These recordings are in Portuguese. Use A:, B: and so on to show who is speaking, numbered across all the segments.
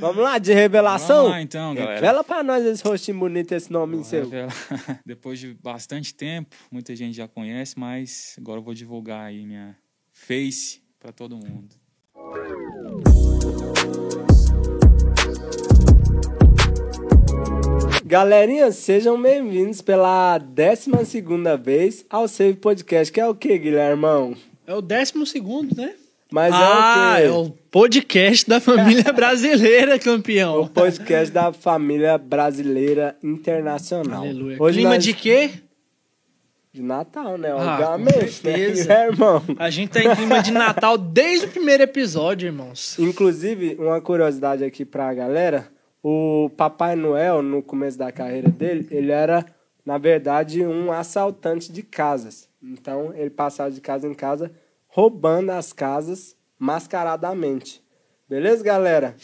A: Vamos lá, de revelação?
B: Vamos lá, então, galera.
A: Revela pra nós esse rostinho bonito, esse nome
B: Vou
A: seu.
B: revelar. Depois de bastante tempo, muita gente já conhece, mas agora eu vou divulgar aí minha face pra todo mundo.
A: Galerinha, sejam bem-vindos pela 12 vez ao Save Podcast, que é o que, Guilhermão?
C: É o décimo segundo, né?
A: Mas
C: ah,
A: é
C: é
A: o
C: o podcast da família brasileira,
A: quê? O
C: campeão.
A: podcast da família brasileira internacional.
C: Aleluia.
A: Hoje
C: Clima
A: nós-
C: de quê?
A: de Natal, né?
C: Ah,
A: Obviamente,
C: com
A: né,
C: certeza.
A: Guilhermão?
C: A gente tá em clima de Natal desde o primeiro episódio, irmãos.
A: Inclusive, uma curiosidade aqui pra galera, o Papai Noel, no começo da carreira dele, ele era, na verdade, um assaltante de casas. Então, ele passava de casa em casa, roubando as casas mascaradamente. Beleza, galera?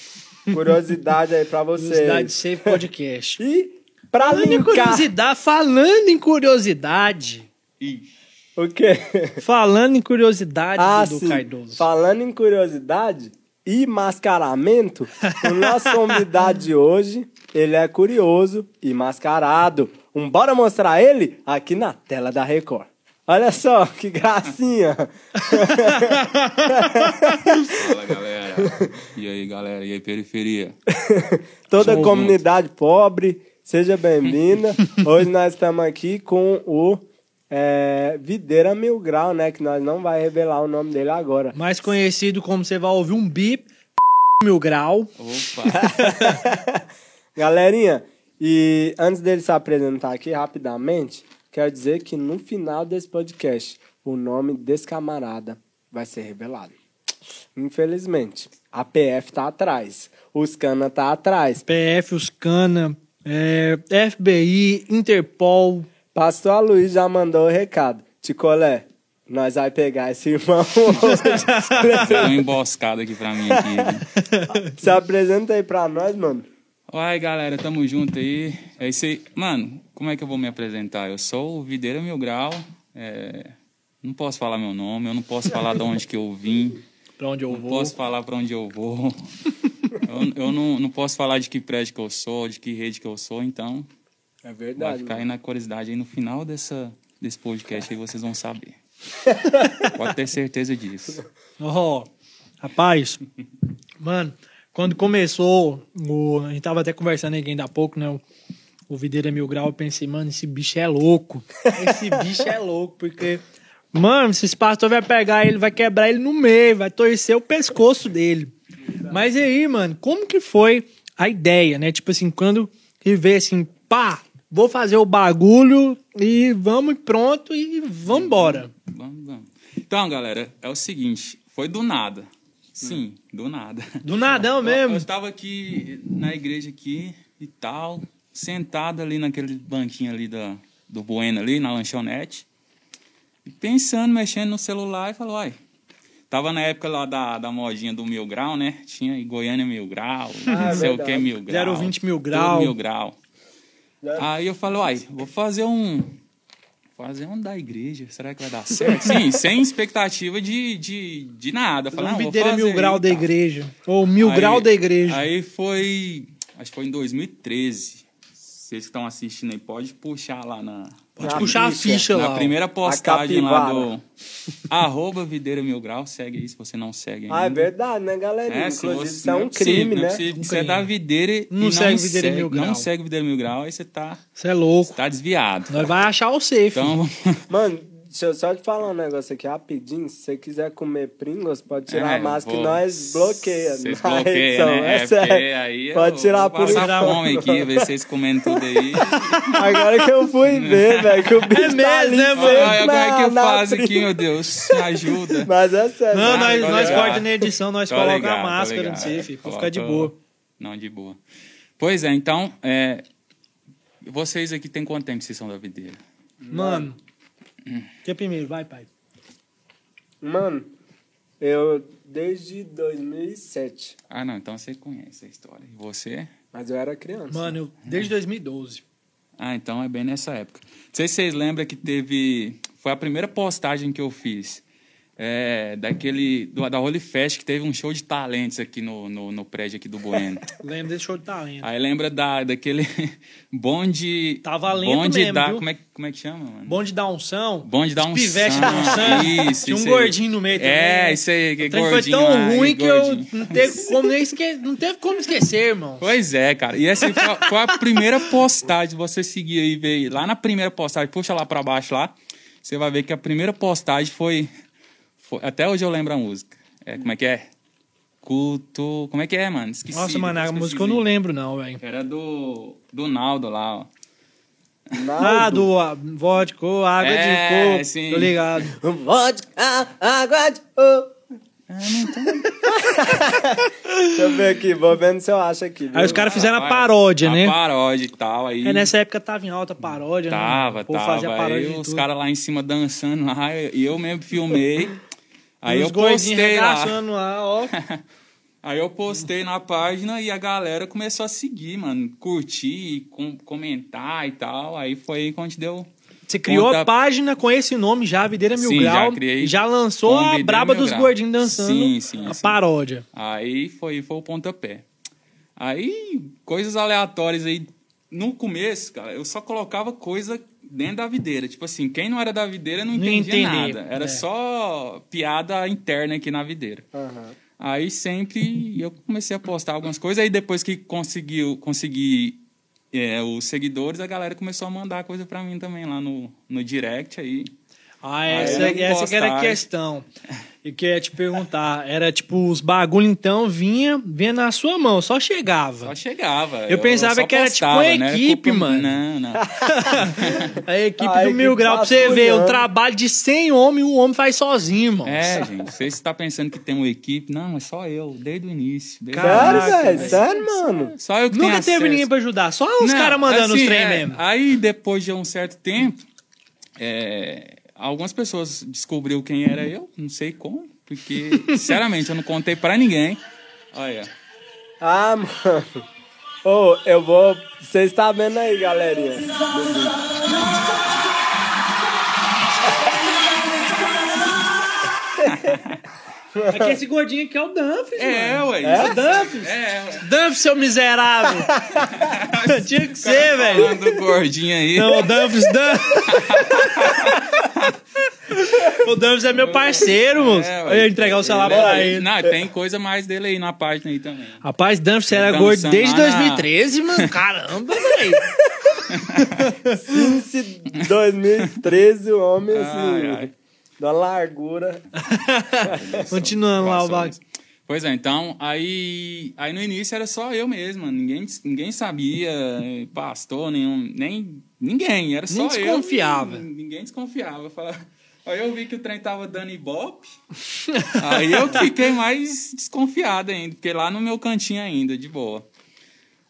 A: Curiosidade aí pra vocês.
C: Curiosidade Safe Podcast.
A: E, pra
C: Falando em
A: linkar...
C: curiosidade, falando em curiosidade,
A: O quê?
C: falando em curiosidade
A: Ah,
C: do
A: sim.
C: Cardoso.
A: Falando em curiosidade e mascaramento, o nosso convidado de hoje, ele é curioso e mascarado. Um bora mostrar ele aqui na tela da Record. Olha só, que gracinha.
B: Fala, galera. E aí, galera? E aí, periferia?
A: Toda
B: Somos
A: comunidade pobre, seja bem-vinda. Hoje nós estamos aqui com o é, Videira Mil Grau, né? Que nós não vai revelar o nome dele agora.
C: Mais conhecido como você vai ouvir um bip, mil grau.
B: Opa!
A: Galerinha, e antes dele se apresentar aqui rapidamente, quero dizer que no final desse podcast, o nome desse camarada vai ser revelado. Infelizmente, a PF tá atrás, os cana tá atrás.
C: PF, os cana, é, FBI, Interpol.
A: Pastor Aloysio já mandou o recado. Ticolé, nós vai pegar esse irmão hoje.
B: Deu uma emboscada aqui pra mim. Aqui.
A: se apresenta aí pra nós, mano.
B: Oi, galera, tamo junto aí. É isso aí. Mano, como é que eu vou me apresentar? Eu sou o Videira Mil Grau. é, Não posso falar meu nome, eu não posso falar de onde que eu vim.
C: Pra onde eu
B: Não
C: vou.
B: posso falar pra onde eu vou. Eu, eu não, não posso falar de que prédio que eu sou, de que rede que eu sou, então
A: É
B: vai
A: verdade.
B: ficar aí na curiosidade aí no final dessa, desse podcast aí vocês vão saber. Pode ter certeza disso.
C: Ó, rapaz, mano, quando começou, o, a gente tava até conversando aqui ainda há pouco, né? O, o Videira Mil Grau, eu pensei, mano, esse bicho é louco. Esse bicho é louco, porque, mano, se esse pastor vai pegar ele, vai quebrar ele no meio, vai torcer o pescoço dele. Mas aí, mano, como que foi a ideia, né? Tipo assim, quando ele vê assim, pá, vou fazer o bagulho e vamos pronto e vamos embora.
B: Vamos, vamos. Então, galera, é o seguinte, foi do nada. Sim, do nada.
C: Do nadão
B: Eu,
C: mesmo.
B: eu estava aqui na igreja aqui e tal, sentado ali naquele banquinho ali da, do Bueno ali, na lanchonete, pensando, mexendo no celular e falou, ai, tava na época lá da, da modinha do Mil Grau, né? Tinha aí Goiânia Mil Grau,
A: Ah,
B: não sei o
A: verdade.
B: que Mil Grau.
C: 020 mil grau.
B: Mil Grau. Aí eu falei, uai, vou fazer um. Fazer um da igreja, será que vai dar certo? Sim, sem expectativa de, de, de nada. Falei,
C: Um
B: não, vou fazer
C: mil grau da igreja. Ou mil
B: Aí-
C: grau da igreja.
B: Aí foi. Acho que foi em 2013. Vocês que estão assistindo aí, pode puxar lá na.
C: Pode
A: Na
C: puxar a
A: ficha,
B: na
C: lá. ó.
B: primeira postagem lá do. Arroba Videira Mil Grau. Segue aí se você não segue ainda.
A: Ah, é verdade, né, galerinha?
B: É, se
A: Inclusive,
B: você-
A: isso é
B: não
A: um
B: possível,
A: crime,
B: não
A: né?
B: é.
C: Um
B: Você é da Videira e
C: Não
B: não,
C: segue
B: segue,
C: Videira Mil Grau.
B: Não segue Videira Mil Grau, aí você tá,
C: Você é louco.
B: tá desviado.
C: Nós vai achar o safe.
B: Então,
A: Mano, deixa eu só te falar um negócio aqui rapidinho. Se você quiser comer Pringles, pode tirar
B: É,
A: a máscara
B: vou-
A: que nós bloqueia.
B: Vocês
A: na
B: bloqueiam,
A: edição,
B: né?
A: É, sério.
B: aí
A: Pode
B: eu
A: tirar
B: vou
A: por
B: passar fome aqui, ver vocês comendo tudo aí.
A: Agora que eu fui ver, velho, que o bicho tá
C: mesmo,
A: ali
C: né,
A: sempre
C: mano?
B: É que eu faço aqui, meu Deus? Me ajuda.
A: Mas é sério.
C: Não, nós,
B: tô
C: nós corta na edição, nós
B: Tô
C: colocamos a
B: tô
C: máscara no safe, pra ficar de boa.
B: Não, de boa. Pois é, então, é, vocês aqui tem quanto tempo que vocês são da videira?
C: Mano, que é primeiro? Vai, pai.
A: Mano, eu desde 2007.
B: Ah, não, então você conhece a história. E você?
A: Mas eu era criança.
C: Mano, eu, desde 2012.
B: Ah, então é bem nessa época. Não sei se vocês lembram que teve. Foi a primeira postagem que eu fiz. É, daquele. Do, da Holy Fest, que teve um show de talentos aqui no, no, no prédio aqui do Bueno.
C: Lembra desse show de talento.
B: Aí lembra da, daquele bonde.
C: Tá valendo
B: bonde
C: mesmo,
B: da.
C: viu?
B: Como é, como é que chama, mano?
C: Bonde da unção.
B: Bonde da unção.
C: Pivete da unção.
B: Isso,
C: Tinha um
B: isso
C: gordinho no meio também.
B: É, isso aí, que
C: O trem foi
B: gordinho.
C: tão ruim que eu
B: gordinho.
C: não teve como nem esque... não teve como esquecer, irmão.
B: Pois é, cara. E essa foi, a- foi a primeira postagem. Você seguir aí, ver lá na primeira postagem, puxa lá pra baixo lá. Você vai ver que a primeira postagem foi. Foi- até hoje eu lembro a música. É, como é que é? Culto. Como é que é, mano? Esqueci.
C: Nossa, mano, a música eu não lembro, não, velho.
B: Era do. Do Naldo lá, ó.
C: Ah,
A: Naldo.
C: do ah, vodka, água
B: É,
C: de coco.
B: sim.
C: Tô ligado.
A: Vodka, água de coco. Deixa eu ver aqui, vou vendo se eu acho aqui. viu?
C: Aí os caras fizeram a paródia,
B: a
C: né?
B: paródia e tal. Aí
C: É, nessa época tava em alta a paródia,
B: Tava,
C: né?
B: Tava.
C: paródia
B: aí os caras lá em cima dançando lá, e eu mesmo filmei. Aí eu postei lá.
C: lá, ó.
B: Aí eu postei na página e a galera começou a seguir, mano. Curtir, com- comentar e tal. Aí foi aí que a gente deu.
C: Você criou
B: Conta-
C: a página com esse nome já, Videira Mil
B: Sim, já
C: Grau.
B: criei.
C: e já lançou a braba dos
B: Grau.
C: gordinhos dançando
B: Sim, sim,
C: a
B: sim.
C: paródia.
B: Aí foi, foi o pontapé. Aí, coisas aleatórias aí. No começo, cara, eu só colocava coisa dentro da videira. Tipo assim, quem não era da videira não
C: Não
B: entendia
C: entendi,
B: nada. Era
C: é.
B: só piada interna aqui na videira.
A: Aham.
B: Aí sempre eu comecei a postar algumas coisas. Aí depois que conseguiu, consegui é, os seguidores, a galera começou a mandar coisa pra mim também lá no, no direct aí.
C: Ah,
B: Aí
C: essa,
B: era
C: essa que era a questão. Eu queria te perguntar. Era tipo, os bagulho então vinha, vinha na sua mão, só chegava.
B: Só chegava.
C: Eu pensava
B: só
C: que era tipo
B: postava,
C: uma
B: era
C: equipe,
B: culpa-
C: mano.
B: Não, não.
C: A equipe
A: A
C: do Mil
A: equipe
C: Grau, pra você ver, um
A: vasculhando.
C: trabalho de 100 homens, um homem faz sozinho, irmão.
B: É, gente, você está pensando que tem uma equipe. Não, é só eu, desde o início. Desde
C: Caraca,
A: velho?
C: velho.
A: Sério, mano?
B: Só eu que
C: Nunca teve
B: acesso.
C: ninguém pra ajudar, só os caras mandando
B: assim,
C: os trem
B: é,
C: mesmo.
B: Aí, depois de um certo tempo, é, algumas pessoas descobriu quem era eu, não sei como, porque, sinceramente, eu não contei pra ninguém. Olha,
A: Ah, mano. Ô, eu vou. Vocês estão vendo aí, galerinha?
C: É que esse gordinho aqui é o Dumfries,
B: é,
C: mano.
B: ué.
C: É o Dumfries.
B: É, ué.
C: Dumfries, seu miserável. Tinha que ser, velho.
B: Falando do gordinho aí.
C: Não, o Dumfries, Dumfries. o Dumfries é meu parceiro, moço.
B: É,
C: eu ia entregar o celular
B: Ele-
C: pra ele.
B: Não, tem coisa mais dele aí na página aí também.
C: Rapaz, Dumfries era
B: Dançando
C: gordo desde
B: lá na-
C: 2013, mano. Caramba, velho.
A: Since 2013, o homem, assim,
B: Ai, ai.
A: Da largura.
C: Continuando lá o bagulho.
B: Pois é, então, aí, aí no início era só eu mesmo, ninguém, ninguém sabia, pastor, nenhum, nem ninguém, era só
C: desconfiava.
B: eu. Ninguém desconfiava. Falava- Aí eu vi que o trem tava dando ibope, aí eu fiquei mais desconfiado ainda, porque lá no meu cantinho ainda, de boa.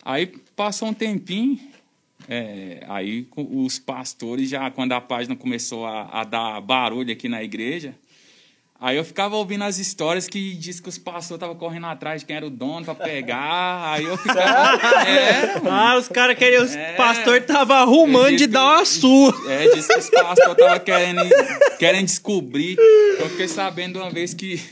B: Aí passou um tempinho, é, aí os pastores já, quando a página começou a, a dar barulho aqui na igreja, aí eu ficava ouvindo as histórias que diz que os pastores estavam correndo atrás de quem era o dono pra pegar, aí eu ficava... é.
C: Ah, os caras queriam. Os
B: É.
C: pastor tava arrumando de dar uma sua.
B: É, disse que os pastores estavam querendo, querendo descobrir. Eu fiquei sabendo uma vez que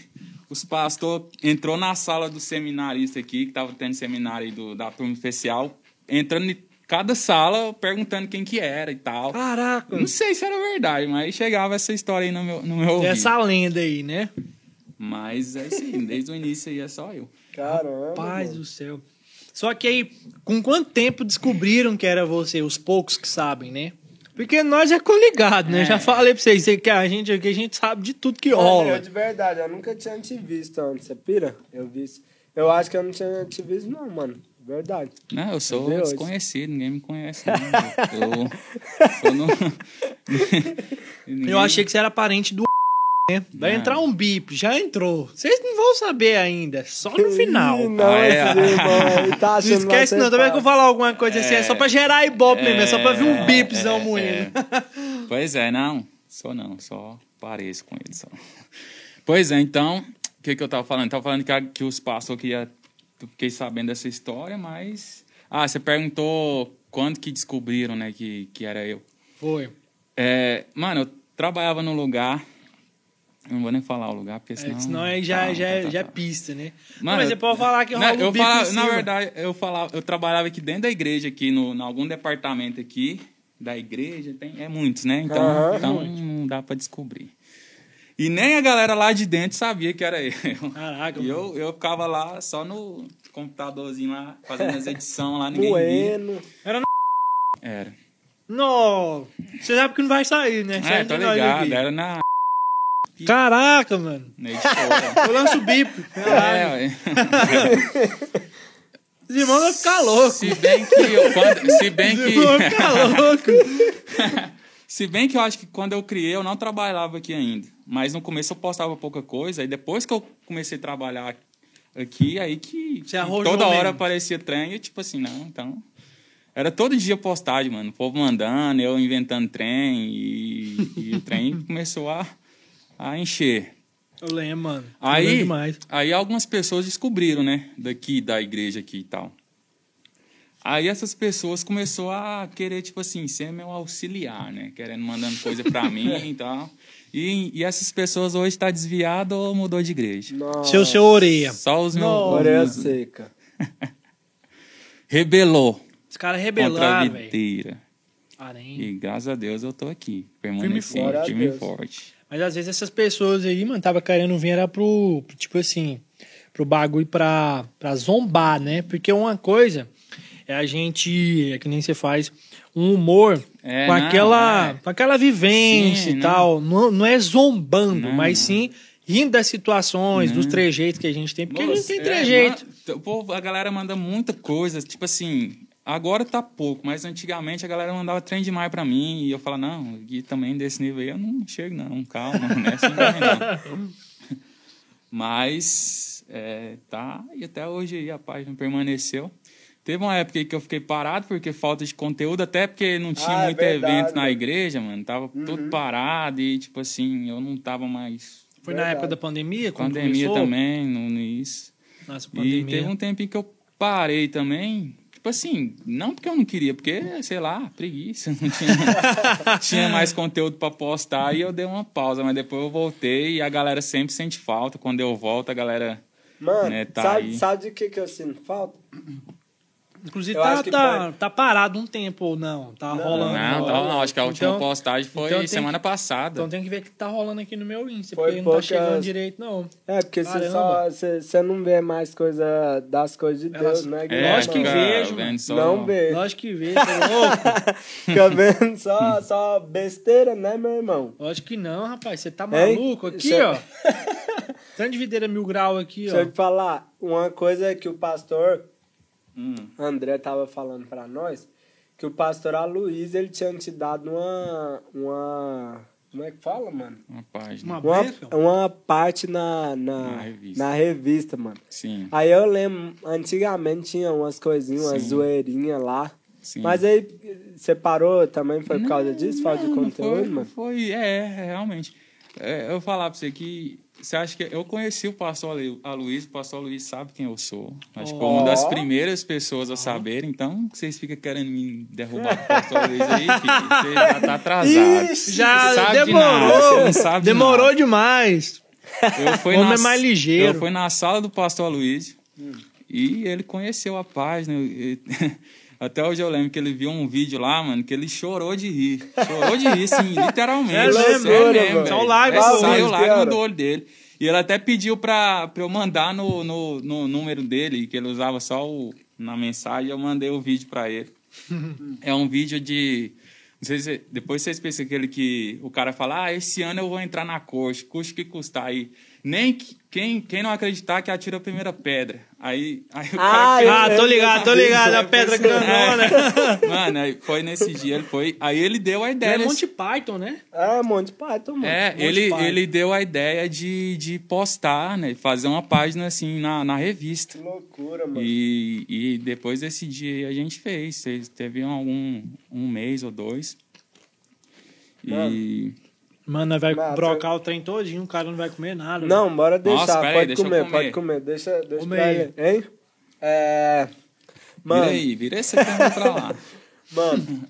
B: os pastores entrou na sala do seminarista aqui, que estava tendo seminário aí do, da turma especial, entrando cada sala perguntando quem que era e tal.
C: Caraca.
B: Não sei se era verdade, mas chegava essa história aí no meu, no meu ouvido.
C: Essa lenda aí, né?
B: Mas é assim, desde o início aí é só eu.
A: Caramba.
C: Paz
A: mano.
C: do céu. Só que aí, com quanto tempo descobriram que era você? Os poucos que sabem, né? Porque nós é coligado, né?
B: É.
C: Já falei pra vocês que a gente aqui, a gente sabe de tudo que rola.
A: eu de verdade, eu nunca tinha te visto antes. Você pira? Eu vi. Eu acho que eu não tinha te visto, não, mano. Verdade.
B: Não, eu sou
A: Entendeu?
B: desconhecido, ninguém me conhece. Não. Eu, eu não...
C: Eu achei que você era parente do né? Vai
B: Não.
C: entrar um bip, já entrou. Vocês não vão saber ainda, só no final.
A: Ih, não,
B: Ah, é.
A: irmão tá
C: Não esquece não, também que eu falar alguma coisa assim, é só pra gerar ibope mesmo, é só pra vir um bipzão moendo.
B: Pois é, não. Sou não, só pareço com ele. Só. Pois é, então, o que, que eu tava falando? Tava falando que, a- que os pastores que ia. Eu Fiquei sabendo dessa história, mas. Ah, você perguntou quando que descobriram, né, que, que era eu.
C: Foi.
B: É, mano, eu trabalhava num lugar Eu não vou nem falar o lugar, porque
C: É,
B: senão.
C: senão aí já,
B: Tá,
C: já,
B: tá, tá,
C: já é
B: tá.
C: pista, né? Não,
B: Mano,
C: mas você
B: eu-
C: pode falar que
B: Não, eu
C: o bico
B: falava-
C: em
B: na verdade, eu falava, eu trabalhava aqui dentro da igreja, aqui no, em algum departamento aqui da igreja, tem, é muitos, né? Então, então não dá pra descobrir. E nem a galera lá de dentro sabia que era eu.
C: Caraca,
B: E
C: mano.
B: eu, eu ficava lá só no computadorzinho lá, fazendo as edições lá, ninguém via.
A: Bueno.
B: Era.
C: Não, você sabe que não vai sair, né?
B: É,
C: entre
B: tô
C: nós
B: ligado,
C: aqui.
B: era na,
C: Caraca, mano.
B: na.
C: Eu lanço o bip. Caralho.
B: é, ué.
C: Os irmãos vão ficar loucos.
B: se bem que eu, quando, se bem
C: Os irmãos vão
B: que
C: ficar loucos.
B: Se bem que eu acho que quando eu criei, eu não trabalhava aqui ainda. Mas no começo eu postava pouca coisa. Aí depois que eu comecei a trabalhar aqui, aí que, toda hora
C: mesmo.
B: aparecia trem. E tipo assim, não, então... Era todo dia postagem, mano. O povo mandando, eu inventando trem. E, e o trem começou a, a encher.
C: Eu lembro, mano. Eu lembro
B: Aí,
C: demais.
B: aí algumas pessoas descobriram, né? Daqui, da igreja aqui e tal. Aí essas pessoas começou a querer, tipo assim, ser meu auxiliar, né? Querendo, mandando coisa pra mim e tal. E, e essas pessoas hoje tá desviado ou mudou de igreja.
A: Nossa.
C: Seu, seu orelha.
B: Só os meus...
A: Orelha seca.
B: Rebelou
C: Os caras
B: contra a
C: rebelaram, velho.
B: E graças a Deus eu tô aqui.
C: Firme e
B: e forte.
C: Mas às vezes essas pessoas aí, mano, tava querendo vir era pro, pro, tipo assim, pro bagulho pra, pra zombar, né? Porque uma coisa é a gente, é que nem você faz, um humor
B: É,
C: com,
B: não,
C: aquela,
B: é.
C: com aquela vivência
B: Sim,
C: e tal. Não, não é zombando,
B: Não,
C: mas sim rindo das situações, dos
B: Não.
C: trejeitos que a gente tem. Porque a gente tem
B: é,
C: trejeito.
B: povo- a galera manda muita coisa, tipo assim, agora tá pouco, mas antigamente a galera mandava trem demais pra mim e eu falava, não, e também desse nível aí eu não chego não, calma, é assim também não. Mas, é, tá, e até hoje aí a página permaneceu. Teve uma época aí que eu fiquei parado porque falta de conteúdo, até porque não tinha
A: Ah, é
B: muito
A: verdade,
B: evento na igreja, mano. Tava tudo parado e, tipo assim, eu não tava mais.
C: Foi na
A: Verdade.
C: época da pandemia, quando
B: Pandemia
C: começou?
B: também, no início.
C: Nossa,
B: E
C: pandemia.
B: teve um tempinho que eu parei também. Tipo assim, não porque eu não queria, porque, sei lá, preguiça. Não tinha, tinha mais conteúdo pra postar e eu dei uma pausa. Mas depois eu voltei e a galera sempre sente falta. Quando eu volto, a galera.
A: Mano,
B: Né, tá
A: sabe,
B: aí.
A: sabe de que, que eu sinto falta?
C: Inclusive
A: Eu
C: tá, tá,
A: pode-
C: tá parado um tempo ou não? Tá
A: Não,
C: rolando?
B: Não,
A: olha,
B: não, acho que a última
C: Então-
B: postagem foi
C: então
B: semana
C: que-
B: passada.
C: Então tem que ver o que tá rolando aqui no meu Insta,
A: Foi
C: porque não tá
A: poucas-
C: chegando direito, não.
A: É, porque você só. Você, não vê mais coisa das coisas de
C: Elas-
A: Deus, né?
B: É,
C: Lógico que vejo,
B: só-
A: Não vê.
C: Lógico que vê, tá louco?
A: Fica vendo só, só besteira, né, meu irmão?
C: Lógico que não, rapaz. Você tá maluco aqui,
A: Cê-
C: ó. Tanto de videira mil grau aqui,
A: Deixa eu
C: ó.
A: te falar, uma coisa que o pastor
B: Hum.
A: André tava falando pra nós, que o pastor Aloysio, ele tinha te dado uma. uma como é que fala, mano?
B: Uma página.
C: Uma
A: Uma, uma parte na, na,
B: Na revista.
A: na revista, mano.
B: Sim,
A: Aí eu lembro, antigamente tinha umas coisinhas, umas zoeirinhas lá.
B: sim.
A: Mas aí você parou também, foi por causa disso? Falta de
B: não
A: conteúdo,
B: foi,
A: mano?
B: Foi, é, é, realmente. É, eu vou falar pra você que você acha que eu conheci o pastor Aloysio, o pastor Luiz sabe quem eu sou. Acho que foi uma das primeiras pessoas a saberem, então vocês ficam querendo me derrubar o pastor Luiz aí, filho, você já tá atrasado.
A: Ixi,
C: Já
B: Sabe de
C: demorou.
B: nada, você não sabe de
C: demorou
B: nada.
C: demais.
B: Eu fui
C: homem
B: na-
C: é mais ligeiro.
B: Eu fui na sala do pastor Aloysio e ele conheceu a página. Até hoje eu lembro que ele viu um vídeo lá, mano, que ele chorou de rir. Chorou de rir, sim, literalmente.
C: É mesmo,
A: mano.
B: velho.
C: Só o lágrima
B: É, Saiu
A: olho,
B: lágrima do olho dele. E ele até pediu pra, pra eu mandar no, no, no número dele, que ele usava só o, na mensagem, eu mandei o vídeo pra ele. é um vídeo de. Não sei se, depois vocês pensam aquele que o cara fala: Ah, esse ano eu vou entrar na corte, custe o que custar aí. Nem que- quem, quem não acreditar que atira a primeira pedra. Aí, aí o
A: Ah,
B: cara fez-
C: Ah, tô ligado, tô ligado. A pedra grandona.
B: É. Mano, aí foi nesse dia, ele foi. Aí ele deu a ideia.
C: É Monty Python, né?
A: É, Monte Python, mano.
B: é,
C: Monty
B: ele,
C: Python.
B: ele deu a ideia de, de postar, né? Fazer uma página assim na, na revista.
A: Que loucura, mano.
B: E, e depois desse dia aí a gente fez. Te- Teve algum um mês ou dois. E.
C: Mano, nós vai
A: Massa.
C: brocar o trem todinho, o cara não vai comer nada.
A: Não, bora deixar.
B: Nossa, pera aí,
A: pode
B: deixa
A: comer,
B: comer.
A: pode comer. Deixa, deixa
C: Come
A: pra
C: aí.
A: ele. Hein? É...
B: Vira
A: Mano,
B: aí, vira esse câmera pra lá.
A: mano,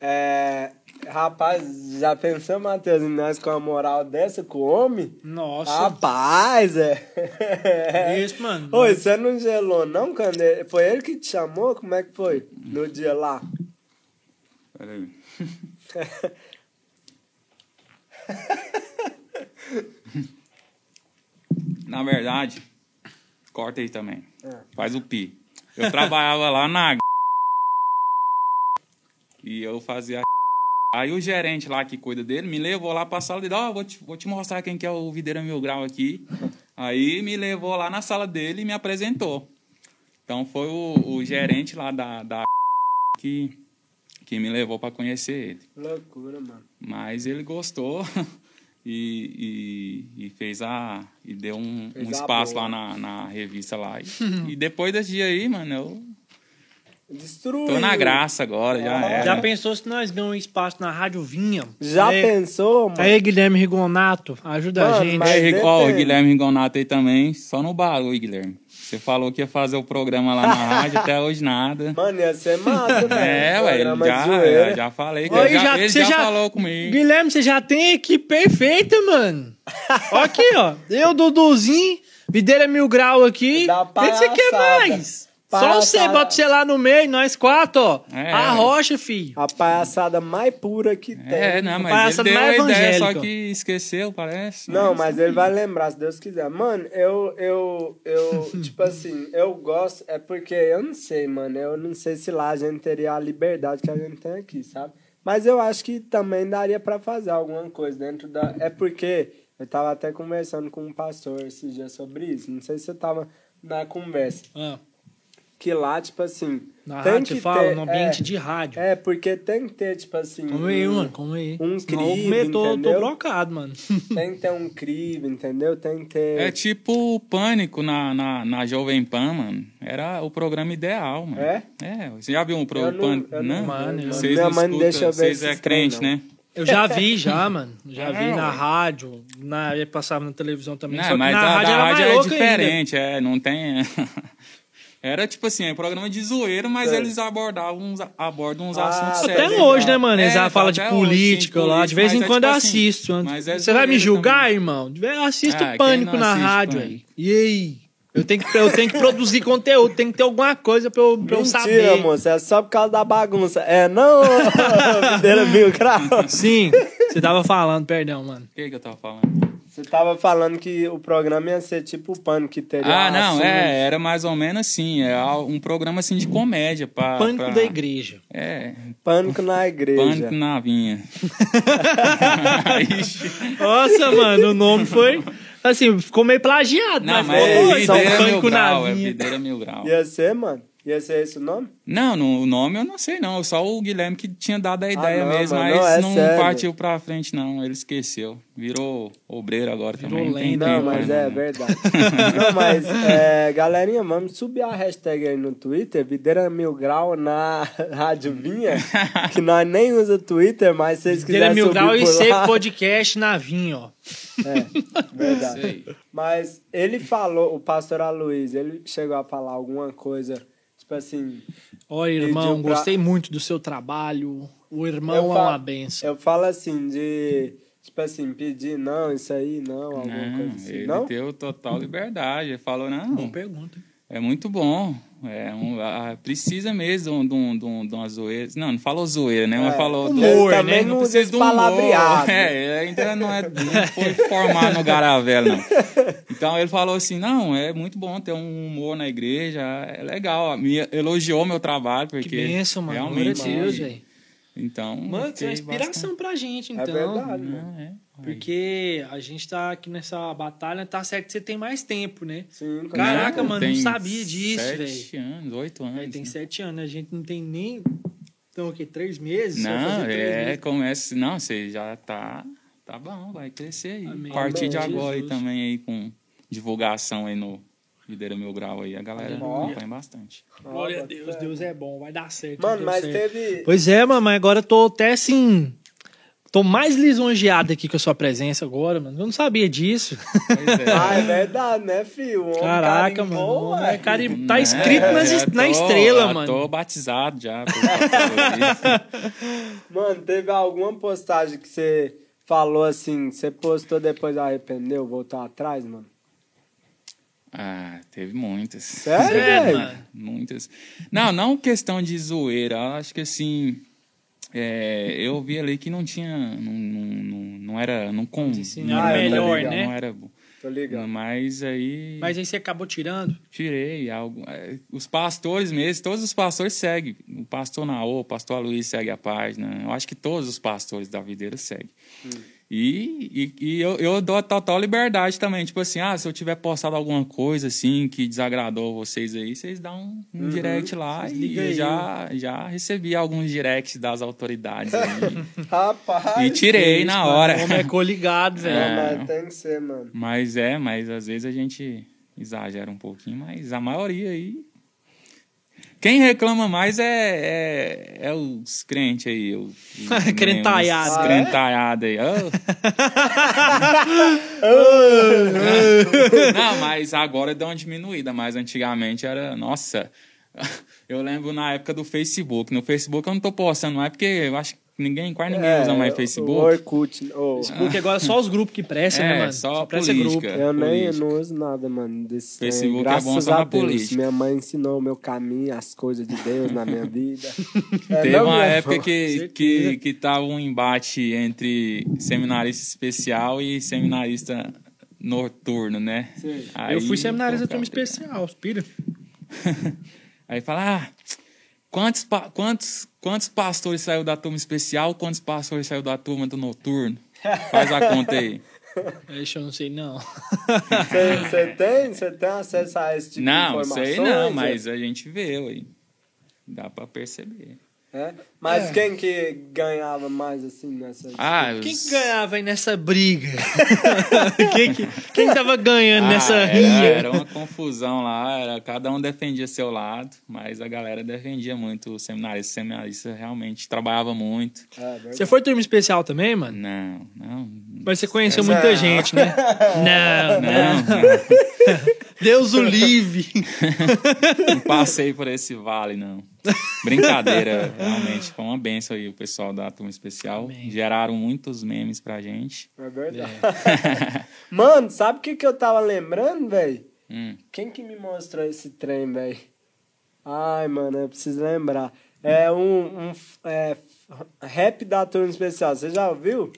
A: é... rapaz, já pensou, Matheus, em nós com a moral dessa com o homem?
C: Nossa.
A: Rapaz, é.
C: Isso, mano.
A: Oi, você não gelou, não, quando ele... Foi ele que te chamou? Como é que foi? No dia lá?
B: Peraí. Na verdade, corta aí também.
A: É.
B: Faz o pi. Eu trabalhava lá na e eu fazia Aí o gerente lá que cuida dele me levou lá pra sala dele, ó, vou, te, vou te mostrar quem que é o Videira Mil Grau aqui. Aí me levou lá na sala dele e me apresentou. Então foi o, o gerente lá da, da que, que me levou para conhecer ele.
A: Loucura, mano.
B: Mas ele gostou e, e, e fez a. e deu um, um espaço lá na, na revista lá. E, e depois desse dia aí, mano, eu
A: Destruiu.
B: tô na graça agora, já
A: Ah,
B: era.
C: Já pensou se nós ganhamos espaço na Rádio Vinha?
A: Já
C: aí,
A: pensou, mano?
C: Aí, Guilherme Rigonato, ajuda
A: Mano,
C: a gente.
B: Aí, ó, o. Guilherme Rigonato aí também, só no barulho, Guilherme. Você falou que ia fazer o programa lá na rádio, até hoje nada.
A: Mano, ia ser massa, né?
B: É, ué, já, já, falei. Que
C: Oi,
B: ele já,
C: já-
B: ele
C: você
B: já,
C: já-
B: falou comigo.
C: Guilherme, você já tem a equipe perfeita, mano. Ó aqui, ó. Eu, Duduzinho, Videira Mil Grau aqui. O que você quer mais? Só você,
A: Palhaçada.
C: bota você lá no meio, nós quatro, ó.
B: É.
C: A rocha, filho.
A: A palhaçada mais pura que tem.
B: É, não, mas
C: palhaçada
B: ele deu a
C: mais
B: ideia, só que esqueceu, parece.
A: Não, mas ele vai lembrar, se Deus quiser. Mano, eu, eu, eu, tipo assim, eu gosto, é porque eu não sei, mano, eu não sei se lá a gente teria a liberdade que a gente tem aqui, sabe? Mas eu acho que também daria pra fazer alguma coisa dentro da. É porque eu tava até conversando com um pastor esses dias sobre isso, não sei se você tava na conversa.
C: Ah,
A: Que lá, tipo assim.
C: na
A: tem
C: rádio
A: que
C: fala,
A: ter-
C: no ambiente
A: é,
C: de rádio.
A: É, porque tem que ter, tipo assim.
C: Como aí,
A: um-
C: mano, como aí.
A: um
C: Não,
A: crivo,
C: comer, tô, tô blocado, mano.
A: Tem que ter um crivo, entendeu? Tem que ter.
B: É tipo o Pânico na, na, na Jovem Pan, mano. Era o programa ideal, mano.
A: É?
B: É, você já viu um
A: Eu
B: programa
A: não-
B: Pânico?
A: eu não-
B: não?
C: Mano, eu-
B: Vocês
A: Minha
B: não
A: mãe não
B: escutam,
A: deixa eu ver
B: Vocês é crente,
A: não.
B: né?
C: Eu já vi, já, mano. Já
B: É,
C: vi na
B: ué.
C: rádio, na, passava na televisão também.
B: Não,
C: só que
B: mas
C: na
B: a,
C: rádio
B: da rádio é
C: louco ainda.
B: diferente, é, não tem... Era tipo assim, é programa de zoeira, mas
A: É.
B: eles abordavam uns, abordam uns
A: Ah,
B: assuntos
A: até
B: sérios.
C: Até hoje, né, mano? Eles
B: É,
C: já
B: tá
C: falam de
B: hoje,
C: política
B: sim,
C: lá. De vez em
B: é
C: quando eu
B: tipo assim,
C: assisto.
B: mas é
C: Você vai me julgar,
B: também.
C: irmão? De vez- Eu assisto
B: quem
C: Pânico na rádio
B: Pânico?
C: aí. E aí? Eu tenho que, eu tenho que produzir conteúdo, tem que ter alguma coisa pra eu, pra eu
A: Mentira,
C: saber.
A: moça, é só por causa da bagunça. É, não, Mil Grau.
C: Sim, você tava falando, perdão, mano.
B: O que, que eu tava falando?
A: Você tava falando que o programa ia ser tipo o pano que teria.
B: Ah, não,
A: assuntos.
B: é, era mais ou menos assim, é um programa assim de comédia. Pra,
C: Pânico
B: pra-
C: da igreja.
B: É,
A: Pânico na igreja.
B: pânico na vinha.
C: Nossa, mano, o nome foi. Assim, ficou meio plagiado,
B: Não,
C: mas,
B: mas
C: foi
B: é
C: doido.
B: Videira mil
C: Pânico na
B: grau, é
C: vinha.
B: videira mil grau.
A: Ia ser, mano? Ia ser esse o nome?
B: Não, no, o nome eu não sei não, só o Guilherme que tinha dado a ideia
A: Ah, não,
B: mesmo,
A: mano,
B: mas
A: não, é
B: não partiu pra frente não, ele esqueceu. Virou obreiro agora
C: Virou
B: também.
C: lenda.
A: Não,
B: tempo,
A: mas
B: né,
A: é verdade. não, mas, é, galerinha, vamos subir a hashtag aí no Twitter, Videira Mil Grau na Rádio Vinha, que nós nem usa Twitter, mas se vocês
C: Videira
A: quiserem
C: Mil
A: subir
C: Grau e
A: por lá...
C: Podcast na vinha, ó.
A: É, verdade.
B: Sei.
A: Mas ele falou, o pastor Aloysio, ele chegou a falar alguma coisa, tipo assim...
C: Olha, irmão,
A: Pediu pra-
C: gostei muito do seu trabalho. O irmão
A: Eu
C: é uma benção.
A: Eu falo assim, de... Tipo assim, pedir, não, isso aí, não, alguma
B: Não,
A: coisa assim,
B: ele
A: não?
B: deu total liberdade. Ele falou,
C: Boa
B: não,
C: pergunta.
B: É muito bom. É um, ah, precisa mesmo de, um, de, um, de uma zoeira. Não, não falou zoeira, né? Mas
A: É,
B: falou do
C: humor,
A: ele também
C: né?
A: não
B: precisa do humor. É, ainda não, é, não foi formado no Garavelo, não. Então ele falou assim: não, é muito bom ter um humor na igreja, é legal. Me elogiou meu trabalho,
C: Que
B: porque.
C: benção, mano.
B: Realmente.
C: a Deus, velho.
B: Então.
C: Mano, isso é uma inspiração pra gente,
A: É
C: então.
A: verdade,
B: bastante-
A: mano.
B: Não, é.
C: Porque a gente tá aqui nessa batalha, tá certo que você tem mais tempo, né?
A: Sim,
C: Caraca,
A: certeza.
C: mano, não sabia disso,
B: Sete anos, oito anos.
C: Aí tem
B: né?
C: sete anos, a gente não tem nem. Então, o quê? Três meses?
B: Não,
C: fazer três
B: é,
C: meses.
B: começa. Não, você já tá. Tá bom, vai crescer aí.
C: Amém.
B: A partir de
C: Amém,
B: agora aí
C: Jesus.
B: também aí com divulgação aí no Videira Mil Grau aí, a galera acompanha bastante.
C: Glória a Deus. Deus é bom, vai dar certo.
A: Mano, mas
C: certo.
A: teve.
C: Pois é, mano, mas agora eu tô até assim. Tô mais lisonjeado aqui com a sua presença agora, mano. Eu não sabia disso.
B: Pois é.
A: Ah, é verdade, né, filho?
C: Caraca,
A: carimbou,
C: mano. é Tá
B: Né?
C: escrito nas na
B: tô-
C: estrela, mano.
B: Tô batizado já.
A: Mano, teve alguma postagem que você falou assim, você postou depois arrependeu, voltou atrás, mano?
B: Ah, teve muitas.
A: Sério,
C: É.
B: Muitas. Não, não questão de zoeira. Acho que assim. é, eu vi ali que não tinha. Não, não, não, não era. Não com, não era
A: melhor,
C: né?
B: Não era bom.
A: Tô ligado.
B: Mas aí.
C: Mas aí você acabou tirando.
B: Tirei algo. é, Os pastores mesmo, todos os pastores seguem. O pastor Naô, o pastor Luiz segue a página. Eu acho que todos os pastores da videira seguem. E, e, e eu, eu dou a total liberdade também. Tipo assim, ah, se eu tiver postado alguma coisa assim que desagradou vocês aí, vocês dão um direct lá. E eu já, já recebi alguns directs das autoridades aí.
A: Rapaz.
B: e tirei na hora.
C: O homem é coligado, velho.
A: Não, mas tem que ser, mano.
B: Mas é, mas às vezes a gente exagera um pouquinho, mas a maioria aí. Quem reclama mais é, é, é os crentes aí. Os, os-
C: Crentaiada.
B: Os
A: Ah, é?
B: crentaiada aí. Oh. Não, mas agora deu uma diminuída, mas antigamente era. Nossa. Eu lembro na época do Facebook. No Facebook eu não tô postando mais, porque eu acho que ninguém, quase ninguém usa mais
A: É, O
B: Facebook.
A: Orkut. ô,
C: Porque agora só os grupos que prestam,
B: É,
C: né, mano?
B: só
C: presta
B: política.
C: grupo.
A: eu nem
B: política.
A: não uso nada, mano. Desse.
B: Facebook é
A: Graças
B: bom só
A: a
B: na
A: Deus.
B: política.
A: Minha mãe ensinou o meu caminho, as coisas de Deus na minha vida. É,
B: Teve
A: não,
B: uma
A: meu
B: época que,
C: certeza.
B: que, que tava um embate entre seminarista especial e seminarista noturno, né?
A: Sim.
B: Aí,
C: eu fui seminarista turma especial, pira.
B: Aí fala, ah, quantos, quantos, quantos pastores saiu da turma especial, quantos pastores saiu da turma do noturno? Faz a conta aí.
C: Deixa eu não sei, não.
A: Você tem, você tem acesso a esse tipo de
B: não,
A: informações?
B: sei não, mas a gente vê aí. Dá pra perceber.
A: É? Mas
C: É.
A: quem que ganhava mais assim nessa...
B: Ah,
C: Quem
B: os-
C: que ganhava aí nessa briga? quem, que, quem tava ganhando
B: Ah,
C: nessa
B: era,
C: rinha?
B: era uma confusão lá, era, cada um defendia seu lado, mas a galera defendia muito o seminarista. O seminarista realmente trabalhava muito.
A: É.
C: Você foi turma especial também, mano?
B: Não, não.
C: Mas você conheceu muita gente, né? Não,
B: Não,
C: não.
B: não,
C: Deus o livre.
B: não passei por esse vale, não. Brincadeira, realmente. Foi uma benção aí o pessoal da turma especial.
C: Amém.
B: Geraram muitos memes pra gente.
A: É verdade. Mano, sabe o que, que eu tava lembrando, velho?
B: Hum.
A: Quem que me mostrou esse trem, velho? Ai, mano, eu preciso lembrar. É um, um é, rap da turma especial. Você já ouviu?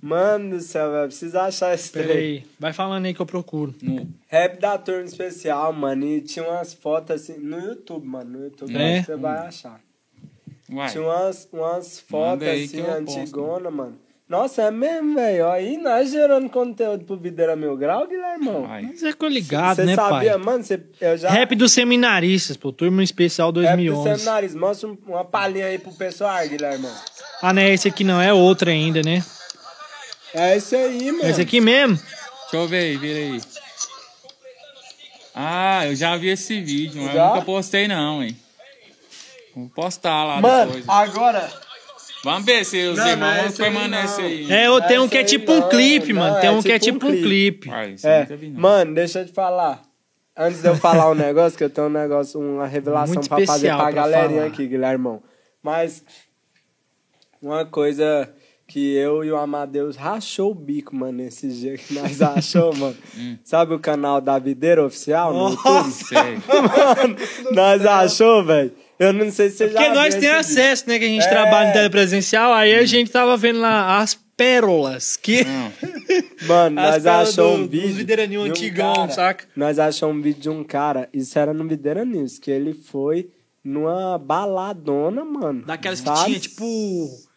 A: Mano do céu, velho. Preciso achar esse
C: Pera
A: trem.
C: aí, vai falando aí que eu procuro.
B: No-
A: Rap da turma especial, mano. E tinha umas fotos assim. No YouTube, mano. No YouTube
C: É?
A: você vai achar.
B: Uai,
A: Tinha umas, umas fotos assim, antigona, mano. Nossa, é mesmo, velho. Aí nós gerando conteúdo pro Videira Mil Grau, Guilhermão.
B: uai.
C: Mas é que eu ligado,
A: Você
C: né,
A: sabia,
C: pai?
A: mano? Você, eu já.
C: Rap dos seminaristas, pô. Turma especial
A: Rap do
C: 2011.
A: seminário. Mostra um- uma palhinha aí pro pessoal, Guilhermão.
C: Ah, não, esse aqui não, é outro ainda, né?
A: É esse aí, mano.
C: Esse aqui mesmo?
B: Deixa eu ver aí, vira aí. Ah, eu já vi esse vídeo, mas
A: Já?
B: eu nunca postei não, hein. Vou postar lá
A: Mano,
B: depois.
A: agora.
B: Vamos ver se os
A: Não, não é
B: irmãos
A: aí,
B: permanecem
A: não.
B: aí.
C: É, eu tenho um
A: Esse
C: que é tipo um clipe, mano. Tem
A: é
C: um que é
A: tipo
C: tipo
A: um
C: um clipe.
B: Eu
A: É,
B: vi,
A: mano, deixa eu te falar. Antes de eu falar um negócio, que eu tenho um negócio, uma revelação
C: Muito
A: pra fazer
C: especial
A: pra
C: pra
A: galerinha
C: falar.
A: aqui, Guilhermão. Mas uma coisa que eu e o Amadeus rachou o bico, mano, esses dias que nós achou, mano. Sabe o canal da Videira Oficial no YouTube?
B: Sei.
A: Mano, nós achou, velho. Eu não sei se você já
C: Porque nós
A: viu
C: temos
A: esse vídeo.
C: acesso, né? Que a gente
A: É.
C: trabalha em telepresencial, aí a gente tava vendo lá as pérolas que.
A: Mano,
C: As
A: nós achou
C: do-
A: um vídeo.
C: dos Videiraninho
A: de um
C: antigão,
A: cara-
C: saca?
A: Nós achamos um vídeo de um cara, isso era no Videira News, que ele foi numa baladona, mano.
C: Daquelas que tinha, tipo.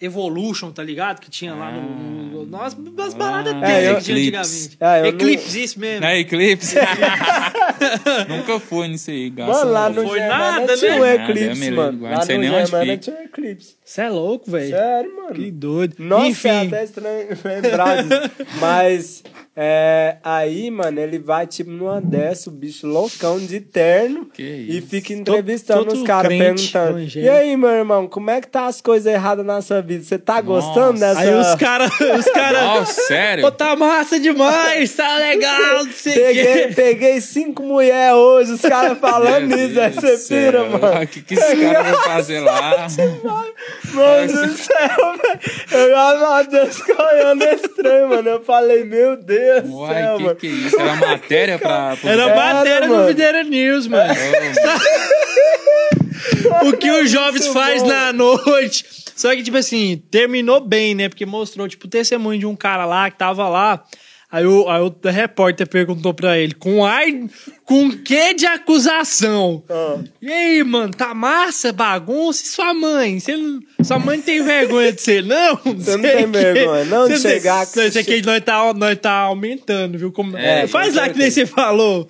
C: Evolution, tá ligado? Que tinha lá no. no, no as, as baladas
B: Ah,
C: dele
A: é, eu-
C: que tinha
B: Eclipse.
C: antigamente.
A: É, eu não-
C: Eclipse, isso mesmo.
B: Não é Eclipse? Nunca fui nisso aí, graças
A: Mano, lá
B: Deus.
C: foi
A: Germana
C: nada,
A: tinha
C: né?
A: um
B: Nada,
A: eclipse,
B: me
A: mano. Lá
B: não sei
A: no
B: nem onde fica.
A: tinha um eclipse.
C: Você é louco, velho.
A: Sério, mano.
C: Que doido.
A: Nossa, é
C: Enfim,
A: até estranho lembrar disso. Mas É, aí, mano, ele vai, tipo, numa dessa, o bicho loucão de terno.
B: Que
A: E
B: isso.
A: fica entrevistando
C: todo
A: os caras, perguntando. E aí, meu irmão, como é que tá as coisas erradas na sua vida? Você tá gostando
B: Nossa.
A: dessa...
C: Aí os caras. Os cara,
B: sério?
C: Pô, tá massa demais, tá legal, não sei
A: Peguei,
C: quê.
A: peguei cinco mulheres hoje, os caras falando
B: Meu
A: nisso, aí
B: Deus
A: você pira, mano.
B: O que, que esse cara vai fazer lá?
A: Mano do céu, velho. Eu já Deus olhando estranho, mano. Eu falei, meu Deus do
B: Uai,
A: céu,
B: que
A: mano.
B: que é isso? Era matéria pra...
C: Era matéria no
A: mano.
C: Videira News, mano. O que os jovens
A: Muito
C: faz
A: bom.
C: na noite. Só que, tipo assim, terminou bem, né? Porque mostrou, tipo, o testemunho de um cara lá que tava lá. Aí o, aí o repórter perguntou pra ele, com ar, com que de acusação?
A: Ah.
C: E aí, mano, tá massa, bagunça? E sua mãe? Não- sua mãe não tem vergonha de ser, não?
A: Você não tem vergonha, não, de chegar-
C: Não, Isso aqui nós tá, nós tá aumentando, viu? Como...
B: É,
C: Faz lá que nem você falou.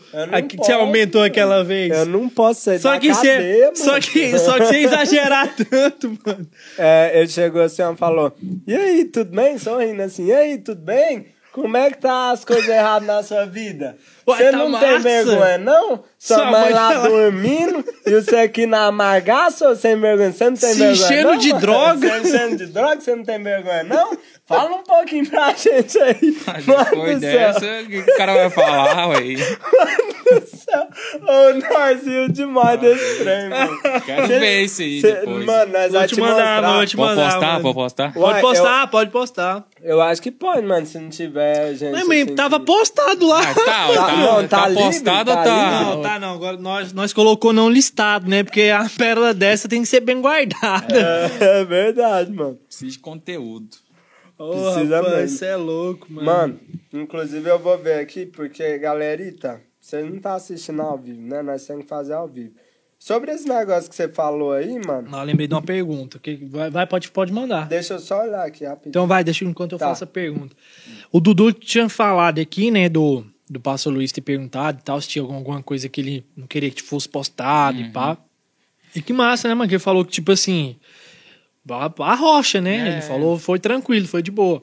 C: Que você aumentou aquela vez.
A: Eu não posso sair
C: Só
A: da
C: que,
A: cadeia,
C: você,
A: mano.
C: só, que, só que você exagerar tanto, mano.
A: É, ele chegou assim e falou: E aí, tudo bem? Sorrindo assim, e aí, tudo bem? Como é que tá as coisas erradas na sua vida? Você
C: tá
A: não
C: massa.
A: tem vergonha, não? Sua,
C: Sua
A: mãe
C: mãe
A: lá
C: tá
A: dormindo e você aqui na amargaça, sem vergonha? Você não tem
C: Se
A: vergonha,
C: enchendo
A: não?
C: de
A: mano?
C: droga.
A: Se enchendo de droga, você não tem vergonha, não? Fala um pouquinho pra gente aí.
B: Mas
A: Mano
B: Depois dessa, o que o cara vai falar, ué?
A: do céu. Ô, nós riu demais desse trem, mano.
B: Quero
A: Cê-
B: ver isso aí
A: cê-
B: depois.
A: Mano, nós
C: Vou
A: vamos
C: te
A: te
C: mandar,
A: mostrar.
C: vou te
B: Pode
C: mandar.
B: postar,
C: mano.
B: pode postar?
C: Pode
A: Uai,
C: postar, pode postar.
A: Eu acho que pode, mano, se não tiver gente.
C: Mas,
A: assim
C: tava
A: que-
C: postado lá.
B: Ah, tá,
A: Tá,
B: tá,
A: não,
B: tá,
A: tá livre,
B: postado ou
A: tá
B: tá...
A: livre.
C: Não, tá não. Agora nós, nós colocou não listado, né? Porque a pérola dessa tem que ser bem guardada.
A: É, é verdade, mano.
B: Precisa de conteúdo.
C: Ô,
A: Precisa
C: rapaz,
A: mesmo.
C: você é louco, mano.
A: Mano, inclusive eu vou ver aqui, porque, galerita, você não tá assistindo ao vivo, né? Nós temos que fazer ao vivo. Sobre esse negócio que você falou aí, mano,
C: Não, eu lembrei de uma pergunta. Que vai, vai, pode, pode mandar.
A: deixa eu só olhar aqui rapidinho.
C: Então vai, deixa eu- enquanto eu
A: Tá.
C: faço a pergunta. O Dudu tinha falado aqui, né, do, do Pastor Luiz ter perguntado e tal, se tinha alguma- alguma coisa que ele não queria que fosse postado e pá. E que massa, né, mano? Que ele falou que, tipo assim, a, a rocha, né?
B: É.
C: Ele falou, foi tranquilo, foi de boa.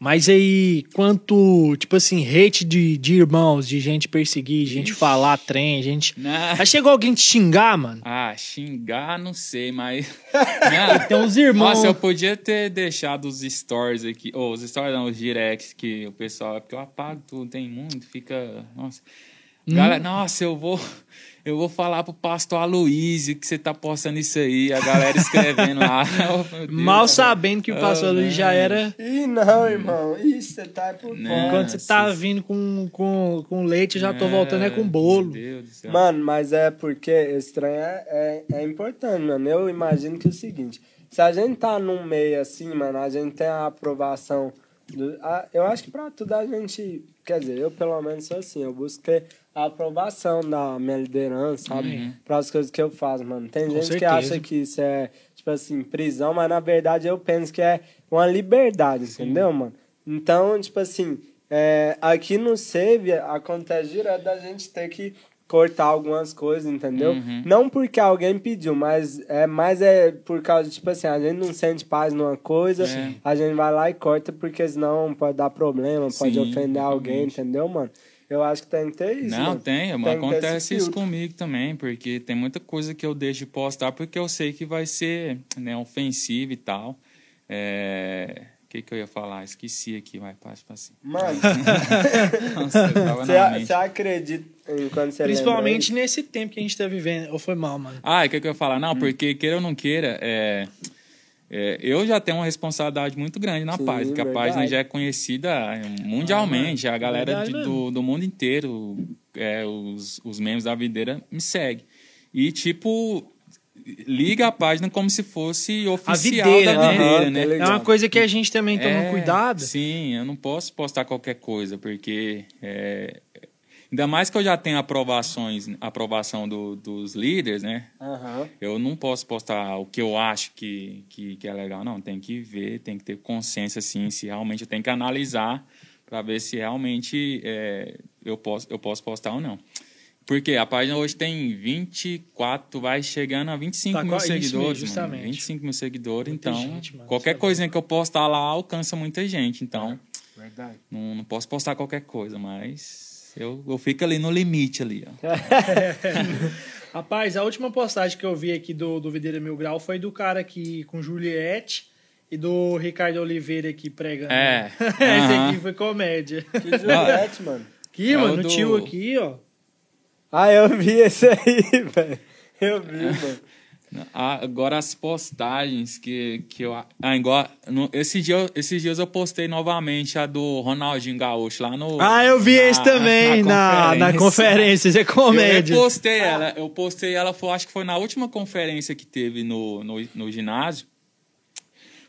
C: Mas aí, quanto, tipo assim, hate de, de irmãos, de gente perseguir, gente falar trem, gente.
B: Não.
C: Aí chegou alguém te xingar, mano.
B: Ah, xingar, não sei, mas... Não.
C: Tem uns irmãos.
B: Nossa, eu podia ter deixado os stories aqui, ou os stories não, os directs que o pessoal, porque eu apago tudo, tem muito, fica, nossa.
C: Hum.
B: Galera, nossa, eu vou, eu vou falar pro pastor Aloysio que você tá postando isso aí, a galera escrevendo lá. Oh, Deus.
C: Mal sabendo que o pastor
B: Oh,
C: já era.
A: Ih, não, irmão. Ih, você tá por
B: Não.
A: fora.
C: Quando você tá vindo com, com, com leite, eu já tô
B: É,
C: voltando é com bolo.
B: Meu Deus do céu.
A: Mano, mas é porque esse trem é, é, é importante, mano. Eu imagino que é o seguinte: se a gente tá num meio assim, mano, a gente tem a aprovação. Do, a- eu acho que pra tudo a gente. Quer dizer, eu pelo menos sou assim, eu busco ter a aprovação da minha liderança, sabe?
B: Uhum.
A: Para as coisas que eu faço, mano. Tem
C: Com
A: gente que
C: certeza.
A: acha que isso é, tipo assim, prisão, mas na verdade eu penso que é uma liberdade, entendeu, mano? Então, tipo assim, é, aqui no Save acontece direto da gente ter que cortar algumas coisas, entendeu?
B: Uhum.
A: Não porque alguém pediu, mas é mais é por causa, tipo assim, a gente não sente paz numa coisa,
B: É.
A: a gente vai lá e corta porque senão pode dar problema, pode
B: Sim,
A: ofender alguém,
B: exatamente.
A: entendeu, mano? Eu acho que tem que ter isso,
B: Não,
A: mano.
B: tem, mas
A: Tem
B: acontece isso comigo também, porque tem muita coisa que eu deixo de postar porque eu sei que vai ser né, ofensivo e tal. É... O que, que eu ia falar? Esqueci aqui, vai, passa pra cima.
A: Mano, você acredita em quando você
C: Principalmente nesse tempo que a gente tá vivendo. Ou foi mal, mano?
B: Ah, o que, que eu ia falar?
A: Hum.
B: Não, porque queira ou não queira, é, é, eu já tenho uma responsabilidade muito grande na
A: Sim,
B: página, porque a página já é conhecida é, mundialmente, a galera de- do, do mundo inteiro, é, os, os membros da videira me seguem. E, tipo, liga a página como se fosse oficial
C: videira,
B: da
C: né?
B: videira, né?
C: É
A: ligado.
C: uma coisa que a gente também toma
B: É,
C: cuidado.
B: Sim, eu não posso postar qualquer coisa, porque é, ainda mais que eu já tenho aprovações, aprovação do- dos líderes, né?
A: Aham.
B: Eu não posso postar o que eu acho que, que, que é legal, não. Tem que ver, tem que ter consciência, assim, se realmente eu tenho que analisar para ver se realmente é, eu, posso, eu posso postar ou não. Porque a página hoje tem 24, vai chegando a 25
C: Tá,
B: mil
C: isso mesmo,
B: seguidores, mano.
C: justamente.
B: 25 mil seguidores,
C: Muita
B: então
C: gente, mano,
B: qualquer
C: é
B: coisinha que eu postar lá alcança muita gente. Então,
A: Verdade.
B: Não, não posso postar qualquer coisa, mas eu, eu fico ali no limite ali, ó.
C: Rapaz, a última postagem que eu vi aqui do, do Videira Mil Grau foi do cara aqui com Juliette e do Ricardo Oliveira aqui pregando.
B: É.
C: Esse
B: Aham.
C: aqui foi comédia.
A: Que Juliette, mano.
C: Aqui,
B: É
C: mano, o
B: do-
C: tio aqui, ó.
A: Ah, eu vi esse aí, velho. Eu vi, mano.
B: Ah, Agora as postagens que, que eu. Ah, igual. No, esse dia, esses dias eu postei novamente a do Ronaldinho Gaúcho lá no.
C: Ah, eu vi
B: na-
C: esse também na, na conferência. É comédia.
B: Eu postei ela, eu postei ela, foi, acho que foi na última conferência que teve no, no, no ginásio.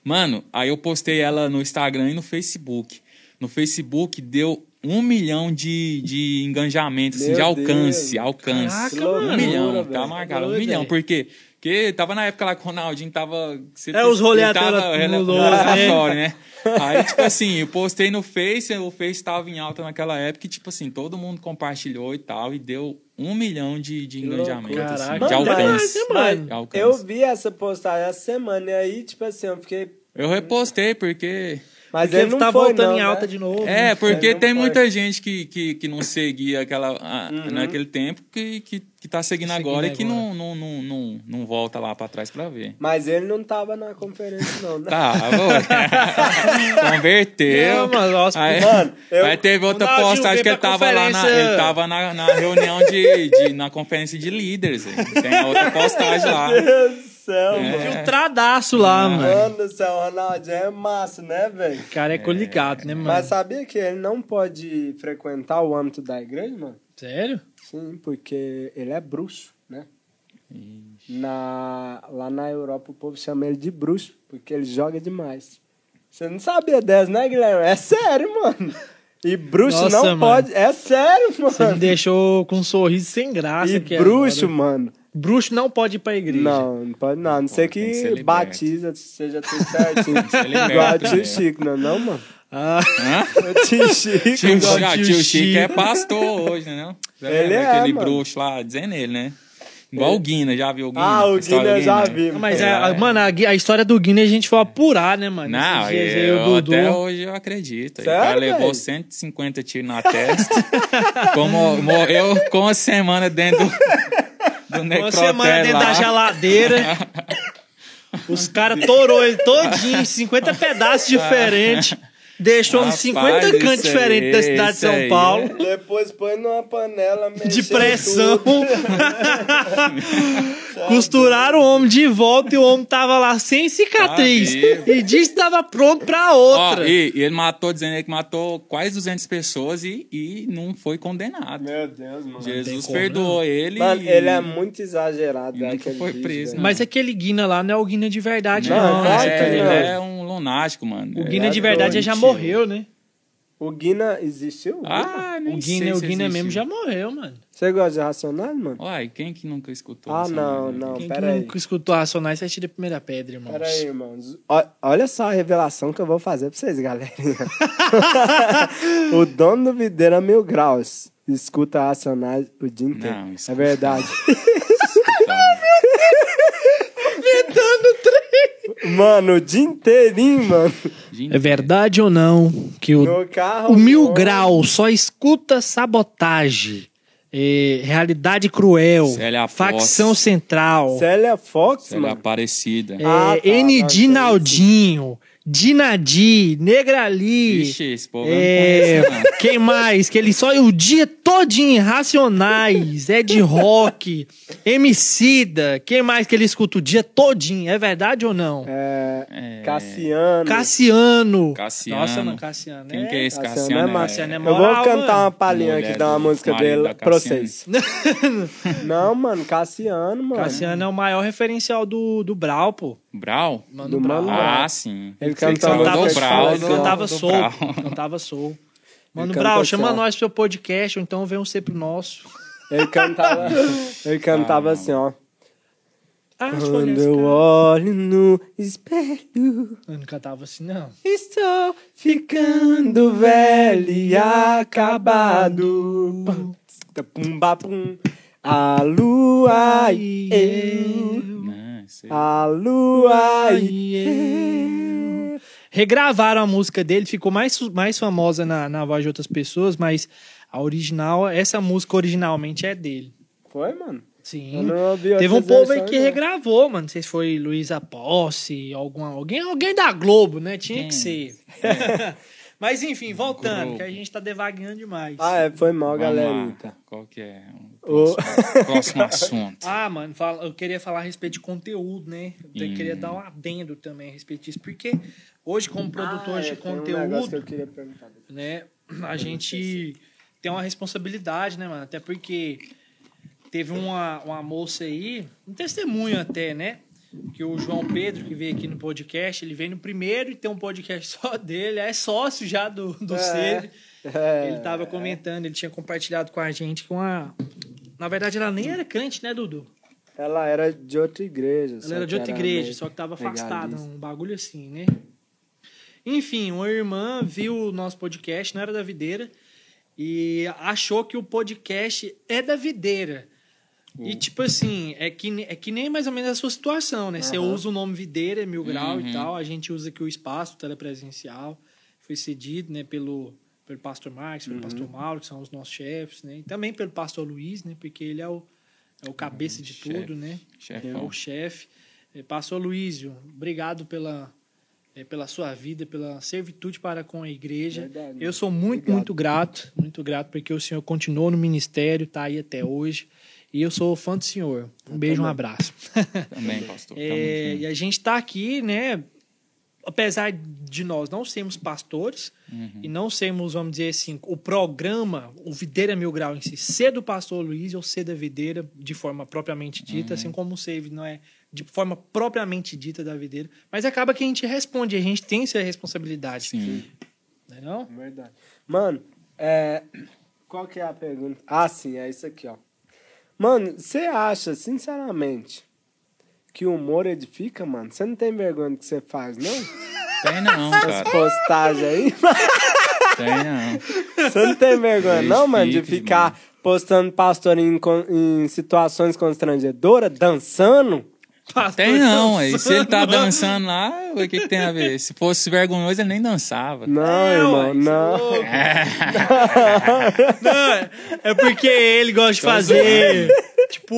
B: Mano, aí eu postei ela no Instagram e no Facebook. No Facebook deu um milhão de, de engajamentos, assim, de alcance,
A: Deus.
B: alcance.
C: Caraca,
B: um milhão, tá marcado, um milhão.
C: velho.
B: Porque tava na época lá que o Ronaldinho tava...
C: É, os rolê
B: tava
C: Lourdes, né?
B: né? Aí, tipo assim, eu postei no Face, o Face tava em alta naquela época e, tipo assim, todo mundo compartilhou e tal, e deu um milhão de, de engajamentos,
C: loucura.
B: assim, de alcance.
C: mas- mano,
B: De alcance.
A: Eu vi essa postagem essa semana e aí, tipo assim, eu fiquei.
B: Eu repostei, porque...
A: Mas
C: Porque
A: ele não
C: tá
A: foi,
C: voltando
A: não,
C: em alta
A: né?
C: de novo.
B: É, porque
A: É, não
B: tem
A: foi.
B: muita gente que, que, que não seguia aquela, a-
C: Uhum.
B: naquele tempo que, que, que tá seguindo,
C: Seguindo
B: agora e que
C: agora.
B: não, não, não, não, não volta lá pra trás pra ver.
A: Mas ele não tava na conferência, não, né?
B: Tá, ué. Converteu.
C: Não, mas, nossa,
B: aí,
A: mano, eu-
B: aí teve outra postagem que ele tava lá na, ele tava na, na reunião de, de. na conferência de líderes. aí. Tem outra postagem lá.
A: Meu Deus céu,
B: É.
A: mano.
C: Filtradaço lá, mano.
A: Mano do céu, o Ronaldinho é massa, né, velho?
C: O cara é coligado, né, mano?
A: Mas sabia que ele não pode frequentar o âmbito da igreja, mano?
C: Sério?
A: Sim, porque ele é bruxo, né? Na, lá na Europa o povo chama ele de bruxo, porque ele joga demais. Você não sabia dessa, né, Guilherme? É sério, mano. E bruxo
C: Nossa,
A: não
C: mano.
A: pode. É sério,
C: Você me
A: mano.
C: deixou com um sorriso sem graça.
A: E
C: aqui
A: bruxo,
C: agora.
A: mano.
C: Bruxo não pode ir pra igreja.
A: Não, não pode não. A não ser
B: que ser
A: que
B: liberto.
A: batiza, seja tudo certinho.
B: ser
A: Igual a tio
B: primeiro.
A: Chico, não, é não, mano?
C: Ah?
A: O tio Chico.
B: Tio, ah,
C: tio
B: tio Chico
C: Chico.
B: é pastor hoje, né? não?
A: Ele é,
B: Aquele
A: mano.
B: bruxo lá, dizendo ele, né? Igual o Guina, já viu o Guina?
A: Ah,
B: A
A: o
B: do
A: eu já
B: Guina?
A: vi.
C: mas,
B: É.
C: a, mano, a, a história do Guinness a gente foi apurar, né, mano?
B: Não,
C: aí
B: eu,
C: o Dudu.
B: até hoje eu acredito.
A: Sério,
B: o cara levou
A: velho?
B: 150 tiros na testa. como morreu com uma semana dentro do, do
C: Uma semana dentro da geladeira. Os caras torou ele todinho, em 50 pedaços diferentes. Deixou
B: Rapaz,
C: 50
B: isso
C: cantos
B: aí,
C: diferentes da cidade de São
B: aí
C: Paulo.
A: Depois põe numa panela
C: De pressão. Costuraram o homem de volta e o homem tava lá sem cicatriz.
B: Tá
C: e disse que tava pronto pra
B: Ó,
C: outra.
B: e, e ele matou, dizendo que matou quase 200 pessoas e, e não foi condenado.
A: Meu Deus, mano.
B: Jesus
C: como,
B: perdoou ele.
A: Mano,
B: e-
A: ele é muito exagerado.
B: E
A: daquele
B: foi
A: vídeo,
B: preso,
A: velho.
C: Mas aquele Guina lá não é o Guina de verdade,
B: Não,
C: não. né?
A: que
B: é, ele
A: não.
B: é um lunático, mano.
C: O
B: É
C: Guina de verdade já morreu, né?
A: O Guina existiu?
B: Ah, nem
C: O Guina,
B: sei
C: o Guina mesmo já morreu, mano.
A: Você gosta de Racionais, mano?
B: Uai, quem que nunca escutou
A: Ah,
B: essa
A: não,
B: música?
A: não.
C: Quem que
A: pera aí.
C: nunca escutou Racionais, você tira a primeira pedra, irmão.
A: Pera aí, irmãos. Ó- Olha só a revelação que eu vou fazer pra vocês, galera. o dono do videira Mil Graus escuta Racionais o dia inteiro.
B: Não,
A: é
B: escuta.
A: verdade.
B: Então,
A: mano, o dia inteirinho, mano.
C: É verdade ou não que o,
A: carro.
C: o Mil Grau só escuta sabotagem, eh, realidade cruel,
B: Célia Fox.
C: facção central,
A: Célia Fox,
B: é
A: mano.
B: Aparecida.
C: eh,
A: Ah, tá,
C: N.
A: tá,
C: Dinaldinho, Dinadi, Negrali.
B: Ixi, esse povo não
C: É,
B: não.
C: quem mais? Que ele só o dia todinho, Racionais, Ed Rock, Emicida. Quem mais que ele escuta o dia todinho? É verdade ou não?
A: É,
B: É.
A: Cassiano.
C: Cassiano.
B: Cassiano.
C: Nossa, não, Cassiano.
B: Quem que é esse
A: Cassiano
B: Cassiano?
A: é.
C: Cassiano é
A: Eu vou
C: moral,
A: cantar
C: mano.
A: uma palhinha aqui, dar uma música dele pra vocês. Não, mano, Cassiano, mano.
C: Cassiano é o maior referencial do, do Brau, pô.
B: Brau?
C: Mano
A: Do
C: Brau.
A: Mano Brau.
B: Ah, sim.
A: Ele cantava-
B: você
C: Cantava
A: Brau, Brau,
C: cantava
B: do
C: soul.
B: Brau.
C: Cantava soul. Mano
A: Ele
C: Brau, chama
A: assim, ó.
C: nós pro seu podcast, ou então vem um ser pro nosso.
A: Ele cantava, ele cantava
B: Ah,
A: assim, ó.
C: Ah,
A: Quando eu olho no espelho,
C: Eu não cantava assim, não.
A: estou ficando velho e acabado. Pum, Pum, ba, pum. A lua e eu,
B: Não.
A: A lua e eu.
C: regravaram a música dele, ficou mais, mais famosa na, na voz de outras pessoas, mas a original, essa música originalmente é dele.
A: Foi, mano?
C: Sim. Teve um povo aí que
A: não.
C: regravou, mano. Não sei se foi Luísa Posse, alguma, alguém, alguém da Globo, né? Tinha que ser. Mas enfim, voltando, que a gente tá devagando demais.
A: Ah, é, foi mal,
B: Vamos lá.
A: galerita.
B: Qual que é
A: O-
B: o próximo, próximo assunto?
C: Ah, mano, fala- eu queria falar a respeito de conteúdo, né? Eu
B: Hum.
C: queria dar um adendo também a respeito disso, porque hoje, como produtor
A: Ah,
C: de
A: é, um que
C: conteúdo,
A: eu queria perguntar.
C: né, a gente tem uma responsabilidade, né, mano? Até porque teve uma, uma moça aí, um testemunho até, né? Que o João Pedro, que veio aqui no podcast, ele veio no primeiro e tem um podcast só dele, é sócio já do, do
A: É, é,
C: ele tava
A: é.
C: comentando, ele tinha compartilhado com a gente com a. Na verdade, ela nem era crente, né, Dudu?
A: Ela era de outra igreja.
C: Ela era de outra igreja,
A: meio
C: só que tava afastada, um bagulho assim, né? Enfim, uma irmã viu o nosso podcast, não era da videira, e achou que o podcast é da videira. E tipo assim, é que, é que nem mais ou menos a sua situação, né? Você
A: Aham.
C: usa o nome videira, é mil grau
B: Uhum.
C: e tal, a gente usa aqui o espaço telepresencial, foi cedido, né, pelo, pelo pastor Marcos, pelo pastor Mauro, que são os nossos chefes, né? E também pelo pastor Luiz, né? Porque ele é o, é o cabeça de
B: chefe.
C: tudo, né? É
B: Chefão.
C: o chefe. É, Pastor Luísio, obrigado pela, é, pela sua vida, pela servitude para com a igreja.
A: Verdade,
C: Eu sou muito,
A: Obrigado.
C: muito grato, muito grato, porque o senhor continuou no ministério, tá aí até hoje. E eu sou fã do senhor. Um beijo, um
A: também.
C: abraço.
B: Também, pastor.
C: É, e a gente tá aqui, né? Apesar de nós não sermos pastores
B: Uhum.
C: e não sermos, vamos dizer assim, o programa, o Videira Mil Grau em si, ser do pastor Luiz ou ser da Videira de forma propriamente dita,
B: Uhum.
C: assim como o Save não é de forma propriamente dita da Videira, mas acaba que a gente responde, a gente tem essa responsabilidade,
B: Sim.
C: não é não?
A: Verdade. Mano, é... qual que é a pergunta? Ah, sim, é isso aqui, ó. Mano, você acha, sinceramente, que o humor edifica, mano? Você não tem vergonha do que você faz, não?
B: Tem não,
A: As
B: cara.
A: postagens aí?
B: Tem não.
A: Você não tem vergonha, não, mano, de ficar postando pastor em, em situações constrangedoras, dançando?
B: Tem não, aí. Se ele tá dançando lá, o que, que tem a ver? Se fosse vergonhoso, ele nem dançava.
A: Não,
C: É,
A: irmão, não.
C: é louco. Não, é- é porque ele gosta de fazer, tipo...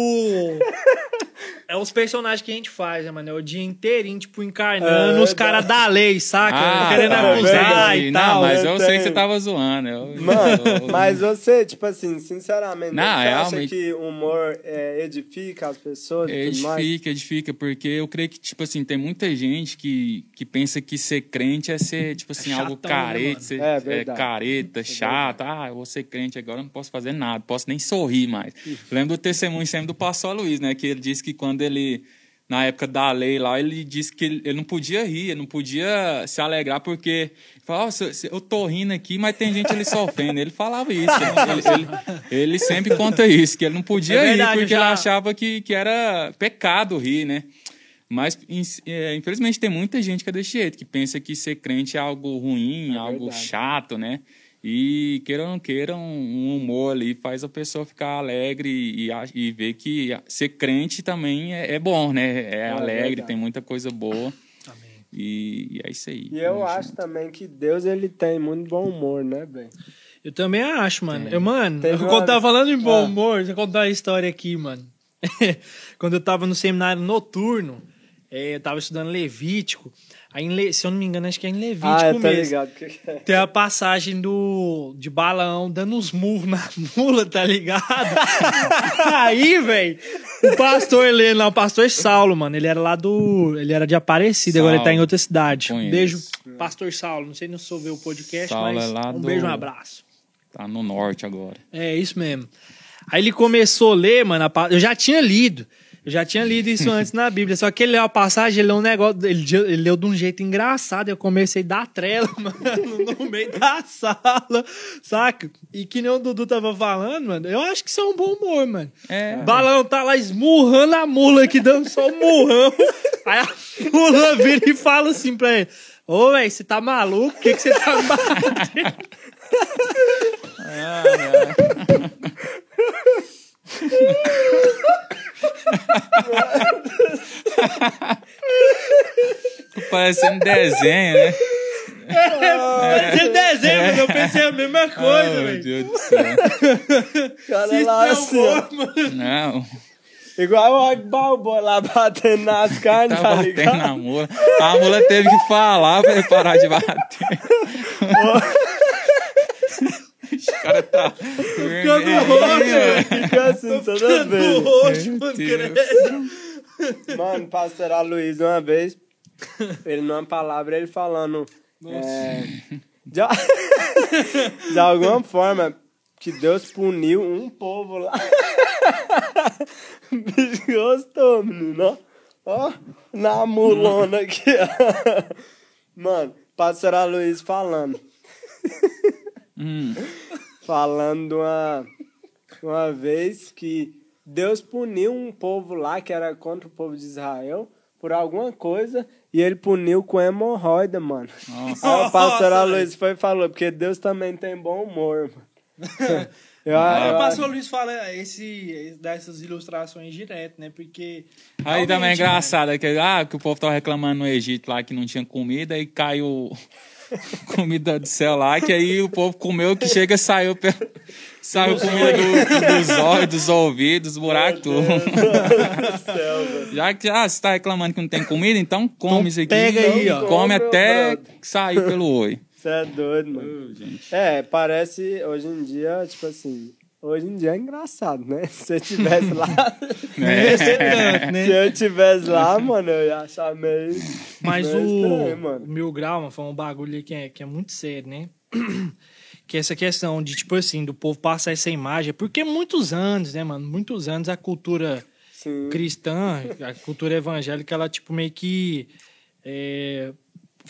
C: É os personagens que a gente faz, né, mano? É o dia inteirinho, tipo, encarnando
A: É,
C: os caras da lei, saca?
B: Ah,
C: Querendo
B: tá,
C: acusar
B: entendi.
C: e
B: Não,
C: tal.
B: mas
A: eu
B: eu sei que você tava zoando. Eu,
A: Mano, mas você, tipo assim, sinceramente,
B: Não,
A: você acha
B: realmente-
A: que o humor é, edifica as pessoas e tudo mais?
B: Edifica, edifica, porque eu creio que, tipo assim, tem muita gente que, que pensa que ser crente é ser, tipo assim, algo
C: Chatão, né,
B: careta,
C: mano?
B: ser,
A: É
B: é,
A: verdade.
B: careta, chato. Ah, eu vou ser crente agora, eu não posso fazer nada, posso nem sorrir mais. Lembro do testemunho sempre do pastor Luiz, né? Que ele disse que quando ele, na época da lei lá, ele disse que ele, não podia rir, ele não podia se alegrar, porque falava, "Ó, se- se- eu tô rindo aqui, mas tem gente ali sofrendo. Ele falava isso, ele, ele- ele- ele sempre conta isso, que ele não podia
C: É
B: rir,
C: verdade,
B: porque
C: eu já-
B: ele achava que, que era pecado rir, né? Mas, é, infelizmente, tem muita gente que é desse jeito, que pensa que ser crente é algo ruim,
A: É
B: algo
A: verdade.
B: chato, né? E queiram ou não queiram, um humor ali faz a pessoa ficar alegre e, e ver que ser crente também é, é bom, né? É, alegre,
A: verdade.
B: tem muita coisa boa.
C: Amém.
B: E, e é isso aí.
A: E eu acho
B: junto.
A: também que Deus, ele tem muito bom humor, né, velho?
C: Eu também acho, mano. Eu, mano,
A: Teve
C: eu,
A: uma-
C: quando tava falando em bom
A: Ah.
C: humor, deixa eu contar uma história aqui, mano. quando eu tava no seminário noturno, é, eu tava estudando Levítico. Aí, se eu não me engano, acho que é em Levítico
A: ah, tô
C: mesmo.
A: ligado. é?
C: Tem a passagem do de Balaão dando uns murros na mula, tá ligado? Aí, velho, o pastor lendo lá, o pastor Saulo, mano, ele era lá do. Ele era de Aparecida, agora ele tá em outra cidade. Um
B: Conheço.
C: beijo, pastor Saulo. Não sei se você ouviu o podcast,
B: Saulo
C: mas
B: é lá
C: um
B: do-
C: beijo, um abraço.
B: Tá no norte agora.
C: É, isso mesmo. Aí ele começou a ler, mano, a eu já tinha lido. Eu já tinha lido isso antes na Bíblia. Só que ele leu a passagem, ele leu um negócio. Ele, ele leu de um jeito engraçado. Eu comecei a dar trela, mano, no meio da sala, saca? E que nem o Dudu tava falando, mano. Eu acho que isso é um bom humor, mano.
B: É.
C: Balão tá lá esmurrando a mula aqui, dando só um murrão. Aí a mula vira e fala assim pra ele: Ô, velho, você tá maluco? O que você tá batendo?
B: Parecendo desenho, né?
C: pensei a mesma coisa,
B: meu
C: velho.
B: Deus do céu.
A: Cara
C: Se
A: lá assim,
C: não é mano.
A: Igual o Og Balboa lá batendo nas carnes,
B: tá
A: tá
B: batendo
A: ligado?
B: na mula. A mula teve que falar pra ele parar de bater. O cara tá
C: Ficando
B: vermelho,
C: roxo,
B: velho.
A: Fica assim toda
C: Ficando roxo, mano,
B: Deus.
C: credo.
A: Mano, pastor Aloysio, uma vez, ele numa palavra, ele falando. É, de, de alguma forma, que Deus puniu um povo lá. Bicho gostou, menino. Ó, na mulona aqui, ó. Mano, pastor Aloysio falando.
B: Hum,
A: falando uma, uma vez que Deus puniu um povo lá que era contra o povo de Israel por alguma coisa e ele puniu com hemorroida, mano.
B: Nossa.
A: Aí o pastor Aloysio foi e falou, porque Deus também tem bom humor, mano. Eu,
B: Ah,
A: eu
C: O pastor Luiz fala esse, dessas ilustrações direto, né? Porque.
B: Aí também é
C: realmente,
B: engraçado, é que, ah, que o povo tava reclamando no Egito lá que não tinha comida e caiu comida do céu lá, que aí o povo comeu que chega saiu pelo, saiu comida do- dos olhos, dos ouvidos, dos buracos, tudo.
A: Céu, velho.
B: Já que ah, você tá reclamando que não tem comida, então come
C: Então
B: isso aqui.
C: pega aí, ó.
B: Come até sair pelo oi.
A: Você é doido, mano. É, parece hoje em dia, tipo assim. Hoje em dia é engraçado, né? Se eu tivesse lá.
C: Né?
A: Se eu tivesse lá, mano, eu ia achar meio.
C: Mas
A: meio
C: o,
A: estranho,
C: o Mil Grau, mano, foi um bagulho aí que é, que é muito sério, né? Que essa questão de, tipo assim, do povo passar essa imagem. Porque muitos anos, né, mano? Muitos anos a cultura
A: Sim.
C: cristã, a cultura evangélica, ela, tipo, meio que. é,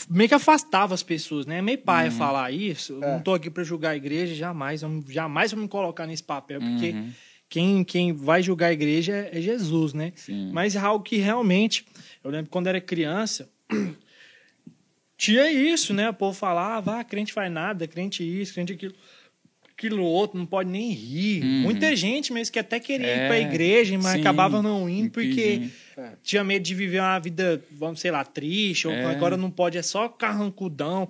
C: meio que afastava as pessoas, né? É meio paia falar isso.
A: É.
C: não tô aqui pra julgar a igreja, jamais. Eu jamais vou me colocar nesse papel, porque
B: Uhum.
C: quem, quem vai julgar a igreja é é Jesus, né?
B: Sim.
C: Mas é algo que realmente. Eu lembro quando era criança. Tinha isso, né? O povo falava, ah, crente faz nada, crente isso, crente aquilo, aquilo outro, não pode nem rir.
B: Uhum.
C: Muita gente mesmo que até queria ir
B: É,
C: pra igreja, mas
B: sim,
C: acabava não indo porque.
A: É.
C: tinha medo de viver uma vida, vamos, sei lá, triste, ou
B: É.
C: agora não pode, é só carrancudão.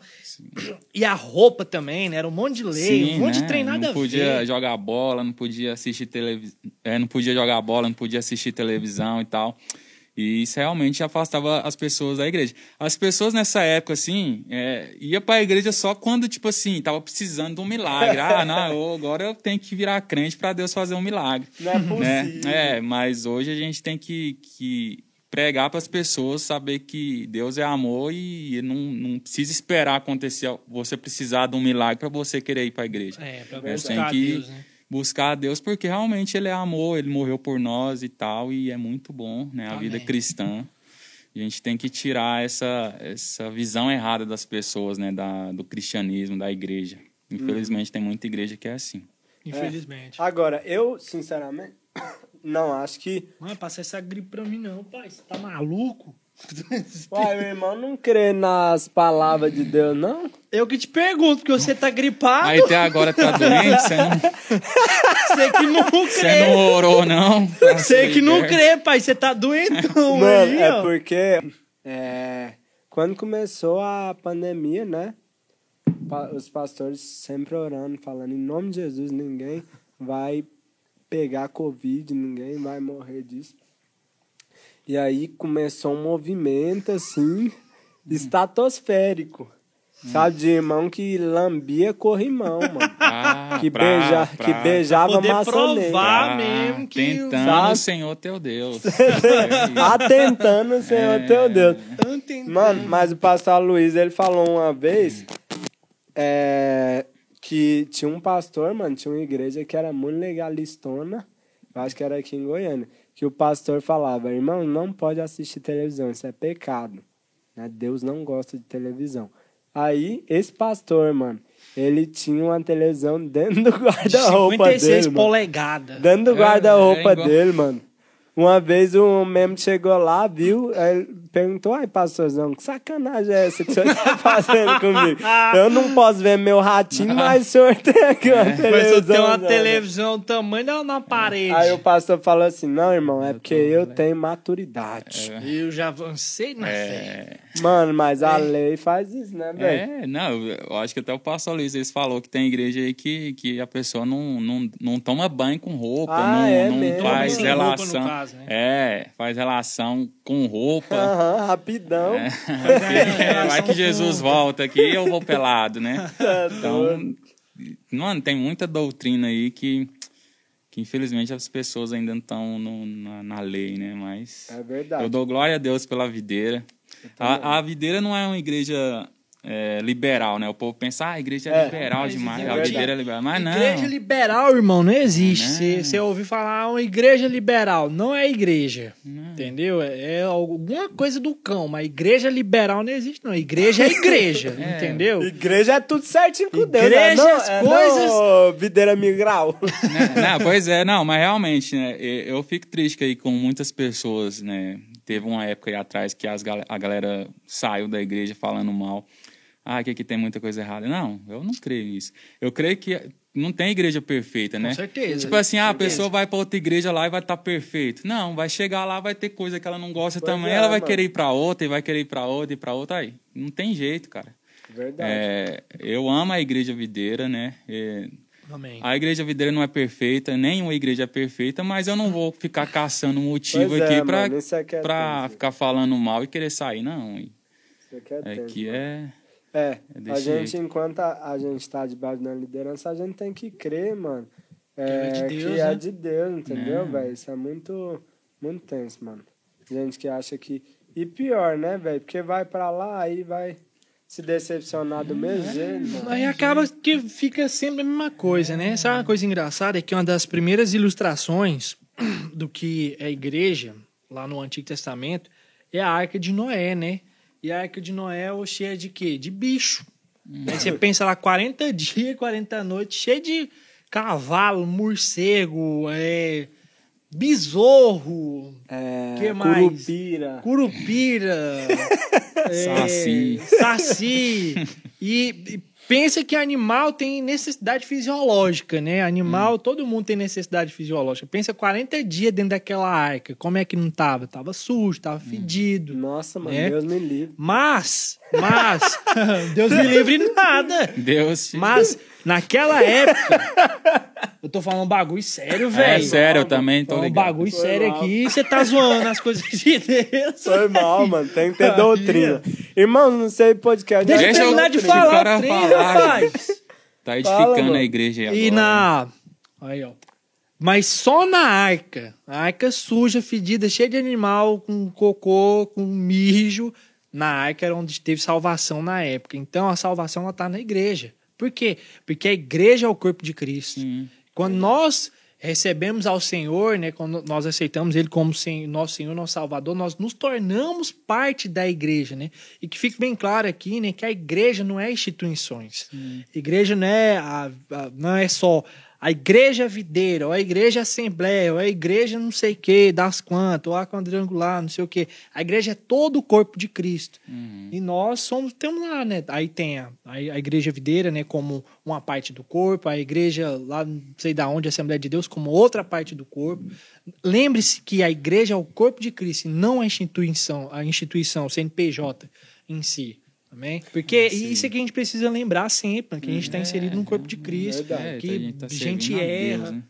C: E a roupa também, né? Era um monte de lei,
B: Sim,
C: um monte
B: né?
C: de trem nada
B: Não
C: a
B: podia
C: ver.
B: jogar bola, não podia assistir televisão. não podia jogar bola, não podia assistir televisão e tal. E isso realmente afastava as pessoas da igreja. As pessoas nessa época, assim, é, ia pra igreja só quando, tipo assim, tava precisando de um milagre. Ah, não, agora eu tenho que virar crente para Deus fazer um milagre.
A: Não é
B: né?
A: possível.
B: É, mas hoje a gente tem que, que pregar para as pessoas saber que Deus é amor e não, não precisa esperar acontecer você precisar de um milagre para você querer ir para a igreja.
C: É, pra
B: É,
C: buscar
B: tem que
C: Deus, né?
B: Buscar a Deus porque realmente ele é amor, ele morreu por nós e tal e é muito bom, né, a
C: Amém.
B: vida cristã. A gente tem que tirar essa essa visão errada das pessoas, né, da, do cristianismo, da igreja. Infelizmente tem muita igreja que é assim.
C: Infelizmente.
A: Agora, eu, sinceramente, não acho que.
C: Não, passa essa gripe pra mim não, pai. Você tá maluco?
A: Uai, meu irmão não crê nas palavras de Deus, não?
C: Eu que te pergunto, porque você tá gripado,
B: Aí até agora tá doente, você não,
C: você que não
B: você
C: crê.
B: não orou não.
C: Você que não
B: liberto.
C: crê, pai. Você tá doentão
A: Mano,
C: aí,
A: é
C: ó.
A: porque é, quando começou a pandemia, né? Os pastores sempre orando, falando em nome de Jesus, ninguém vai pegar Covid, ninguém vai morrer disso. E aí começou um movimento assim, estratosférico. Sabe, de irmão que lambia corrimão, mano.
B: Ah,
A: Que,
B: pra-
A: beija,
B: pra-
A: que beijava
C: poder
A: maçaneta.
C: provar. mesmo que
B: Tentando
A: Sabe?
B: o Senhor teu Deus.
A: Atentando o Senhor teu Deus. Mano, mas o pastor Luiz, ele falou uma vez é, que tinha um pastor, mano, tinha uma igreja que era muito legalistona, eu acho que era aqui em Goiânia, que o pastor falava, irmão, não pode assistir televisão, isso é pecado. né? Deus não gosta de televisão. Aí, esse pastor, mano, ele tinha uma televisão dentro do guarda-roupa
C: 56
A: dele, mano.
C: polegadas.
A: Dentro do
B: É,
A: guarda-roupa
B: é igual-
A: dele, mano. Uma vez um membro chegou lá, viu, aí perguntou, ai, pastorzão, que sacanagem é essa que o senhor tá fazendo comigo? Eu não posso ver meu ratinho, mas o senhor tem aqui uma
C: Mas eu
A: televisão.
C: tenho uma
A: né?
C: televisão do tamanho na parede.
A: Aí o pastor falou assim, não, irmão, é porque eu tenho maturidade.
C: Eu já avancei na fé.
B: É,
A: Mano, mas a lei faz isso, né, velho?
B: é, não, eu acho que até o pastor Luiz eles falou que tem igreja aí que, que a pessoa não, não, não toma banho com roupa,
A: Ah,
B: não,
A: é
B: não
A: mesmo?
B: faz
C: Sem roupa, no
B: relação.
C: caso, né?
B: É, faz relação com roupa.
A: Aham, rapidão.
B: É.
C: relação
B: Vai que Jesus
C: com-
B: volta aqui e eu vou pelado, né?
A: Tá
B: Então, mano, tem muita doutrina aí que, que infelizmente as pessoas ainda não estão na, na lei, né? Mas
A: É verdade.
B: eu dou glória a Deus pela videira. A, a videira não é uma igreja é, liberal, né? O povo pensa, ah, a igreja é,
A: É,
B: liberal demais,
C: é
B: a videira é liberal. Mas não.
C: Igreja liberal, irmão, não existe.
B: Não.
C: Você você ouviu falar uma igreja liberal, não é igreja. Entendeu? É, é alguma coisa do cão, mas igreja liberal não existe, não. Igreja é igreja,
B: É.
C: entendeu?
A: Igreja é tudo certinho com Deus.
C: Igreja,
A: né? não,
C: as
A: é
C: coisas-
A: Não, videira migral.
B: Né? Não, pois é, não, mas realmente, né, eu fico triste aí com muitas pessoas, né? Teve uma época aí atrás que as, a galera saiu da igreja falando mal. Ah, que aqui tem muita coisa errada. Não, eu não creio nisso. Eu creio que não tem igreja perfeita, né?
C: certeza.
B: Tipo assim, ah, a pessoa vai pra outra igreja lá e vai estar perfeito. Não, vai chegar lá, vai ter coisa que ela não gosta também.
A: é,
B: ela vai
A: mano.
B: querer ir pra outra, e vai querer ir pra outra, e pra outra. Aí, não tem jeito, cara.
A: Verdade.
B: É, eu amo a igreja videira, né? É,
C: Amém.
B: a igreja videira não é perfeita, nenhuma igreja é perfeita, mas eu não vou ficar caçando motivo
A: Pois é,
B: aqui
A: é que é
B: pra ficar falando mal e querer sair, não.
A: Isso aqui é
B: É
A: tenso,
B: que é.
A: É,
B: É
A: a gente,
B: jeito.
A: enquanto a, a gente tá debaixo da liderança, a gente tem que crer, mano. É,
C: é de Deus,
A: que é
C: né?
A: de Deus, entendeu,
B: É.
A: velho? Isso é muito, muito tenso, mano. Gente que acha que. E pior, né, velho? Porque vai pra lá, aí vai se decepcionar do mesmo jeito, mano.
C: Aí acaba que fica sempre a mesma coisa, né? Sabe uma coisa engraçada? É que uma das primeiras ilustrações do que é igreja, lá no Antigo Testamento, é a Arca de Noé, né? E a Arca de Noé é cheia de quê? De bicho. Aí você pensa lá, 40 dias, 40 noites, cheio de cavalo, morcego, é, besouro,
A: É,
C: Que mais?
A: Curupira.
C: curupira, é,
B: Saci.
C: saci. E, e pensa que animal tem necessidade fisiológica, né? Animal, todo mundo tem necessidade fisiológica. Pensa 40 dias dentro daquela arca. Como é que não tava? Tava sujo, tava fedido.
A: Nossa, mano,
C: É.
A: Deus me livre.
C: Mas, mas, Deus me livre nada.
B: Deus.
C: Mas, naquela época, eu tô falando um bagulho sério, velho.
B: É sério, eu também tô
C: Tô um
B: ligado.
C: bagulho
A: Foi
C: sério
A: mal.
C: aqui. Você tá zoando as coisas de Deus.
A: Foi mal, mano. Tem que ter doutrina. Irmão, não sei podcast.
C: Deixa eu
A: mas
B: Deixa
A: tem
C: terminar de
B: o
C: falar
B: cara
C: o trem,
B: falar,
C: rapaz.
B: Tá
A: Fala,
B: edificando
A: mano.
B: a igreja aí agora.
C: E na. Aí, ó. Mas só na arca. A arca suja, fedida, cheia de animal, com cocô, com mijo. Na arca era onde teve salvação na época. Então a salvação ela tá na igreja. Por quê? Porque a igreja é o corpo de Cristo. Quando nós recebemos ao Senhor, né, quando nós aceitamos Ele como nosso Senhor, nosso Salvador, nós nos tornamos parte da igreja, né? E que fique bem claro aqui, né, que a igreja não é instituições. Igreja não é, a- a- não é só a igreja videira, ou a igreja assembleia, ou a igreja não sei o que, das quantas, ou a quadrangular, não sei o que. A igreja é todo o corpo de Cristo. E nós somos, temos lá, né? Aí tem a, a igreja videira, né, como uma parte do corpo, a igreja lá, não sei da onde, a Assembleia de Deus, como outra parte do corpo. Lembre-se que a igreja é o corpo de Cristo, e não a instituição, a instituição, o CNPJ em si. Amém? Porque isso é que a gente precisa lembrar sempre, que a gente está inserido no corpo de Cristo,
A: verdade.
B: É,
C: que
B: a gente tá
C: gente
B: a
C: erra.
B: Deus, né?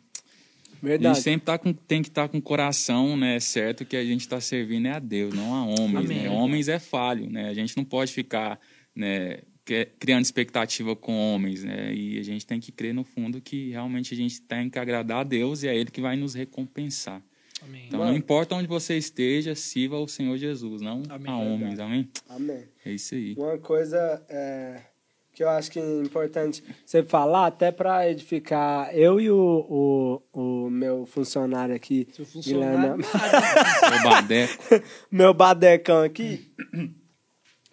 B: A
A: Verdade.
B: gente sempre tá com, tem que estar com o coração né, certo que a gente está servindo é a Deus, não a homens. Né? Homens é falho, né? A gente não pode ficar né, criando expectativa com homens, né? E a gente tem que crer no fundo que realmente a gente tem que agradar a Deus e é Ele que vai nos recompensar.
C: Amém.
B: Então,
A: Mano.
B: não importa onde você esteja, sirva ao Senhor Jesus, não
C: Amém.
B: a homens, amém?
A: Amém.
B: É isso aí.
A: Uma coisa é, que eu acho que é importante você falar, até para edificar eu e o, o, o meu funcionário aqui,
C: Seu funcionário.
A: Guilherme,
B: O Badeco.
A: meu badecão aqui,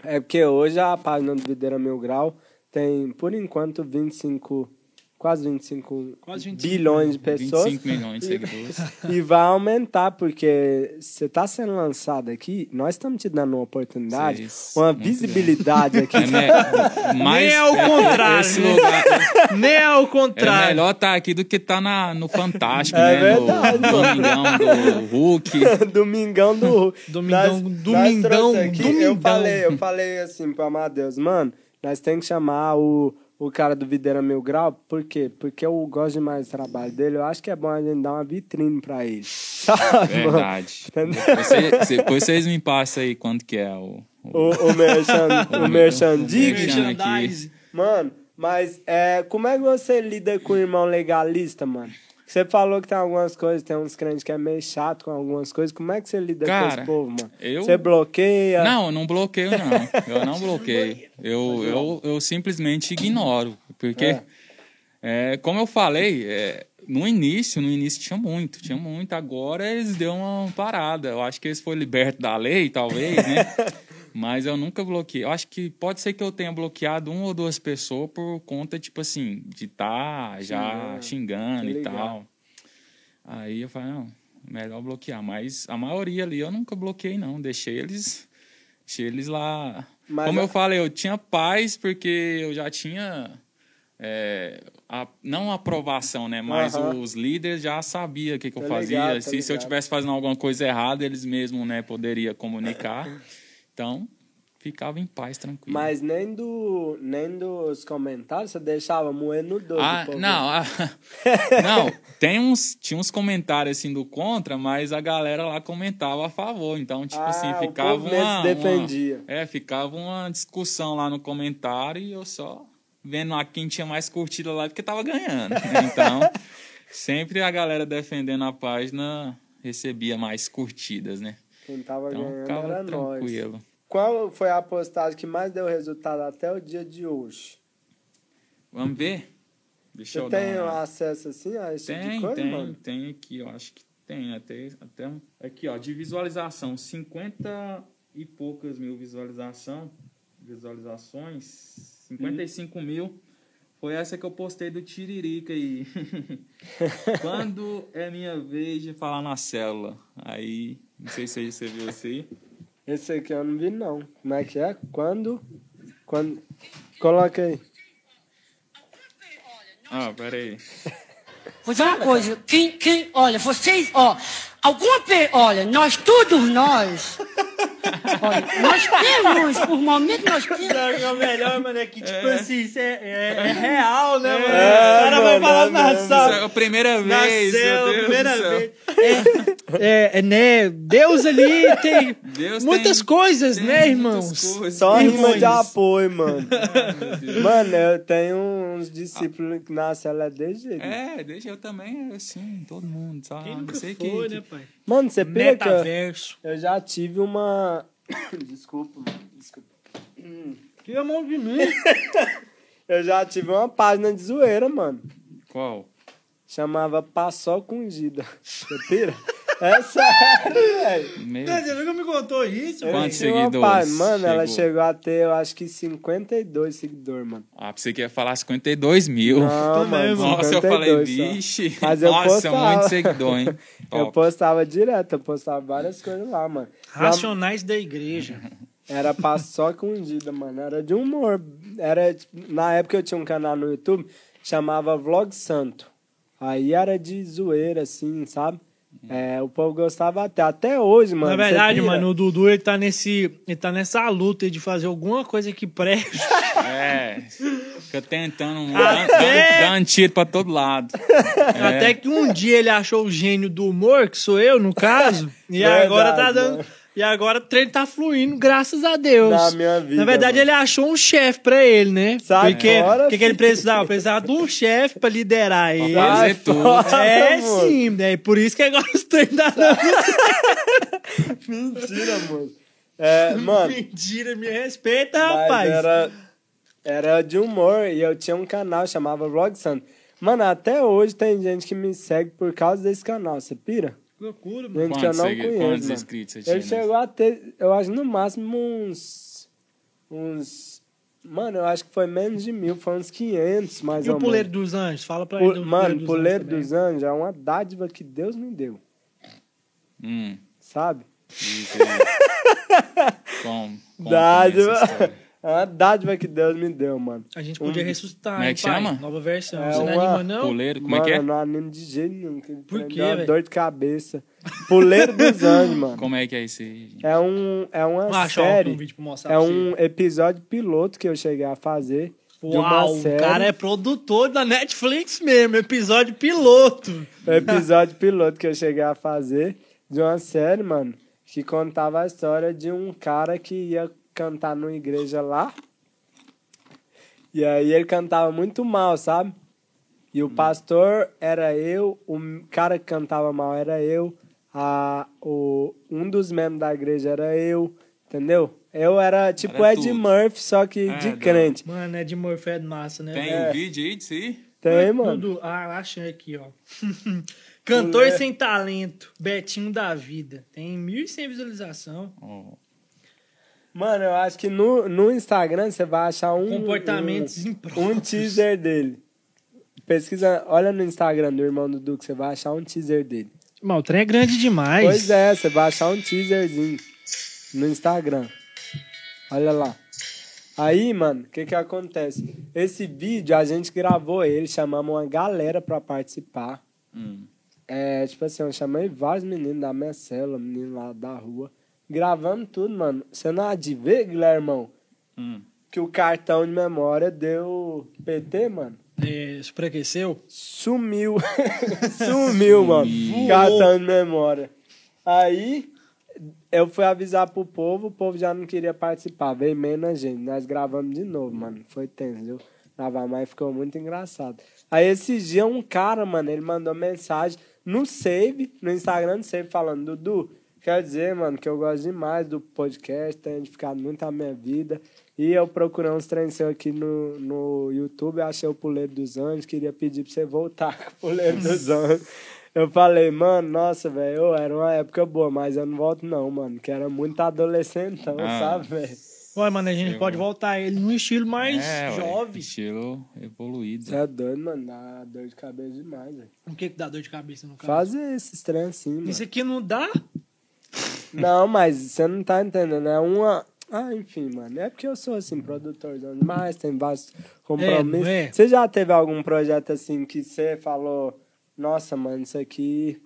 A: é porque hoje a página do Videira Mil Grau tem, por enquanto, 25 quase 25,
C: Quase 25
A: bilhões de pessoas.
B: 25 milhões de seguidores.
A: E vai aumentar, porque você está sendo lançado aqui, nós estamos te dando uma oportunidade,
B: Vocês-
A: uma visibilidade aqui.
B: É me- mais,
C: Nem é o
B: é-
C: contrário,
B: lugar,
C: Nem ao
B: é
C: contrário.
B: melhor estar aqui do que estar na, no Fantástico,
A: É
B: né?
A: verdade,
B: no Domingão do Hulk.
A: Domingão do
C: Domingão-
A: Nós-
C: Domingão-
A: nós aqui, Eu
C: Domingão.
A: falei, eu falei assim pro Amadeus, mano, nós temos que chamar o, o cara do Videira Mil Grau, por quê? Porque eu gosto demais do trabalho dele, eu acho que é bom a gente dar uma vitrine pra ele. Sabe?
B: Verdade. Depois, depois vocês me passam aí quanto que é o... o-
A: O, o Merchan, o Merchan Dig.
B: Merchan.
C: Merchandise.
A: Mano, mas é, como é que você lida com o irmão legalista, mano? Você falou que tem algumas coisas, tem uns crentes que é meio chato com algumas coisas. Como é que você lida com
B: Cara,
A: esse povo, mano?
B: eu-
A: Você bloqueia?
B: Não, eu não bloqueio, não. Eu não bloqueio. Eu, eu, eu simplesmente ignoro. Porque, é, como eu falei, é, no início, no início tinha muito, tinha muito. Agora eles deu uma parada. Eu acho que eles foram libertos da lei, talvez, né? Mas eu nunca bloqueei. Eu acho que pode ser que eu tenha bloqueado uma ou duas pessoas por conta, tipo assim, de estar já
A: Xingando.
B: xingando e tal. Aí eu falei, não, melhor bloquear. Mas a maioria ali eu nunca bloqueei, não. Deixei eles, deixei eles lá.
A: Mas
B: Como
A: a-
B: eu falei, eu tinha paz porque eu já tinha. é, a- não aprovação, né? Mas os líderes já sabiam o que, que eu
A: Tô
B: fazia.
A: ligado, tô
B: se, se eu tivesse fazendo alguma coisa errada, eles mesmos né, poderiam comunicar. Então, ficava em paz, tranquilo.
A: Mas nem, do, nem dos comentários você deixava moendo no doido.
B: Ah, não, ah, não, tem uns, tinha uns comentários assim do contra, mas a galera lá comentava a favor. Então, tipo
A: Ah,
B: assim,
A: o
B: ficava
A: povo mesmo
B: uma,
A: se defendia.
B: uma- É, ficava uma discussão lá no comentário e eu só vendo a quem tinha mais curtida lá porque tava ganhando. Então, sempre a galera defendendo a página recebia mais curtidas, né?
A: Quem tava
B: Então,
A: ganhando era nós.
B: tranquilo.
A: Qual foi a postagem que mais deu resultado até o dia de hoje?
B: Vamos ver? Deixa
A: Você
B: eu dar
A: tem
B: uma-
A: acesso assim a esse tipo de
B: Tem,
A: coisa,
B: tem,
A: mano?
B: tem aqui, eu acho que tem até, até aqui, ó, de visualização, 50 e poucas mil visualização, visualizações, 55 mil. Foi essa que eu postei do Tiririca aí. Quando é minha vez de falar na célula? Aí, não sei se você viu isso aí.
A: Esse aqui eu não vi, não. Como é que é? Quando? Quando? Coloca aí.
B: Ah, peraí.
D: Vou dizer uma coisa, quem, quem, olha, vocês, ó, alguma pe... olha, nós, todos nós, olha, nós temos, por momento nós temos,
C: é o melhor, mano, é que, tipo assim, isso é, é, é real, né, mano?
A: É,
C: o cara vai
A: mano,
C: falar
A: é
C: na sala.
B: é a primeira vez, Deus
C: primeira
B: do céu.
C: vez. É, é, é, né? Deus ali tem
B: Deus
C: muitas
B: tem-
C: coisas,
B: tem
C: né,
B: muitas
C: irmãos?
B: coisas.
A: Só rima
C: Irmãos.
A: de apoio, mano.
B: Meu Deus.
A: mano, eu tenho uns discípulos que na cela é jeito.
B: É, deixa eu também, assim, todo mundo, sabe?
C: Quem nunca
B: Sei
C: foi,
B: que,
C: né, pai?
A: Mano, você eu,
C: Metaverso.
A: eu já tive uma... Desculpa, mano. Desculpa.
C: Tira a mão de mim.
A: Eu já tive uma página de zoeira, mano.
B: Qual?
A: Chamava Paçoca Ungida. Você pira? É sério, velho.
C: Você nunca me contou isso?
B: Quantos seguidores
A: página- Mano, ela
B: chegou?
A: chegou a ter, eu acho que 52 seguidores, mano.
B: Ah, pensei que ia falar 52 mil.
A: Não, mano.
B: Nossa, eu falei,
A: 52
B: vixe.
A: Mas eu
B: Nossa,
A: postava.
B: muito seguidor, hein?
A: Eu postava direto, eu postava várias coisas lá, mano.
C: Racionais da igreja.
A: Era paçoca ungida, mano. Era de humor. Era, tipo, na época eu tinha um canal no YouTube, chamava Vlog Santo. Aí era de zoeira, assim, sabe? É, o povo gostava até. Até hoje, mano.
C: Na verdade, mano, o Dudu ele tá, nesse, ele tá nessa luta de fazer alguma coisa que preste.
B: É. Fica tentando,
C: Até-
B: dando, dando tiro pra todo lado. É.
C: Até que um dia ele achou o gênio do humor, que sou eu, no caso, e
A: Verdade,
C: agora tá dando.
A: mano.
C: E agora o trem tá fluindo, graças a Deus.
A: Na minha vida,
C: Na verdade,
A: mano.
C: ele achou um chefe pra ele, né?
A: Sai
C: Porque o que, que ele precisava? Precisava de um chefe pra liderar ele.
B: tudo.
A: fora,
C: É,
A: moço.
C: sim, né? Por isso que agora os trem tá dando
A: Mentira, moço. É, mano,
C: mentira. Me respeita,
A: mas
C: rapaz.
A: era, era de humor e eu tinha um canal chamava Vlog Santo. Mano, até hoje tem gente que me segue por causa desse canal, você pira?
C: Loucura, mano.
A: Que eu
B: Quantos
A: não
B: segui-
A: conheço.
B: quantos inscritos você tinha?
A: Ele chegou a ter, eu acho, no máximo uns. uns Mano, eu acho que foi menos de mil, foi uns 500, mais
C: E
A: ou
C: o Puleiro
A: menos.
C: dos Anjos? Fala pra ele. do
A: Mano,
C: Puleiro
A: Puleiro
C: também.
A: dos Anjos é uma dádiva que Deus me deu,
B: Hum,
A: sabe?
B: isso. Como? Conta
A: Dádiva. É uma dádiva que Deus me deu, mano.
C: A gente podia
A: Um-
C: ressuscitar,
B: Como é
C: hein,
B: que
C: pai?
B: chama?
C: Nova versão.
A: É
C: Você não
A: uma-
C: anima, não?
B: Puleiro, como
A: mano,
B: é que é?
A: eu não animo de jeito nenhum. que
C: Por quê, velho?
A: dor de cabeça. Puleiro dos Anjos, mano.
B: Como é que é isso aí? gente?
A: É, um, é uma série.
C: um vídeo pra mostrar
A: É
C: pra
A: um episódio piloto que eu cheguei a fazer.
C: você.
A: de uma
C: Uau, o
A: série.
C: cara é produtor da Netflix mesmo, episódio piloto.
A: Episódio piloto que eu cheguei a fazer de uma série, mano, que contava a história de um cara que ia cantar numa igreja lá. E aí ele cantava muito mal, sabe? E o pastor era eu, o cara que cantava mal era eu, a, o, um dos membros da igreja era eu, entendeu? Eu era tipo
B: Era
A: Ed
B: tudo.
A: Murphy, só que
B: Ah,
A: de
B: não.
A: crente.
C: Mano, é de Murphy é massa, né?
B: Tem
C: velho?
B: um vídeo aí disso aí?
A: Tem, mano.
C: Tudo- Ah, achei aqui, ó. Cantor
A: Mulher.
C: sem talento, Betinho da vida. Tem 1.100 visualização.
B: Ó,
A: Mano, eu acho que no, no Instagram você vai achar um.
C: Comportamentos
A: um,
C: impróprios.
A: um teaser dele. Pesquisa, olha no Instagram do irmão do Duque, você vai achar um teaser dele.
C: Mas o trem é grande demais.
A: Pois é, você vai achar um teaserzinho no Instagram. Olha lá. Aí, mano, o que que acontece? Esse vídeo a gente gravou ele, chamamos uma galera pra participar.
B: hum.
A: É, tipo assim, eu chamei vários meninos da minha cela, meninos lá da rua. Gravamos tudo, mano. Você não há de ver, Guilhermão,
B: Hum.
A: que o cartão de memória deu PT, mano?
C: Superaqueceu?
A: Sumiu. Sumiu, mano. Cartão de memória. Aí, eu fui avisar pro povo, o povo já não queria participar. Veio menos gente. Nós gravamos de novo, mano. Foi tenso, viu? Gravar mais ficou muito engraçado. Aí, esses dias, um cara, mano, ele mandou mensagem no Save, no Instagram do Save, falando, Dudu, quer dizer, mano, que eu gosto demais do podcast, tem edificado muito a minha vida. E eu procurei uns treinos seus aqui no, no YouTube, achei o Puleiro dos Anjos, queria pedir pra você voltar com o Puleiro dos Anjos. Eu falei, mano, nossa, velho, era uma época boa, mas eu não volto não, mano, que era muito adolescentão,
B: Ah.
A: sabe, velho?
C: Ué, mano, a gente
B: Eu-
C: pode voltar ele num estilo mais
B: É, ué,
C: jovem.
B: Estilo evoluído.
A: Você é doido, mano, dá dor de cabeça demais, velho.
C: O que que dá dor de cabeça no caso?
A: Fazer esses treinos assim, mano.
C: Isso aqui não dá?
A: Não, mas você não tá entendendo, é uma... Ah, enfim, mano, é porque eu sou, assim, produtorzão demais, tem vários compromissos.
C: É, é?
A: Você já teve algum projeto, assim, que você falou, nossa, mano, isso aqui...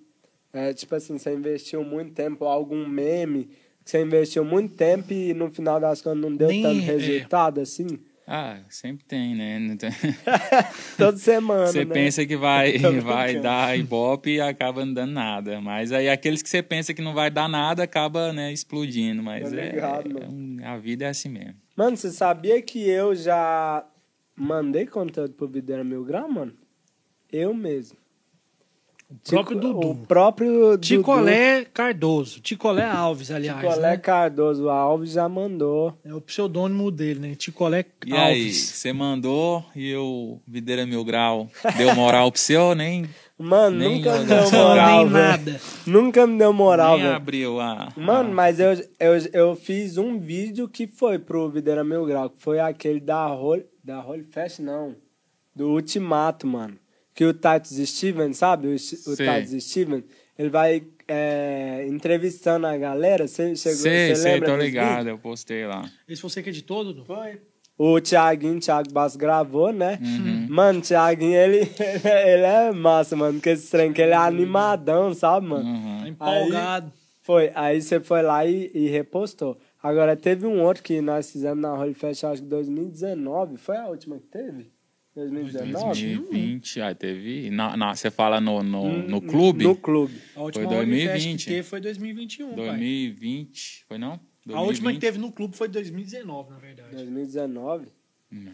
A: É, tipo assim, você investiu muito tempo, algum meme, que você investiu muito tempo e no final das contas não deu
C: Nem-
A: tanto
C: é.
A: resultado, assim?
B: Ah, sempre tem, né? Tem-
A: Toda semana,
B: Você
A: né?
B: pensa que vai, vai dar ibope e acaba não dando nada. Mas aí aqueles que você pensa que não vai dar nada, acaba né, explodindo. Mas
A: Tô
B: é,
A: ligado,
B: é um- a vida é assim mesmo.
A: Mano, você sabia que eu já mandei conteúdo pro Videira Mil Grau, mano? Eu mesmo.
C: O próprio
A: Tico-
C: Dudu.
A: O próprio Dudu.
C: Ticolé Cardoso. Ticolé Alves, aliás.
A: Ticolé
C: né?
A: Cardoso Alves já mandou.
C: É o pseudônimo dele, né? Ticolé
B: E aí,
C: Alves.
B: você mandou e o Videira Mil Grau deu moral pro seu, nem,
A: Mano,
B: Nem
A: nunca me deu moral,
C: nem nada.
A: Nunca me deu moral,
B: nem
A: velho.
B: abriu a...
A: Mano,
B: a-
A: mas eu, eu, eu fiz um vídeo que foi pro Videira Mil Grau, que foi aquele da Holy, da Holy Fest, não. Do Ultimato, mano. Que o Titus Steven, sabe? O, o. Titus Steven, ele vai é, entrevistando a galera. Você chegou,
B: Sei, sei, tô ligado,
A: vídeo?
B: eu postei lá.
C: Esse você que editou, Dudu?
A: Foi. O Thiaguinho, Thiago Basso gravou, né?
B: Uhum.
A: Mano, o Thiaguinho, ele, ele é massa, mano. Porque esse trem que ele é animadão, sabe, mano?
B: Uhum.
C: Empolgado.
A: Foi, aí você foi lá e, e repostou. Agora, teve um outro que nós fizemos na Holy Fest, acho que 2019. Foi a última que teve? 2019?
B: 2020, ah, teve... Na, na- você fala no, no,
A: Hum,
B: no clube?
A: No clube.
C: A última
B: Foi
C: Unifest
B: 2020.
C: que teve foi 2021, pai.
B: 2020, foi não?
C: A última que
B: 2020?
C: teve no clube foi 2019, na verdade.
A: 2019.
B: Não.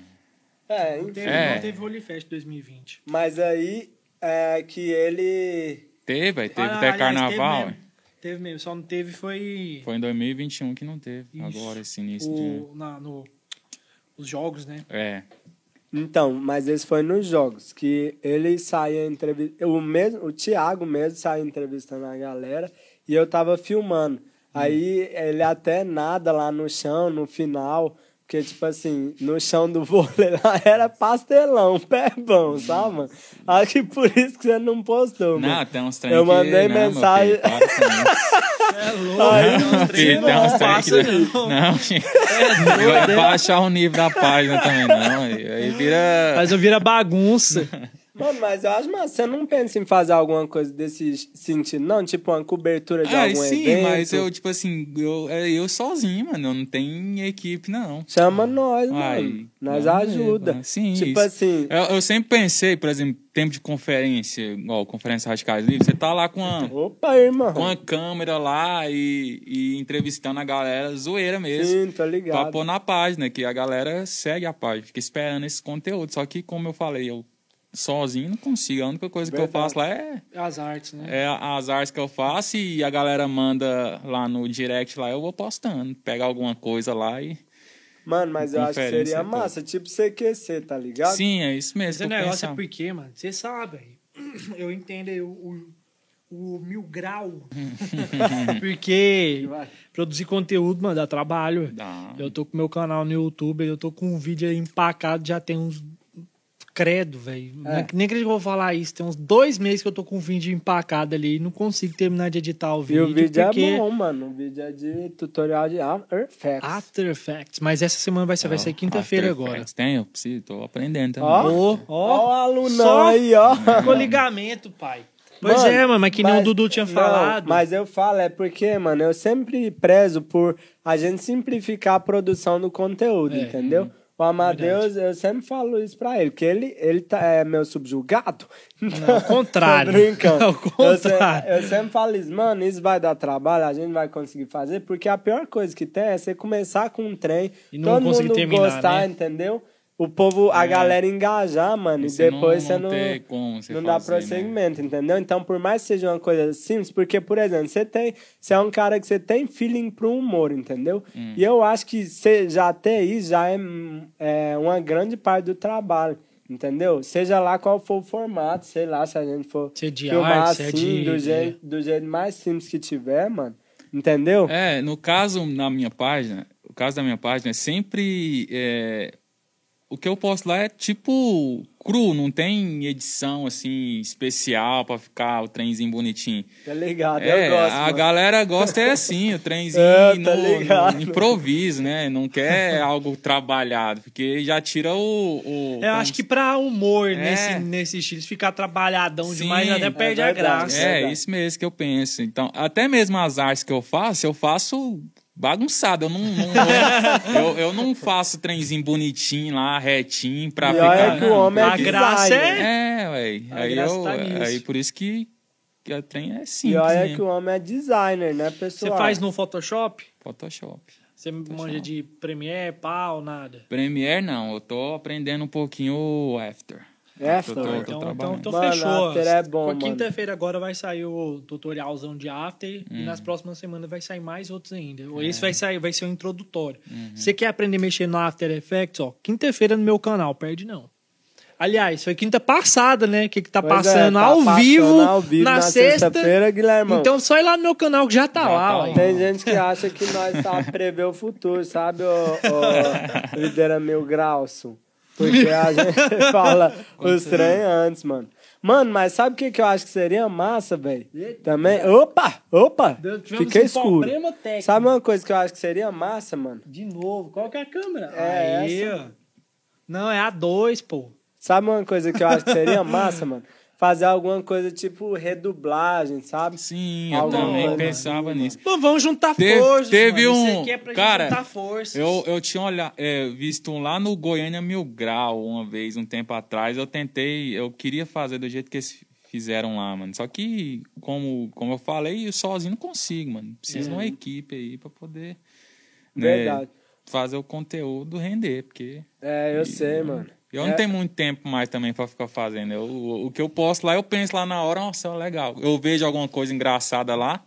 A: É,
C: Não teve,
B: É.
C: não teve Holifest 2020.
A: Mas aí, é que ele...
B: Teve, aí teve
C: Ah,
B: até
C: aliás,
B: carnaval.
C: Teve mesmo. Teve mesmo, só não teve foi,
B: Foi em 2021 que não teve.
C: Isso.
B: Agora, esse início
C: o, na, no, os jogos, né?
B: de. É.
A: Então, mas esse foi nos jogos, que ele saía entrevistando. O, mesmo, o Thiago mesmo saía entrevistando a galera e eu tava filmando. Aí ele até nada lá no chão, no final, Porque, tipo assim, no chão do vôlei lá era pastelão, pé bom, sabe, mano? Acho que por isso que você não postou,
B: Não,
A: mano.
B: tem uns trem
A: Eu
B: que-
A: mandei
B: não, meu
A: mensagem-
B: filho.
C: É louco.
A: Aí,
B: Não, filho, tem uns que...
C: não.
B: Não, gente. Vai baixar o nível da página também, não. Aí aí vira...
C: Mas eu vira bagunça.
A: Mano, mas eu acho, mas você não pensa em fazer alguma coisa desse sentido, não? Tipo uma cobertura de
B: Ah,
A: algum
B: sim,
A: evento?
B: mas eu, tipo assim, eu, é eu sozinho, mano. Eu não tenho equipe, não.
A: Chama nós,
B: Ai,
A: mano. Nós ajuda.
B: mano. Sim,
A: Tipo
B: isso.
A: assim,
B: Eu, eu sempre pensei, por exemplo, tempo de conferência, igual conferência Radicais Livres, você tá lá com uma,
A: opa, irmão.
B: com uma câmera lá e, e entrevistando a galera, zoeira mesmo.
A: Sim,
B: Pra
A: ligado.
B: pôr na página, que a galera segue a página, fica esperando esse conteúdo. Só que, como eu falei, eu sozinho não consigo. A única coisa que eu
A: Verdade.
B: faço lá é,
C: As artes, né?
B: é as artes que eu faço e a galera manda lá no direct lá, eu vou postando. Pega alguma coisa lá e.
A: Mano, mas eu acho que seria massa, tipo CQC, tá ligado?
B: Sim, é isso mesmo.
C: Esse negócio é
B: pensava.
C: porque, mano, você sabe, aí. eu entendo aí o, o, o mil grau. porque
A: Vai.
C: produzir conteúdo, mano, dá trabalho.
B: Dá.
C: Eu tô com meu canal no YouTube, eu tô com um vídeo aí empacado já tem uns. Credo, velho.
A: É.
C: Nem acredito que eu vou falar isso. Tem uns dois meses que eu tô com um vídeo empacado ali e não consigo terminar de editar o
A: E
C: vídeo.
A: o vídeo
C: porque...
A: é bom, mano. O vídeo é de tutorial de After Effects.
C: After Effects. Mas essa semana vai ser, vai ser
B: Ó,
C: quinta-feira agora.
B: Tem, eu preciso, tô aprendendo também.
A: Ó.
C: Ó,
A: Ó o
C: Só
A: aí, ó.
C: Ficou ligamento, pai. Pois
A: Mano,
C: é, mano, mas que nem
A: mas-
C: o Dudu tinha
A: não,
C: falado.
A: Mas eu falo, é porque, mano, eu sempre prezo por a gente simplificar a produção do conteúdo,
C: É,
A: entendeu? O Amadeus, eu sempre falo isso pra ele, que ele, ele tá, é meu subjugado.
C: Não, ao contrário.
A: Brincando.
C: Ao
A: Eu,
C: contrário.
A: eu sempre falo isso, mano, isso vai dar trabalho, a gente vai conseguir fazer, porque a pior coisa que tem é você começar com um trem,
C: E não
A: todo
C: conseguir
A: mundo
C: terminar,
A: gostar,
C: né?
A: entendeu? O povo, a
B: É.
A: galera engajar, mano, e,
B: você
A: depois
B: não,
A: você
B: não
A: não
B: ter como você
A: não dá
B: fazer, né?
A: prosseguimento, entendeu? Então, por mais que seja uma coisa simples, porque, por exemplo, você tem. Você é um cara que você tem feeling pro humor, entendeu?
B: Hum.
A: E eu acho que você já ter isso já é, é uma grande parte do trabalho. Entendeu? Seja lá qual for o formato, sei lá, se a gente for
C: Se é de
A: filmar
C: arte, se é
A: assim,
C: de-
A: do, jeito, do jeito mais simples que tiver, mano. Entendeu?
B: É, no caso, na minha página, o caso da minha página é sempre. é, o que eu posto lá é tipo cru, não tem edição assim especial pra ficar o trenzinho bonitinho.
A: Tá ligado?
B: É,
A: eu gosto.
B: a
A: mano.
B: galera gosta é assim, o trenzinho
A: É, tá
B: no, no improviso, né? Não quer algo trabalhado, porque já tira o. o
C: Eu acho que pra humor
B: É.
C: nesse, nesse estilo, ficar trabalhadão
B: Sim,
C: demais, até
B: é
C: perde a
A: verdade,
C: graça.
B: É, isso mesmo que eu penso. Então, até mesmo as artes que eu faço, eu faço bagunçado. Eu não, não- eu, eu não faço trenzinho bonitinho lá, retinho, pra
A: E
B: ficar.
A: olha que o
B: não,
A: homem é
C: A graça
A: designer.
C: é-
B: É, ué. Aí,
C: graça
B: eu,
C: tá
B: aí por isso que, que a trem é
A: E
B: simples.
A: olha
B: mesmo.
A: que o homem é designer, né,
C: Você
A: pessoal?
C: faz no Photoshop?
B: Photoshop.
C: Você manja de Premiere, pau, nada.
B: Premiere não, eu tô aprendendo um pouquinho o After. Eu tô- eu tô
C: Então, então, então
A: Mano,
C: fechou.
A: After é bom,
C: a. Quinta-feira agora vai sair o tutorialzão de After e
B: Uhum.
C: nas próximas semanas vai sair mais outros ainda.
B: É.
C: Esse vai sair, vai ser o introdutório.
B: Uhum.
C: Você quer aprender a mexer no After Effects, ó, quinta-feira no meu canal, perde não. Aliás, foi quinta passada, né? Que, que tá
A: Pois é,
C: passando,
A: tá
C: ao,
A: passando
C: vivo,
A: ao vivo
C: na,
A: na
C: sexta.
A: sexta-feira, Guilhermão.
C: Então só ir lá no meu canal que já tá
B: Já
C: lá.
B: tá
C: ó.
B: lá.
A: Tem gente que acha que nós tá prever o futuro, sabe, ô, ô Videira Mil Grauço? Porque a gente fala os trem antes, mano. Mano, mas sabe o que, que eu acho que seria massa, velho? Também. Opa! Opa! Fiquei
C: um
A: escuro. Sabe uma coisa que eu acho que seria massa, mano?
C: De novo, qual que é a câmera?
A: É
C: Aí,
A: essa.
C: ó. Não, é a 2, pô.
A: Sabe uma coisa que eu acho que seria massa, mano? Fazer alguma coisa tipo redublagem, sabe?
B: Sim, eu
A: Alguma
B: também
A: coisa
B: pensava nisso.
C: Pô, vamos juntar
B: Teve-
C: forças.
B: teve
C: mano.
B: um-
C: Isso aqui é pra
B: cara,
C: juntar forças.
B: Eu, eu tinha olhado, é, visto um lá no Goiânia Mil Grau uma vez, um tempo atrás. Eu tentei, eu queria fazer do jeito que eles fizeram lá, mano. Só que, como, como eu falei, eu sozinho não consigo, mano. Preciso de uma equipe aí pra poder né,
A: Verdade.
B: fazer o conteúdo render, porque
A: É, eu sei, mano.
B: Eu
A: É.
B: não tenho muito tempo mais também pra ficar fazendo. Eu, o, o que eu posto lá, eu penso lá na hora, nossa, legal. Eu vejo alguma coisa engraçada lá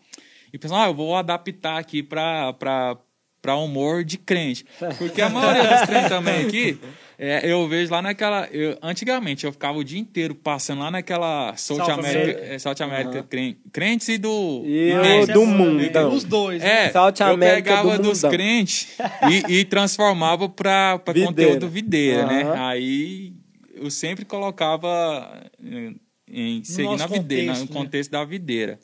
B: e penso, ah, eu vou adaptar aqui pra humor de crente. Porque a maioria dos crentes também aqui É, eu vejo lá naquela. eu- antigamente eu ficava o dia inteiro passando lá naquela South
C: South
B: America,
C: America.
B: é, South America Cren- crentes e do.
A: E
B: do
C: é
A: mundo. Então.
C: os dois, né?
B: É,
A: South
B: eu
A: América
B: pegava
A: do
B: dos crentes e, e transformava para conteúdo videira, né?
A: Aham.
B: Aí eu sempre colocava eh, em seguindo
C: nosso
B: a videira,
C: contexto,
B: no
C: né?
B: contexto da videira.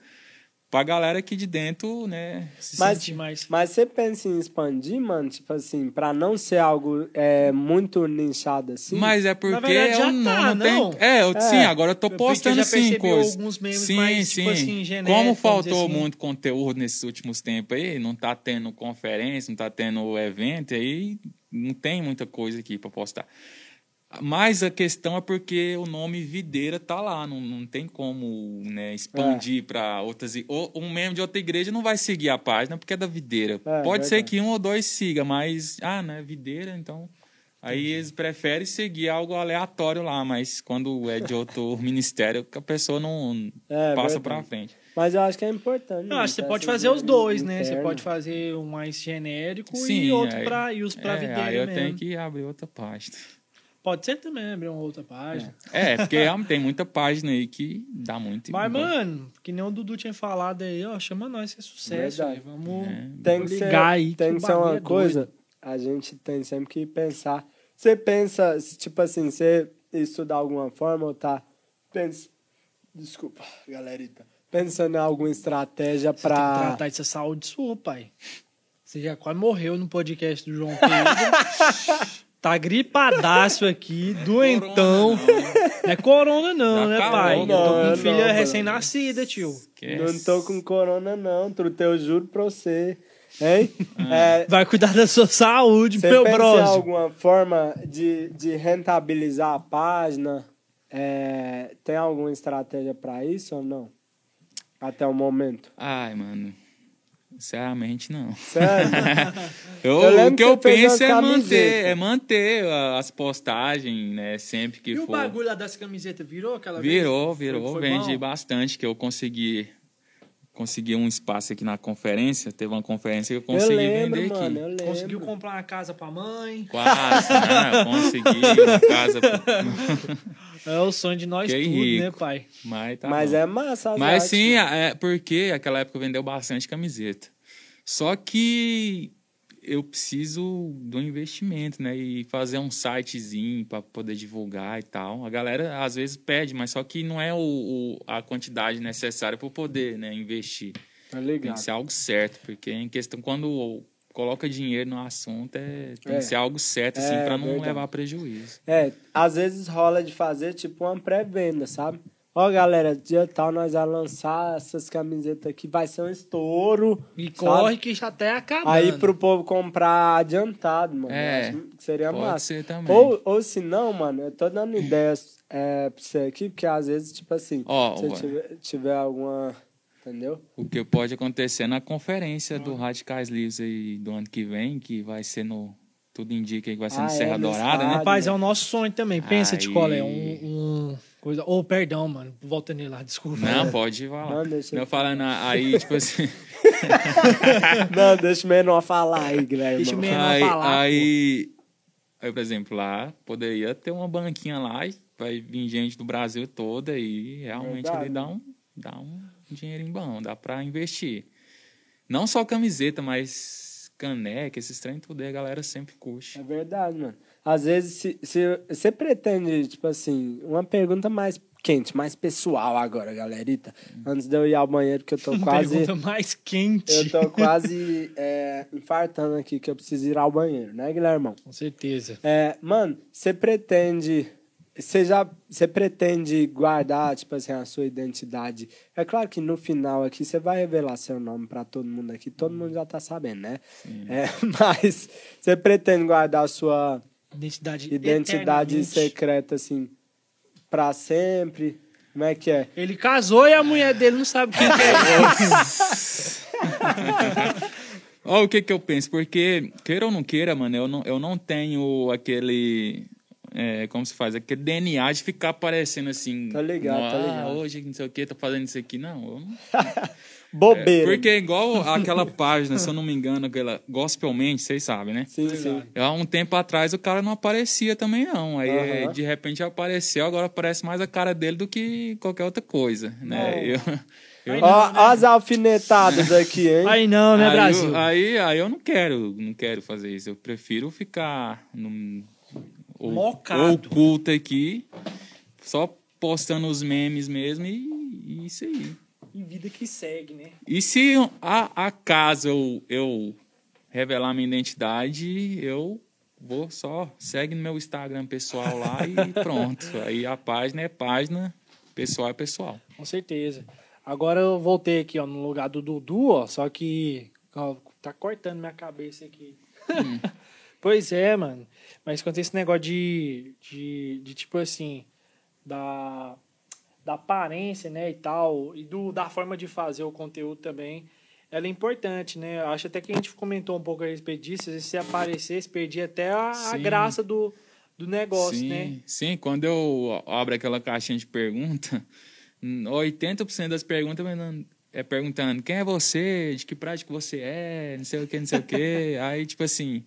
B: Pra galera aqui de dentro, né? se
A: Mas,
C: sentir mais.
A: mas você pensa em expandir, mano? Tipo assim, pra não ser algo é, muito nichado assim?
B: Mas é porque
C: verdade, já
B: eu não,
C: tá,
B: não tenho.
C: não?
B: É, eu, sim, agora eu tô postando
C: já
B: sim coisas.
C: alguns memes
B: sim,
C: mais,
B: sim.
C: tipo assim, genéricos,
B: Como faltou
C: assim.
B: muito conteúdo nesses últimos tempos aí, não tá tendo conferência, não tá tendo evento, aí não tem muita coisa aqui pra postar. Mas a questão é porque o nome Videira tá lá, não, não tem como né, expandir pra outras. i- Ou um membro de outra igreja não vai seguir a página porque é da Videira.
A: É,
B: Pode ser que um ou dois siga, mas, ah, né, Videira, então. Aí eles preferem seguir algo aleatório lá, mas quando é de outro ministério, que a pessoa não
A: É,
B: passa
A: verdade.
B: pra frente.
A: Mas eu acho que é importante.
C: Eu acho que você
A: né,
C: pode fazer os dois, né? Você pode fazer um mais genérico e
B: Sim,
C: outro
B: aí-
C: pra, e os pra
B: é,
C: videira
B: aí eu
C: mesmo.
B: tenho que abrir outra página.
C: Pode ser também abrir uma outra página.
B: É, porque realmente tem muita página aí que dá muito.
C: Mas, mano, que nem o Dudu tinha falado aí, ó, chama nós que é sucesso. Velho. Vamos
A: Tem que ser,
C: ligar aí.
A: tem
C: o
A: que ser uma
C: é
A: coisa,
C: doido.
A: a gente tem sempre que pensar. Você pensa, tipo assim, você estuda alguma forma ou tá. Pensa, desculpa, galerita. Pensando em alguma estratégia
C: Você tem que
A: pra.
C: tratar dessa saúde sua, pai. Você já quase morreu no podcast do João Pedro. Tá gripadaço aqui, doentão. Não é corona, não, né, pai? Eu tô
A: não,
C: com
A: não,
C: filha recém-nascida, tio.
A: Não tô com corona, não, truta, eu juro pra você. Hein?
B: Ah.
A: É,
C: Vai cuidar da sua saúde, meu brother.
A: alguma forma de, de rentabilizar a página? É, tem alguma estratégia pra isso ou não? Até o momento.
B: Ai, mano. Sinceramente, não.
A: Sério?
B: Eu,
A: Eu
B: o que eu penso é manter, é manter as postagens, né? Sempre que
C: E o
B: for.
C: bagulho lá das camisetas virou aquela
B: Virou,
C: vez?
B: virou.
C: Foi- foi
B: Vendi
C: bom?
B: bastante, que eu consegui consegui um espaço aqui na conferência. Teve uma conferência que eu
A: eu
B: consegui
A: lembro,
B: vender
A: mano,
B: aqui.
A: eu lembro.
C: Conseguiu comprar uma casa pra mãe.
B: Quase, né? Consegui uma casa.
C: É o sonho de nós
B: Que
C: tudo,
B: rico.
C: né, pai?
B: Mas tá
A: Mas
B: bom.
A: é massa as
B: Mas
A: artes,
B: sim,
A: mano.
B: é porque aquela época vendeu bastante camiseta. Só que eu preciso do investimento, né? E fazer um sitezinho para poder divulgar e tal. A galera às vezes pede, mas só que não é o, o- a quantidade necessária para poder né, investir.
A: Tá
B: Tem
A: ligado.
B: que ser algo certo, porque em questão, quando coloca dinheiro no assunto, é, tem
A: É.
B: que ser algo certo, assim,
A: É,
B: para não
A: verdade.
B: levar prejuízo.
A: É, às vezes rola de fazer tipo uma pré-venda, sabe? Ó, galera, dia tal nós vamos lançar essas camisetas aqui, vai ser um estouro.
C: E
A: sabe?
C: corre que já tá acabando.
A: Aí pro povo comprar adiantado, mano.
B: É,
A: Eu acho que seria
B: pode
A: massa.
B: ser também.
A: Ou, ou se não, mano, eu tô dando ideias é, pra você aqui, porque às vezes, tipo assim,
B: Ó,
A: se tiver, tiver alguma. Entendeu?
B: O que pode acontecer na conferência do Radicais Livres aí do ano que vem, que vai ser no. Tudo indica que vai ser
A: Ah,
B: no
A: é,
B: Serra
A: no
B: Dourada, né?
C: Rapaz, é o nosso sonho também. Pensa,
B: Aí-
C: Ticola, é um, um coisa... Ô, perdão, mano. Volta nele lá, desculpa.
B: Não, pode falar.
A: Não, deixa
B: eu falando aí, tipo assim.
A: não, deixa o menor falar aí, Guilherme.
C: Deixa o menor
B: aí,
C: falar,
B: aí, aí, por exemplo, lá poderia ter uma banquinha lá e vai vir gente do Brasil toda e realmente
A: Verdade.
B: ali dá um, dá um dinheirinho bom, dá pra investir. Não só camiseta, mas caneca, esses trem tudo aí a galera sempre curte.
A: É verdade, mano. Às vezes, se, se você pretende, tipo assim, uma pergunta mais quente, mais pessoal agora, galerita. Antes de eu ir ao banheiro, que eu tô quase.
C: Pergunta mais quente.
A: Eu tô quase é, infartando aqui, que eu preciso ir ao banheiro, né, Guilhermão?
C: Com certeza.
A: É, mano, você pretende. Você já. Você pretende guardar, tipo assim, a sua identidade. É claro que no final aqui você vai revelar seu nome pra todo mundo aqui, todo mundo já tá sabendo, né? É, mas você pretende guardar a sua
C: Identidade
A: identidade secreta, assim, pra sempre? Como é que é?
C: Ele casou e a mulher dele não sabe quem que é.
B: Olha o que que eu penso, porque, queira ou não queira, mano, eu não, eu não tenho aquele é, como se faz? Aquele DNA de ficar aparecendo assim.
A: Tá ligado, tá
B: ah,
A: ligado.
B: hoje não sei o que, tô fazendo isso aqui. Não, eu não
A: Bobeira.
B: porque é igual aquela página, se eu não me engano, aquela Gospelmente, vocês sabem, né?
A: Sim, sim.
B: Há um tempo atrás o cara não aparecia também, não. Aí
A: Aham.
B: de repente apareceu, agora aparece mais a cara dele do que qualquer outra coisa, né? Eu, eu-
A: Ó, ó as alfinetadas aqui, hein?
C: Aí não, né,
B: aí,
C: Brasil?
B: eu- aí, aí eu não quero, não quero fazer isso. Eu prefiro ficar num, ou-
C: Mocado.
B: oculto aqui, só postando os memes mesmo e, e isso aí.
C: E vida que segue, né?
B: E se a, acaso eu, eu revelar minha identidade, eu vou só segue no meu Instagram pessoal lá e pronto. Aí a página é página, pessoal é pessoal.
C: Com certeza. Agora eu voltei aqui, ó, no lugar do Dudu, ó, só que ó, tá cortando minha cabeça aqui. pois é, mano. Mas quanto a esse negócio de, de, de tipo assim, da, da aparência, né, e tal, e do, da forma de fazer o conteúdo também, ela é importante, né? Eu Acho até que a gente comentou um pouco a respeito disso, às se aparecesse, perdia até a, a graça do, do negócio,
B: sim,
C: né?
B: sim, quando eu abro aquela caixinha de pergunta, 80% das perguntas é perguntando quem é você, de que prática você é, não sei o que, não sei o que. Aí, tipo assim,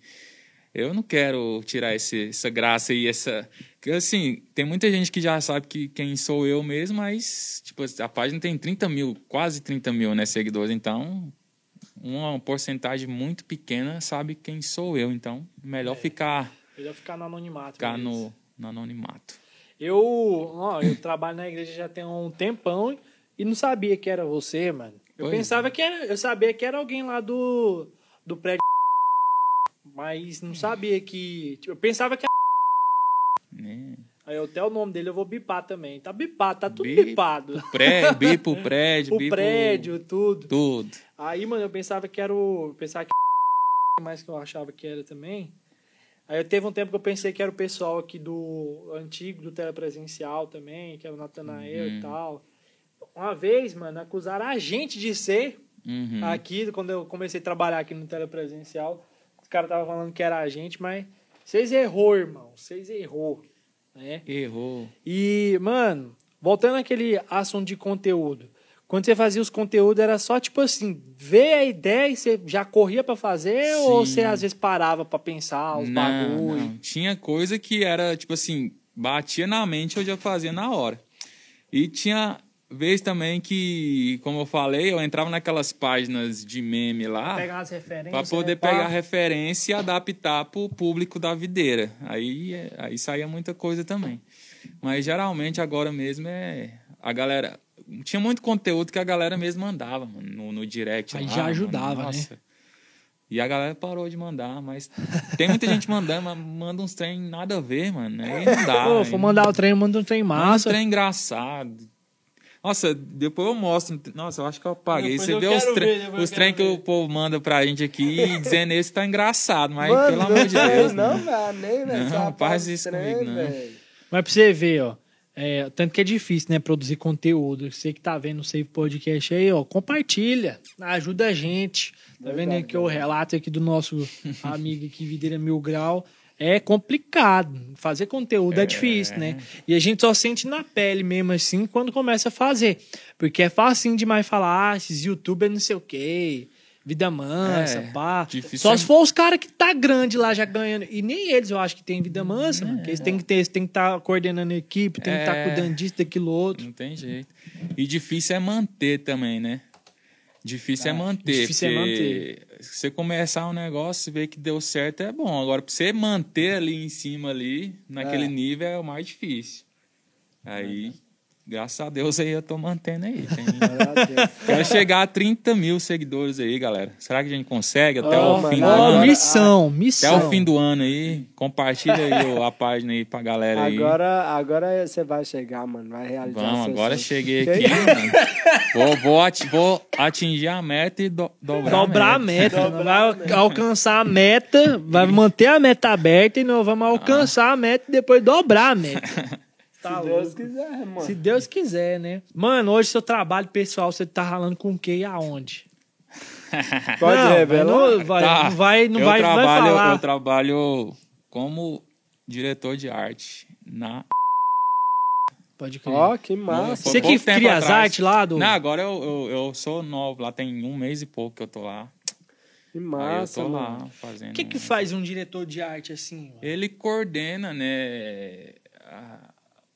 B: eu não quero tirar esse, essa graça e essa. Porque, assim, tem muita gente que já sabe que quem sou eu mesmo, mas, tipo, a página tem 30 mil, quase 30 mil, né, seguidores. Então, uma porcentagem muito pequena sabe quem sou eu. Então, melhor ficar,
C: Melhor ficar no anonimato.
B: ficar
C: mesmo.
B: no, no anonimato.
C: Eu, ó, eu trabalho na igreja já tem um tempão e não sabia que era você, mano. Eu
B: Pois
C: pensava que era, eu sabia que era alguém lá do do prédio, mas não sabia que, tipo, eu pensava que
B: Né?
C: aí até o nome dele eu vou bipar também. Tá bipado, tá tudo
B: Bip.
C: bipado.
B: Pré, bipo, prédio,
C: O
B: bipo,
C: prédio, tudo.
B: Tudo.
C: Aí, mano, eu pensava que era o, eu pensava que mais que eu achava que era também. Aí eu teve um tempo que eu pensei que era o pessoal aqui do antigo, do telepresencial também, que era o Natanael
B: Uhum.
C: e tal. Uma vez, mano, acusaram a gente de ser
B: Uhum.
C: aqui, quando eu comecei a trabalhar aqui no telepresencial. Os caras estavam falando que era a gente, mas vocês errou, irmão. Vocês errou, né?
B: Errou.
C: E, mano, voltando àquele assunto de conteúdo. Quando você fazia os conteúdos, era só tipo assim, ver a ideia e você já corria pra fazer ou
B: Sim.
C: você às vezes parava pra pensar os
B: não,
C: bagulho?
B: não. Tinha coisa que era, tipo assim, batia na mente, eu já fazia na hora. E tinha vez também que, como eu falei, eu entrava naquelas páginas de meme lá
C: Pegar umas referências.
B: para poder
C: né,
B: pegar referência e adaptar pro público da videira. Aí, aí saía muita coisa também. Mas geralmente agora mesmo é a galera tinha muito conteúdo que a galera mesmo mandava mano, no, no direct.
C: Aí
B: lá,
C: já
B: mano.
C: ajudava, né?
B: Nossa. E a galera parou de mandar, mas tem muita gente mandando, mas manda uns trem nada a ver, mano. Aí não dá.
C: Pô,
B: aí
C: for mandar o trem, manda um trem
B: Manda
C: massa.
B: um trem engraçado. Nossa, depois eu mostro. Nossa, eu acho que eu apaguei.
C: Depois
B: Você
C: eu
B: vê os, tre
C: ver,
B: os trem que o povo manda pra gente aqui dizendo esse tá engraçado, mas
A: Mano,
B: pelo amor de
A: não,
B: Deus.
A: Não,
B: né?
A: velho, nem, velho.
B: Não, faz isso
A: trem,
B: comigo, não.
C: Mas pra você ver, ó. é, tanto que é difícil, né? Produzir conteúdo. Você que tá vendo o Save Podcast aí, ó, compartilha. Ajuda a gente. Tá vendo
A: Verdade,
C: aqui o relato aqui do nosso amigo aqui, Videira Mil Grau. É complicado. Fazer conteúdo é. difícil, né? E a gente só sente na pele mesmo assim quando começa a fazer. Porque é fácil demais falar, ah, esses youtubers não sei o quê. Vida mansa,
B: É,
C: pá.
B: difícil
C: Só
B: é-
C: se for os caras que tá grande lá já ganhando. E nem eles eu acho que tem vida mansa, mano. Porque eles têm que ter, eles têm que estar coordenando a equipe, tem que estar
B: É.
C: cuidando disso, daquilo outro.
B: Não tem jeito. E difícil é manter também, né? Difícil é manter.
C: difícil é
B: porque Se você começar um negócio e ver que deu certo, é bom. Agora, pra você manter ali em cima, ali, naquele
A: É.
B: nível, é o mais difícil. Aí, graças a Deus, aí eu tô mantendo aí. Tem-. Quero chegar a 30 mil seguidores aí, galera. Será que a gente consegue até
A: Ó,
B: o
A: mano,
B: fim do ano?
C: missão,
B: Até
C: missão.
B: o fim do ano aí. Compartilha aí a página aí pra galera aí.
A: Agora, agora você vai chegar, mano. Vai realizar
B: Vamos, agora
A: sonho.
B: cheguei aqui, mano. Vou, vou, ati- vou atingir a meta e do, dobrar,
C: Dobrar a meta. nós vai alcançar a meta, vai manter a meta aberta e nós vamos alcançar a meta e depois dobrar a meta. Tá
A: Se Deus
C: louco.
A: quiser, mano.
C: Se Deus quiser, né? Mano, hoje seu trabalho pessoal, você tá ralando com o quê e aonde?
A: Pode
C: não,
A: revelar?
C: Não vai,
B: Tá,
C: não vai, não
B: eu
C: vai, vai
B: trabalho,
C: falar.
B: Eu trabalho como diretor de arte na.
C: Pode crer.
A: Ó, que massa.
B: Foi
C: Você que cria as artes lá do.
B: Não, agora eu, eu, eu sou novo, lá tem um mês e pouco que eu tô lá.
A: Que
B: Aí eu
A: massa,
B: tô
A: mano.
B: lá fazendo.
C: O que, que faz um diretor de arte assim? mano?
B: Ele coordena, né? A,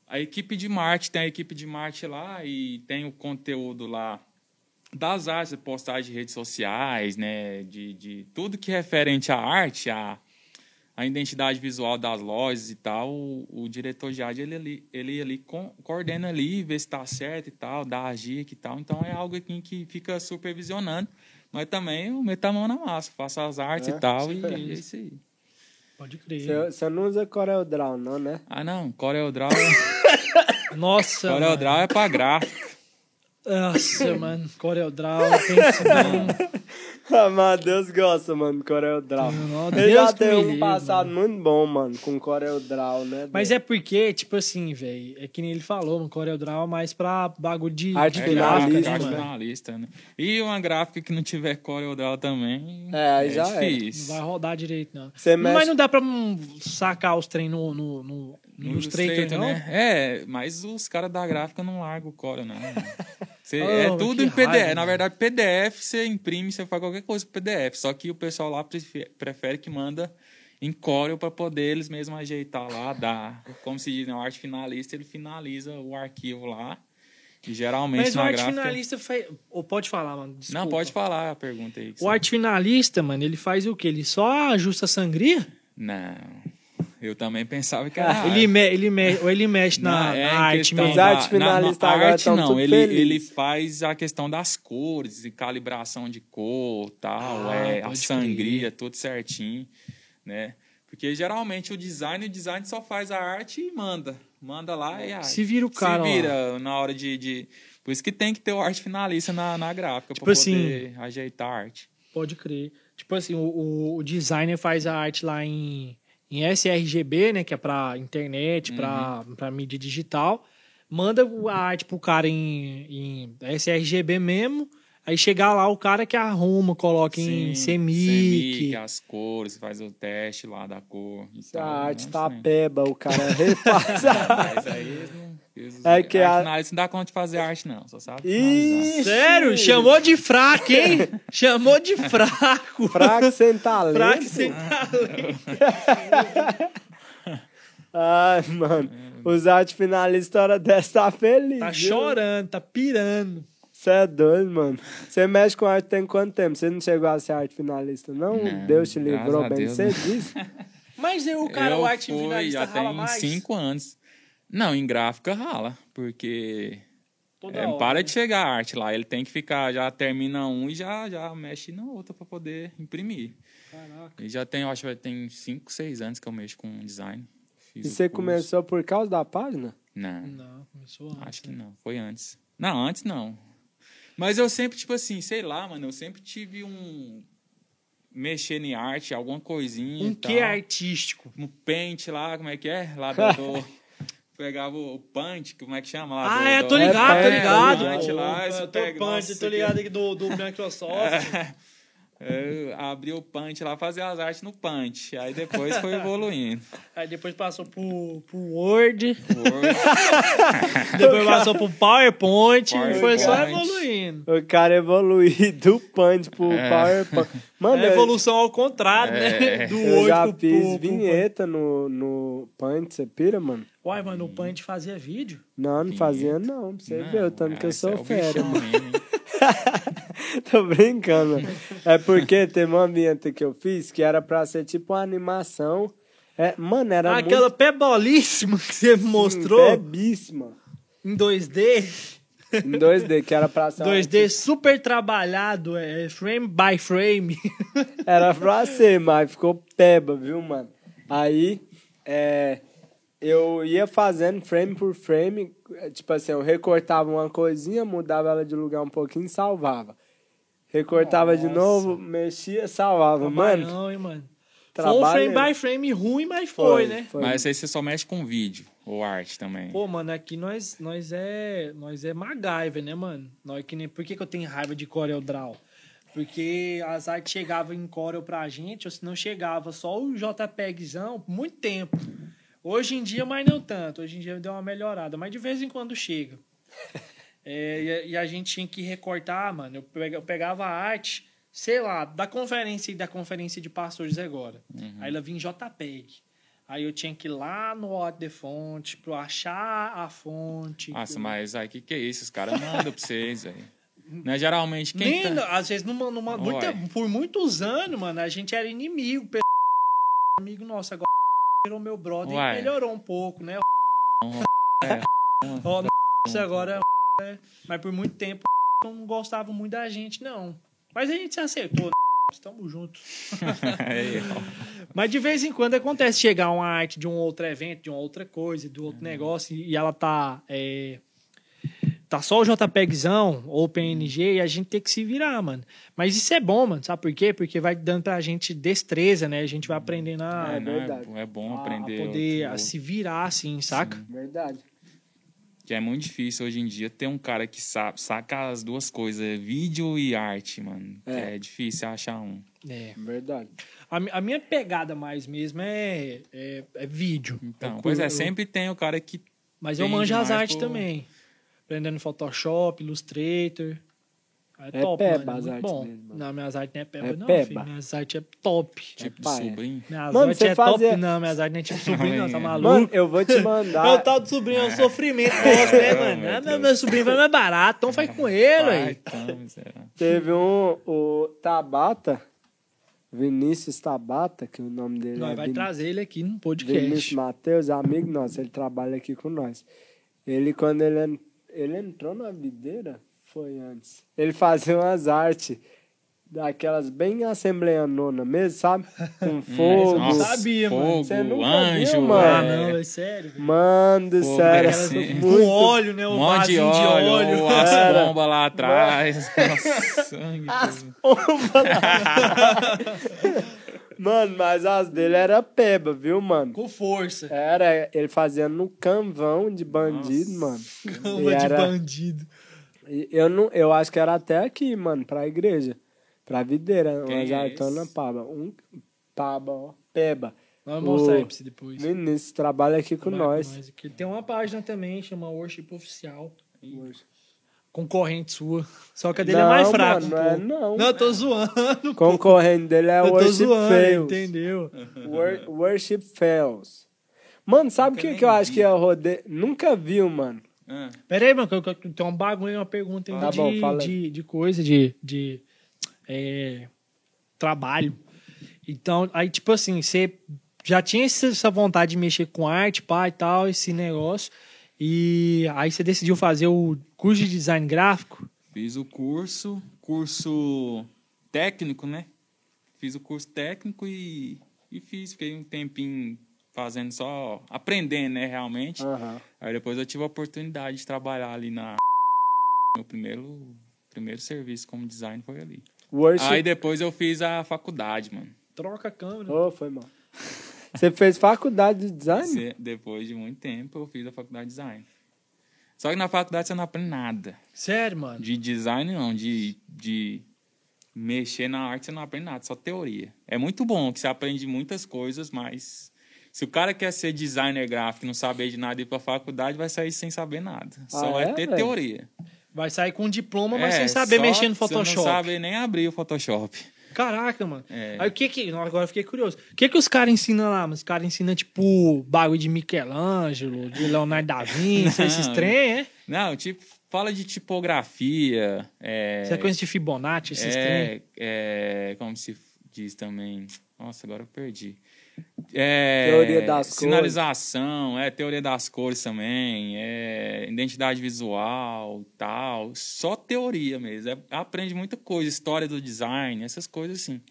B: a equipe de marketing, tem a equipe de marketing lá e tem o conteúdo lá das artes, postagem de redes sociais, né? De, de tudo que é referente à arte, à, à identidade visual das lojas e tal. O, o diretor de arte, ele, ali- ele co- coordena ali, vê se tá certo e tal, dá a dica e tal. Então é algo aqui que fica supervisionando. Mas também eu meto a mão na massa, faço as artes
A: É,
B: e tal, e é isso aí.
C: Pode crer.
A: Você você não usa CorelDRAW, não, né?
B: Ah, não, CorelDRAW,
C: Nossa. mano.
B: CorelDRAW é pra gráfico.
C: Nossa, mano. CorelDRAW, pense bem.
A: Ah, mas Deus gosta, mano, do CorelDRAW.
C: Não,
A: Ele
C: Deus
A: já tem um
C: livre,
A: passado muito bom, mano, com CorelDRAW, né?
C: Mas é porque, tipo assim, velho, é que nem ele falou, no CorelDRAW é mais pra bagulho de,
A: Arte
B: É
A: finalista,
C: né, mano?
B: finalista, né? E uma gráfica que não tiver CorelDRAW também
A: É, aí já é.
C: Não
B: difícil.
C: vai rodar direito, não.
A: Mexe-
C: Mas não dá pra hum, sacar os trem no, no, no, no Illustrator,
B: né? É, mas os caras da gráfica não largam o Corel, não. Você-
C: Oh,
B: é tudo em PDF.
C: raiva,
B: Na verdade, PDF você imprime, você faz qualquer coisa com PDF. Só que o pessoal lá prefe- prefere que manda em Corel para poder eles mesmos ajeitar lá, dar. Como se diz, né? O arte finalista, ele finaliza o arquivo lá. E geralmente
C: Mas o arte
B: gráfica...
C: finalista faz... Ou pode falar, mano, desculpa.
B: Não, pode falar a pergunta aí.
C: O arte finalista, mano, ele faz o quê? Ele só ajusta a sangria?
B: Não. Eu também pensava que era.
C: Ele, me, ele, me, ou ele mexe na,
B: Não, é
C: na arte mesmo?
A: da- arte finalista
B: na, na arte não, ele,
A: feliz.
B: ele faz a questão das cores e calibração de cor, tal,
C: Ah,
B: é, a sangria, tudo certinho, né? Porque geralmente o design, o design só faz a arte e manda, manda lá e ai,
C: Se vira o cara lá.
B: Se vira na hora de, de por isso que tem que ter o arte finalista na, na gráfica
C: Tipo
B: para
C: assim,
B: poder ajeitar a arte.
C: Pode crer. Tipo assim, o, o, o designer faz a arte lá em, em sRGB, né? Que é pra internet,
B: Uhum.
C: pra mídia digital. Manda o- a arte pro cara em, em sRGB mesmo. Aí chegar lá, o cara que arruma, coloca em
B: Sim,
C: CMYK.
B: as cores, faz o teste lá da cor. tal,
A: arte tá
B: Sim.
A: peba, o cara refaz.
B: Mas aí eles não. Eles,
A: É que a-
B: finalista não dá conta de fazer arte, não. Só sabe.
A: Ixi!
C: Sério? Chamou de fraco, hein? Chamou de fraco.
A: Fraco sem talento.
C: Fraco sem talento.
A: Ai, mano. Os arte finalistas, hora dessa, tá feliz.
C: Tá
A: viu?
C: chorando, tá pirando.
A: Você é doido, mano. Você mexe com arte tem quanto tempo? Você não chegou a ser arte finalista, não?
B: Não,
A: Deus te livrou bem
B: Deus,
A: cedo
B: né?
A: disso?
C: Mas eu, o cara,
B: eu
C: o arte
B: fui,
C: finalista
B: já
C: rala
B: tem
C: mais.
B: cinco anos. Não, em gráfica rala, porque
C: Toda
B: é,
C: hora,
B: para de chegar a arte lá. Ele tem que ficar, já termina um e já, já mexe na outra para poder imprimir.
C: Caraca.
B: E já tem, eu acho que vai tem cinco, seis anos que eu mexo com design. Fiz
A: E você
B: curso.
A: começou por causa da página?
B: Não.
C: Não, começou antes.
B: Acho que não, foi antes. Não, antes não. Mas eu sempre, tipo assim, sei lá, mano, eu sempre tive um. Mexer em arte, alguma coisinha.
C: Um
B: e
C: que
B: tal.
C: artístico.
B: Um pente lá, como é que é? Lá do. do- pegava o punch, como é que chama lá?
C: Ah,
B: do-
C: é,
B: do-
C: tô ligado,
A: É,
C: tô
A: é,
C: ligado.
A: é,
B: punch lá,
C: Ô,
B: você
C: tô
B: pega,
C: punch,
B: nossa,
C: tô
B: que-
C: ligado aqui do, do Microsoft.
B: Eu abri o punch lá, fazia as artes no punch. Aí depois foi evoluindo.
C: Aí depois passou pro, pro Word,
B: Word,
C: depois passou pro PowerPoint, e foi só
B: PowerPoint.
C: evoluindo.
A: O cara evoluiu do Punch pro
B: É.
A: PowerPoint. Mano,
C: É
A: eu-
C: evolução ao contrário, né?
B: É.
C: Do
A: eu
C: Word
A: já
C: pro,
A: fiz
C: pro, pro
A: vinheta no, no Punch, você pira, mano?
C: Uai, mano, o Punch fazia vídeo.
A: Não, não fazia não, pra você
B: Não,
A: ver o tanto que eu sou
B: é
A: fera? Tô brincando. É porque teve uma vinheta que eu fiz que era pra ser tipo uma animação. É, mano, era
C: Aquela
A: muito...
C: pé bolíssima que você mostrou
A: Bebíssima.
C: em 2D.
A: Em 2D, que era pra ser... uma-
C: 2D super trabalhado, é frame by frame.
A: Era pra ser, mas ficou peba, viu, mano? Aí, é, eu ia fazendo frame por frame, é, tipo assim, eu recortava uma coisinha, mudava ela de lugar um pouquinho e salvava. Recortava de
C: Nossa.
A: novo, mexia, salvava. Mano,
C: não, hein, mano. Foi um
A: trabalho...
C: frame by frame ruim, mas foi, né?
A: foi.
B: Mas aí você só mexe com vídeo ou arte também.
C: Pô, mano, aqui nós, nós é nós é MacGyver, né, mano? Nós que nem, por que, que eu tenho raiva de Corel Draw? Porque as artes chegavam em Corel pra gente, ou se não chegava só o JPEGzão, por muito tempo. Hoje em dia, mas não tanto. Hoje em dia deu uma melhorada, mas de vez em quando chega. É, e, a, e a gente tinha que recortar, mano. Eu pega- eu pegava a arte, sei lá, da conferência e da conferência de pastores agora. Aí ela vinha em JPEG. Aí eu tinha que ir lá no Hot de Fonte pra eu achar a fonte.
B: Nossa, mas aí, que que é isso? Os caras mandam pra vocês, aí. Não é geralmente quem
C: Nem,
B: tá...
C: às vezes, numa, numa, muita- por muitos anos, mano, a gente era inimigo. pe- Amigo nosso, agora virou meu brother e
B: Uai.
C: melhorou um pouco, né?
B: É.
C: Ó, agora é, Mas por muito tempo não gostava muito da gente, não. Mas a gente se acertou, né? Estamos juntos. Mas de vez em quando acontece chegar uma arte de um outro evento, de uma outra coisa, de outro negócio, e ela tá. é, tá só o JPEGzão ou PNG e a gente tem que se virar, mano. Mas isso é bom, mano. Sabe por quê? Porque vai dando pra gente destreza, né? A gente vai aprendendo a,
B: É, é
A: verdade.
B: bom- é bom
C: a
B: aprender.
C: poder
B: outro-
C: a se virar, assim, saca?
A: Verdade.
B: Que é muito difícil hoje em dia ter um cara que sabe, saca as duas coisas, vídeo e arte, mano.
A: É.
B: É, difícil achar um.
C: É.
A: Verdade.
C: A, a minha pegada mais mesmo é, é, é vídeo.
B: Então,
C: Eu
B: pois é,
C: curto-
B: sempre tem o cara que.
C: Mas eu manjo as artes
B: pro-
C: também. Aprendendo Photoshop, Illustrator. É,
A: É
C: top,
A: peba
C: mano.
A: as
C: Muito
A: artes
C: bom.
A: dele, mano.
C: não, minhas artes não é peba,
A: É
C: não,
A: peba.
C: filho. Minhas artes é top.
B: Tipo
A: é.
B: sobrinho.
C: Minhas
A: Mano,
C: artes é top,
A: fazia-
C: não. Minhas artes não é tipo sobrinho, não. Tá
B: Mano,
C: maluco?
A: Mano, eu vou te
C: É o
A: mandar.
C: tal do sobrinho, é um sofrimento nosso, né,
B: É,
C: mano?
B: meu
C: Ah, meu, meu sobrinho vai mais barato, então faz com ele, aí.
B: então, miserável.
A: Teve um, o Tabata, Vinícius Tabata, que o nome dele
C: Nós
A: é
C: vai
A: Vin-
C: trazer ele aqui no
A: Vinícius
C: podcast.
A: Matheus, amigo nosso, ele trabalha aqui com nós. Ele, quando ele, ele entrou na videira, foi antes. Ele fazia umas artes daquelas bem assembleanona mesmo, sabe? Com fogo.
C: Nossa. sabia, mano.
B: fogo,
A: Você nunca
B: anjo,
A: viu, mano?
C: Ah,
B: é,
C: não, é sério. velho.
A: Mano do
B: Fogo,
A: céu, era
B: assim.
C: Com
A: muito...
C: óleo, né? O
B: Um monte de óleo, ou as
A: Era.
B: bombas lá atrás. Nossa, sangue. tudo.
A: Mano, mas as dele era peba, viu, mano?
C: Com força.
A: Era, ele fazia no canvão de bandido, mano.
C: Cama
A: E
C: de
A: era-
C: bandido.
A: Eu, não, eu acho que era até aqui, mano, pra igreja. Pra videira,
B: Quem
A: umas
B: é
A: artonas
B: esse?
A: paba. Um paba, ó. Peba.
C: Vamos mostrar
A: O
C: aí pra você depois.
A: Vinícius trabalha aqui com
C: Trabalha
A: nós.
C: aqui. Tem uma página também, chama Worship Oficial. Concorrente sua. Só que a dele é
A: Não,
C: mais fraco.
A: mano, não é não.
C: Não, eu tô zoando.
A: Concorrente dele é
C: eu
A: Worship
C: zoando,
A: Fails.
C: entendeu?
A: Wor- Worship Fails. Mano, sabe o que, que eu acho
B: vi.
A: que é o rodeio? Nunca viu, mano.
B: Ah,
C: Pera aí, mano, que eu, que eu tenho um bagulho, uma pergunta ainda
A: Tá
C: de,
A: bom,
C: de, de coisa, de, de é, trabalho. Então, aí, tipo assim, você já tinha essa essa vontade de mexer com arte, pá, e tal, esse negócio. E aí você decidiu fazer o curso de design gráfico.
B: Fiz o curso, curso técnico, né? Fiz o curso técnico e, e fiz, fiquei um tempinho fazendo só, aprendendo, né, realmente.
A: Aham.
B: Aí depois eu tive a oportunidade de trabalhar ali na... Meu primeiro, primeiro serviço como design foi ali.
A: Worship.
B: Aí depois eu fiz a faculdade, mano.
C: Troca a câmera.
A: Ô, foi mal. Você fez faculdade de design?
B: Se- Depois de muito tempo eu fiz a faculdade de design. Só que na faculdade você não aprende nada.
C: Sério, mano.
B: De design não, de, de mexer na arte você não aprende nada, só teoria. É muito bom que você aprende muitas coisas, mas se o cara quer ser designer gráfico e não saber de nada e ir pra faculdade, vai sair sem saber nada. Só
A: Ah,
B: vai
A: é,
B: ter
A: velho?
B: teoria.
C: Vai sair com um diploma, mas
B: É,
C: sem saber
B: só
C: mexer no Photoshop.
B: não sabe nem abrir o Photoshop.
C: Caraca, mano.
B: É.
C: Aí o que que. Agora eu fiquei curioso. O que que os caras ensinam lá? Os caras ensinam, tipo, bagulho de Michelangelo, de Leonardo da Vinci, esses trem, é?
B: Não, tipo, fala de tipografia. É,
C: Sequência de Fibonacci, esses trem.
B: é, é, como se diz também. Nossa, agora eu perdi. É,
A: Teoria das cores.
B: Sinalização, é teoria das cores também, é identidade visual, tal. Só teoria mesmo. É, aprende muita coisa, história do design, essas coisas assim.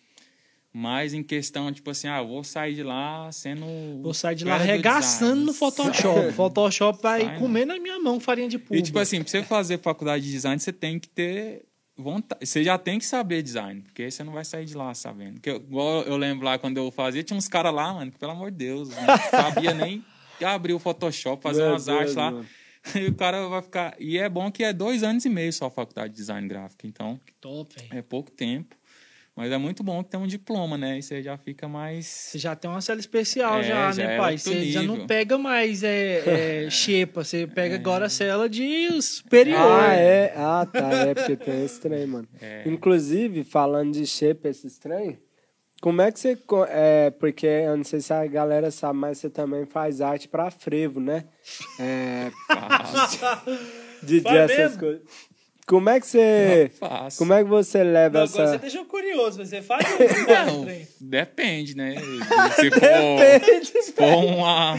B: Mas em questão, tipo assim, ah, vou sair de lá sendo.
C: Vou sair de lá arregaçando no Photoshop. Photoshop vai
B: Sai,
C: comer na minha mão farinha de pulga.
B: E tipo assim, pra você fazer faculdade de design, você tem que ter vontade. Você já tem que saber design, porque você não vai sair de lá sabendo. Porque, eu- igual eu lembro lá quando eu fazia, tinha uns caras lá, mano, que pelo amor de Deus, não sabia nem abrir o Photoshop, fazer
A: Meu
B: umas
A: Deus,
B: artes lá.
A: mano.
B: E o cara vai ficar. E é bom que é dois anos e meio só a faculdade de design gráfico, então
C: Top, velho.
B: é pouco tempo. Mas é muito bom que tem um diploma, né? E você já fica mais.
C: Você já tem uma cela especial
B: É,
C: já,
B: já
C: né,
B: é
C: pai?
B: outro
C: Você já não
B: nível.
C: pega mais é, é, xepa, você pega agora a cela de superior.
A: Ah, é? Ah, tá. É porque tem esse trem, mano.
B: É.
A: Inclusive, falando de shape, esses trem, como é que você. É, porque eu não sei se a galera sabe, mas você também faz arte pra frevo, né? É. de
C: Faz
A: essas coisas. Como é que você.
B: Fácil.
A: Como é que você leva
C: Não, agora você
A: essa.
C: deixou curioso, você faz
B: Não,
C: um trem.
B: depende, né? Se for, se for uma.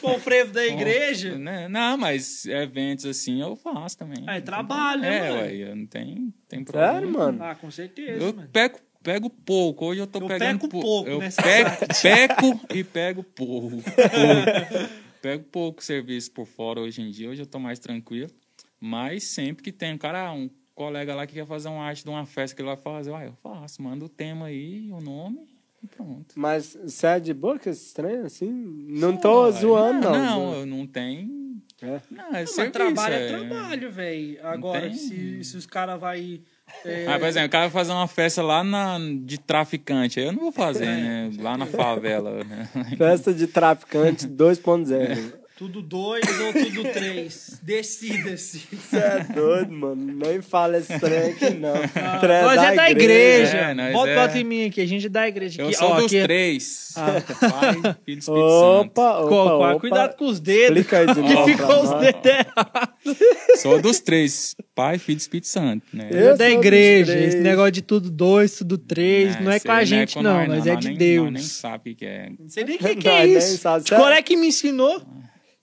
C: Com o frevo da igreja.
B: né? Não, mas eventos assim eu faço também.
C: Ah, é trabalho, né,
B: É,
C: mano?
B: ué, eu não tenho, tem problema.
A: Sério, mano?
C: Ah, com certeza,
B: Eu
C: mano.
B: pego, pego pouco. Hoje eu tô
C: Eu
B: pegando
C: peco
B: pou-
C: pouco
B: Eu
C: nessa
B: pego, peco e pego pouco. pouco. pego pouco serviço por fora hoje em dia. Hoje eu tô mais tranquilo. Mas sempre que tem um cara, um colega lá que quer fazer uma arte de uma festa que ele vai fazer, ah, eu faço. Manda o tema aí, o nome e pronto.
A: Mas você é de esses trem assim? Não tô
B: Olha,
A: zoando, não.
B: Não, eu não tenho.
A: É.
B: Não, é
C: Mas
B: serviço,
C: trabalho é,
B: é
C: trabalho, velho. Agora,
B: tem-
C: se, se os caras vai... é,
B: Ah, por exemplo, o cara vai fazer uma festa lá na, de traficante. Aí eu não vou fazer, né? Lá na favela. Né?
A: Festa de traficante 2.0.
C: Tudo dois ou tudo três? Decida-se.
A: Você é doido, mano. Nem fala esse trem aqui, não. Trem
C: Nós é da igreja.
B: É, nós
C: Bota,
B: é.
C: bota em mim aqui, a gente é da igreja.
B: Eu
C: aqui.
B: sou
C: Ó,
B: dos
C: aqui é-
B: três.
C: Ah.
B: Pai, Filho Espírito Santo.
A: Opa, opa, opa.
C: Cuidado com os dedos.
A: Explica aí de
C: que
A: novo
C: ficou os dedos errados.
B: Sou dos três. Pai, Filho e Espírito Santo. Né?
A: Eu
C: Eu da igreja. Esse negócio de tudo dois, tudo três, não é
B: esse
C: com a
B: aí
C: gente,
B: com
C: não,
B: nós,
C: mas é
B: nós
C: de
B: nem-
C: Deus.
B: Nós nem sabe o que é.
C: Não sei nem o que, é
A: nem
C: isso. qual é que me ensinou?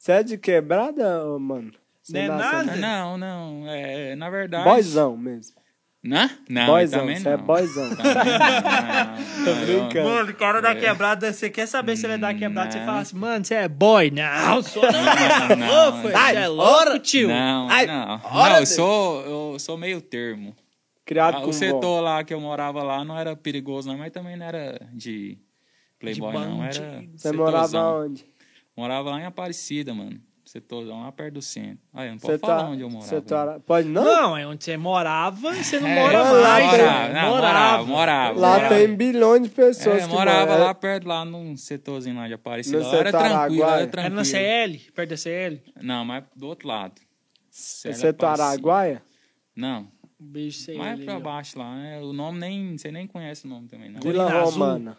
A: Você é de quebrada, mano? Você
C: Não é nada.
B: Não, não. É, na verdade.
A: Boyzão mesmo.
B: Não? Não,
A: Boyzão,
B: também
A: você
B: não.
A: é boyzão.
B: Também não.
A: Tô
B: Não,
A: brincando.
C: Mano, o cara da quebrada, você quer saber se ele é da quebrada, você
B: Não.
C: fala assim, mano, você é boy? Não, sou não.
B: Não, não.
A: Ai,
C: você é louco, tio?
B: Não,
A: Ai,
B: não. Não, eu sou, eu sou meio termo.
A: Criado
B: Ah,
A: com
B: o
A: bom.
B: setor lá que eu morava lá não era perigoso, não, mas também não era de playboy,
C: De
B: não. Era.
A: Você morava onde?
B: Morava lá em Aparecida, mano. Setorzão, lá perto do centro. Eu não posso
A: Você
B: falar
A: tá-
B: onde eu morava.
A: tá- Pode não?
C: Não, é onde você morava e você não
B: É,
C: mora
A: lá
B: morava,
C: né?
B: não, morava, morava.
A: Lá
B: morava.
A: tem bilhões de pessoas
B: É,
A: que
B: morava lá perto, lá num setorzinho lá de Aparecida.
A: No
B: Lá era
A: setor
B: tranquilo,
A: Araguaia?
B: era
C: Era
B: tranquilo.
C: na CL, perto da CL.
B: Não, mas do outro lado. Era
A: Você tá. Araguaia?
B: Não,
C: Um beijo CL.
B: mais pra
C: aí, ó.
B: baixo lá. né? O nome nem, você nem conhece o nome também, não.
A: Vila
C: Colina Azul.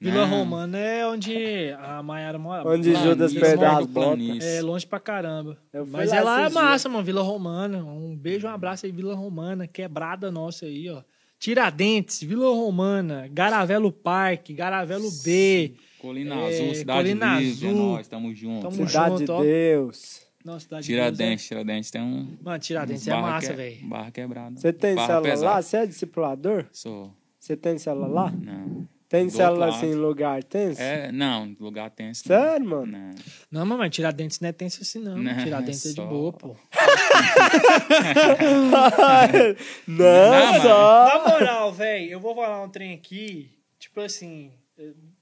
C: Vila
B: Não.
C: Romana é onde a Maiara mora.
A: Onde
C: Lá,
A: Judas perdeu as botas.
B: Planície.
C: É longe pra caramba. Mas
A: lá
C: é lá é massa, mano. Vila Romana. Um beijo, um abraço aí, Vila Romana. Quebrada nossa aí, ó. Tiradentes, Vila Romana, Garavelo Parque, Garavelo B.
B: Colina
C: É,
B: Azul, Cidade
C: Colina
B: Livre, é
C: Azul.
B: nós, tamo junto.
C: Tamo
A: Cidade
C: junto, ó.
A: de Deus.
C: Nossa, cidade de
B: Tiradentes, Tiradentes tem um.
C: Deus, é- Mano, Tiradentes é massa,
B: que-
C: velho.
B: Barra quebrada.
A: Você tem
B: barra pesada.
A: lá? Você é discipulador?
B: Sou.
A: Você tem célula lá?
B: Não.
A: Tem
B: Do
A: célula
B: outro
A: assim em lugar tenso?
B: É, não, lugar tenso.
A: Sério, mano?
B: Não.
C: Não, mas Tiradentes não é tenso assim, não.
B: Não,
C: Tiradentes é de
B: só-
C: boa, pô.
A: não,
B: Não,
A: só.
C: Na moral, velho, eu vou falar um trem aqui, tipo assim,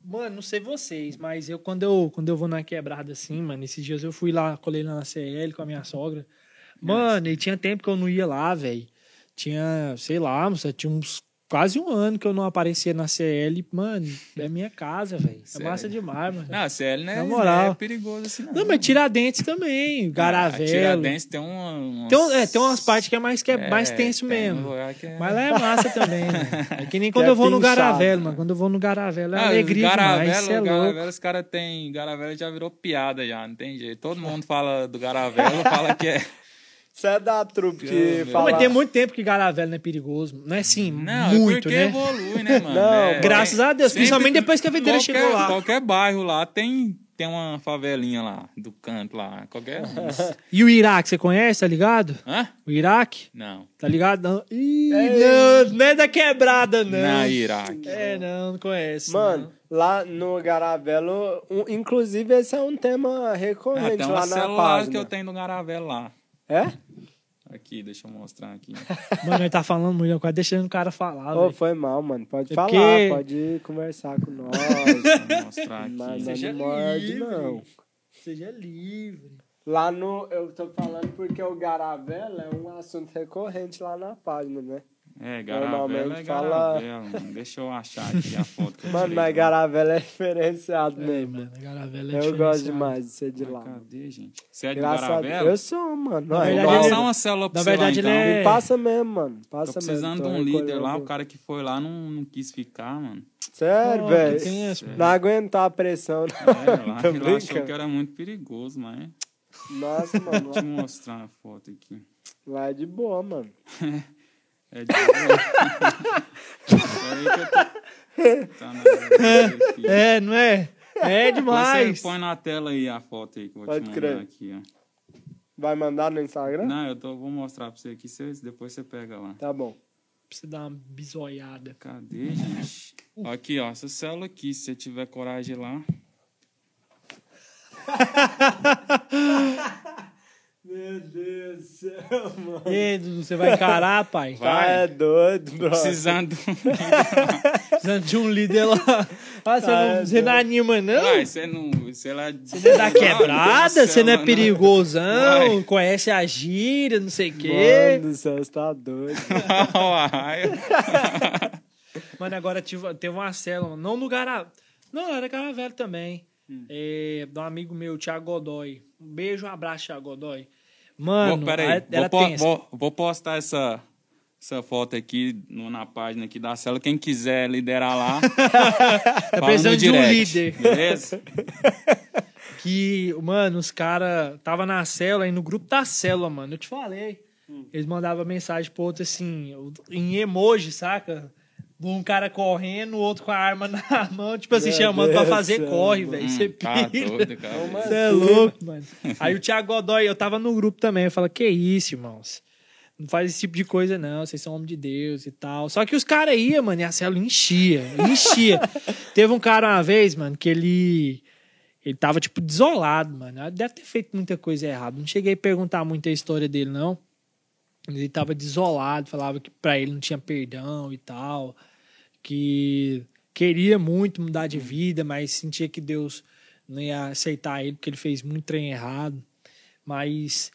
C: mano, não sei vocês, mas eu quando eu quando eu vou na quebrada assim, mano, esses dias eu fui lá, colei lá na CL com a minha sogra. Mano, e tinha tempo que eu não ia lá, velho. Tinha, sei lá, moça, tinha uns quase um ano que eu não aparecia na CL. Mano, é minha casa, velho. É massa demais, mano.
B: Não, CL não é,
C: Na
B: não
C: moral.
B: é perigoso assim, não.
C: Não, mas Tiradentes também,
B: A
C: Garavelo.
B: Tiradentes tem uma. umas-
C: Tem, um- é, tem umas partes que é mais, que é
B: É,
C: mais tenso
B: tem
C: mesmo.
B: um é-
C: Mas lá é massa também, né? É que nem quando eu vou no
A: pinchado,
C: Garavelo,
A: né?
C: mano. Quando eu vou no Garavelo é
B: Ah,
C: alegria
B: Garavelo,
C: demais, é louco.
B: Garavelo, os caras têm. Garavelo já virou piada, já, não tem jeito. Todo mundo fala do Garavelo, fala que é.
A: Você é da trupe que fala...
C: Mas tem muito tempo que Garavelo não é perigoso. Não é assim,
B: Não,
C: muito,
B: é porque
C: né?
B: evolui, né, mano?
A: Não,
B: É,
C: Graças a Deus,
B: sempre-
C: principalmente depois que a videira
B: qualquer-
C: chegou lá.
B: Qualquer bairro lá tem, tem uma favelinha lá, do canto lá. Qualquer. um.
C: E o Iraque, você conhece, tá ligado?
B: Hã?
C: O Iraque?
B: Não.
C: Tá ligado? Não. Ih, não, não é da quebrada, não.
B: Na Iraque.
C: É, não, não conhece.
A: Mano, lá no Garavelo, um- inclusive esse é um tema
B: Ah,
A: recorrente
B: tem
A: lá
B: uma
A: na
B: celular
A: página.
B: que eu tenho no Garavelo lá.
A: É?
B: Aqui, deixa eu mostrar aqui.
C: Mano, ele tá falando muito, quase deixando o cara falar,
A: Ô,
C: velho.
A: foi mal, mano. Pode
C: É
A: falar,
C: porque-
A: pode conversar com nós.
B: Mostrar aqui.
A: Mas
C: Seja
A: não morde,
C: livre.
A: não.
C: Seja livre.
A: Lá no. Eu tô falando porque o Garavelo é um assunto recorrente lá na página, né?
B: É, Garavela é
A: fala-
B: Garavela. Deixa eu achar aqui a foto que eu
A: Mano,
B: tirei
A: mas
B: de.
A: Garavela é diferenciado
C: É,
A: mesmo.
C: mano, Garavela é
A: Eu gosto demais de ser de
B: Mas
A: lá.
B: Cadê, gente? Você é de
A: Graças a
B: Garavela?
A: Eu sou, mano.
C: Na
A: Não,
C: verdade,
B: Vou
A: igual-
C: ele-
B: passar uma célula pra
C: na
B: você
C: verdade,
B: lá,
C: ele
B: então.
C: é-
A: Me passa mesmo, mano. Passa
B: Tô precisando
A: mesmo.
B: de um líder lá, o cara que foi lá não, não quis ficar, mano.
A: Sério, velho.
C: essa,
A: Não aguentar a pressão.
B: É, lá
A: Tô
B: ele achou que era muito perigoso, mas...
A: Nossa, mano.
B: Deixa eu mostrar a foto aqui.
A: Lá é de boa, mano.
B: É de boa. Peraí que eu tô... Tá na verdade aqui.
C: É, não é? É demais.
B: Você põe na tela aí a foto aí que eu vou
A: Pode
B: te
A: crer.
B: mandar aqui, ó.
A: Vai mandar no Instagram?
B: Não, eu tô, vou mostrar pra você aqui, você, depois você pega lá.
A: Tá bom.
C: Pra você dar uma bisoiada.
B: Cadê, gente? Aqui, ó, essa célula aqui, se você tiver coragem lá.
A: Meu Deus do céu, mano.
C: E aí, Dudu, você vai encarar, pai?
B: Vai.
A: Tá é doido, bro.
B: Precisando.
C: Precisando de um líder lá. Ah, você,
A: Ah,
C: não,
A: é
C: você não anima, não?
B: Vai, você não. Você lá.
C: Você não é da quebrada, você não é perigosão,
B: Vai.
C: conhece a gíria, não sei o quê.
A: Mano do céu, você tá doido.
C: Mano, agora tive, teve uma célula, não no Gara... Não, era Garavela também. É, de um amigo meu, Thiago Godoy. Um beijo, um abraço, Thiago Godoy. Mano,
B: Vou, peraí,
C: a- era
B: vou, vou, vou postar essa, essa foto aqui no- na página aqui da célula. Quem quiser liderar lá.
C: Tá precisando de um líder.
B: Beleza?
C: Que, mano, os caras tava na célula, aí no grupo da célula, mano, eu te falei. Eles mandavam mensagem pro outro assim, em emoji, saca? Um cara correndo, o outro com a arma na mão, tipo assim,
A: Meu
C: chamando pra
A: Deus
C: fazer
A: do céu,
C: corre, velho.
B: Hum,
C: Você
B: tá
C: pira.
B: doido, cara.
A: Como
C: Você é
A: assim?
C: louco, mano. Aí o Thiago Godoy, eu tava no grupo também, eu falo, que isso, irmãos? Não faz esse tipo de coisa, não. Vocês são homem de Deus e tal. Só que os caras iam, mano, e a célula enchia. Enchia. Teve um cara uma vez, mano, que ele. Ele tava, tipo, desolado, mano. Deve ter feito muita coisa errada. Não cheguei a perguntar muito a história dele, não. Ele tava desolado, falava que pra ele não tinha perdão e tal. Que queria muito mudar de vida, mas sentia que Deus não ia aceitar ele porque ele fez muito trem errado. Mas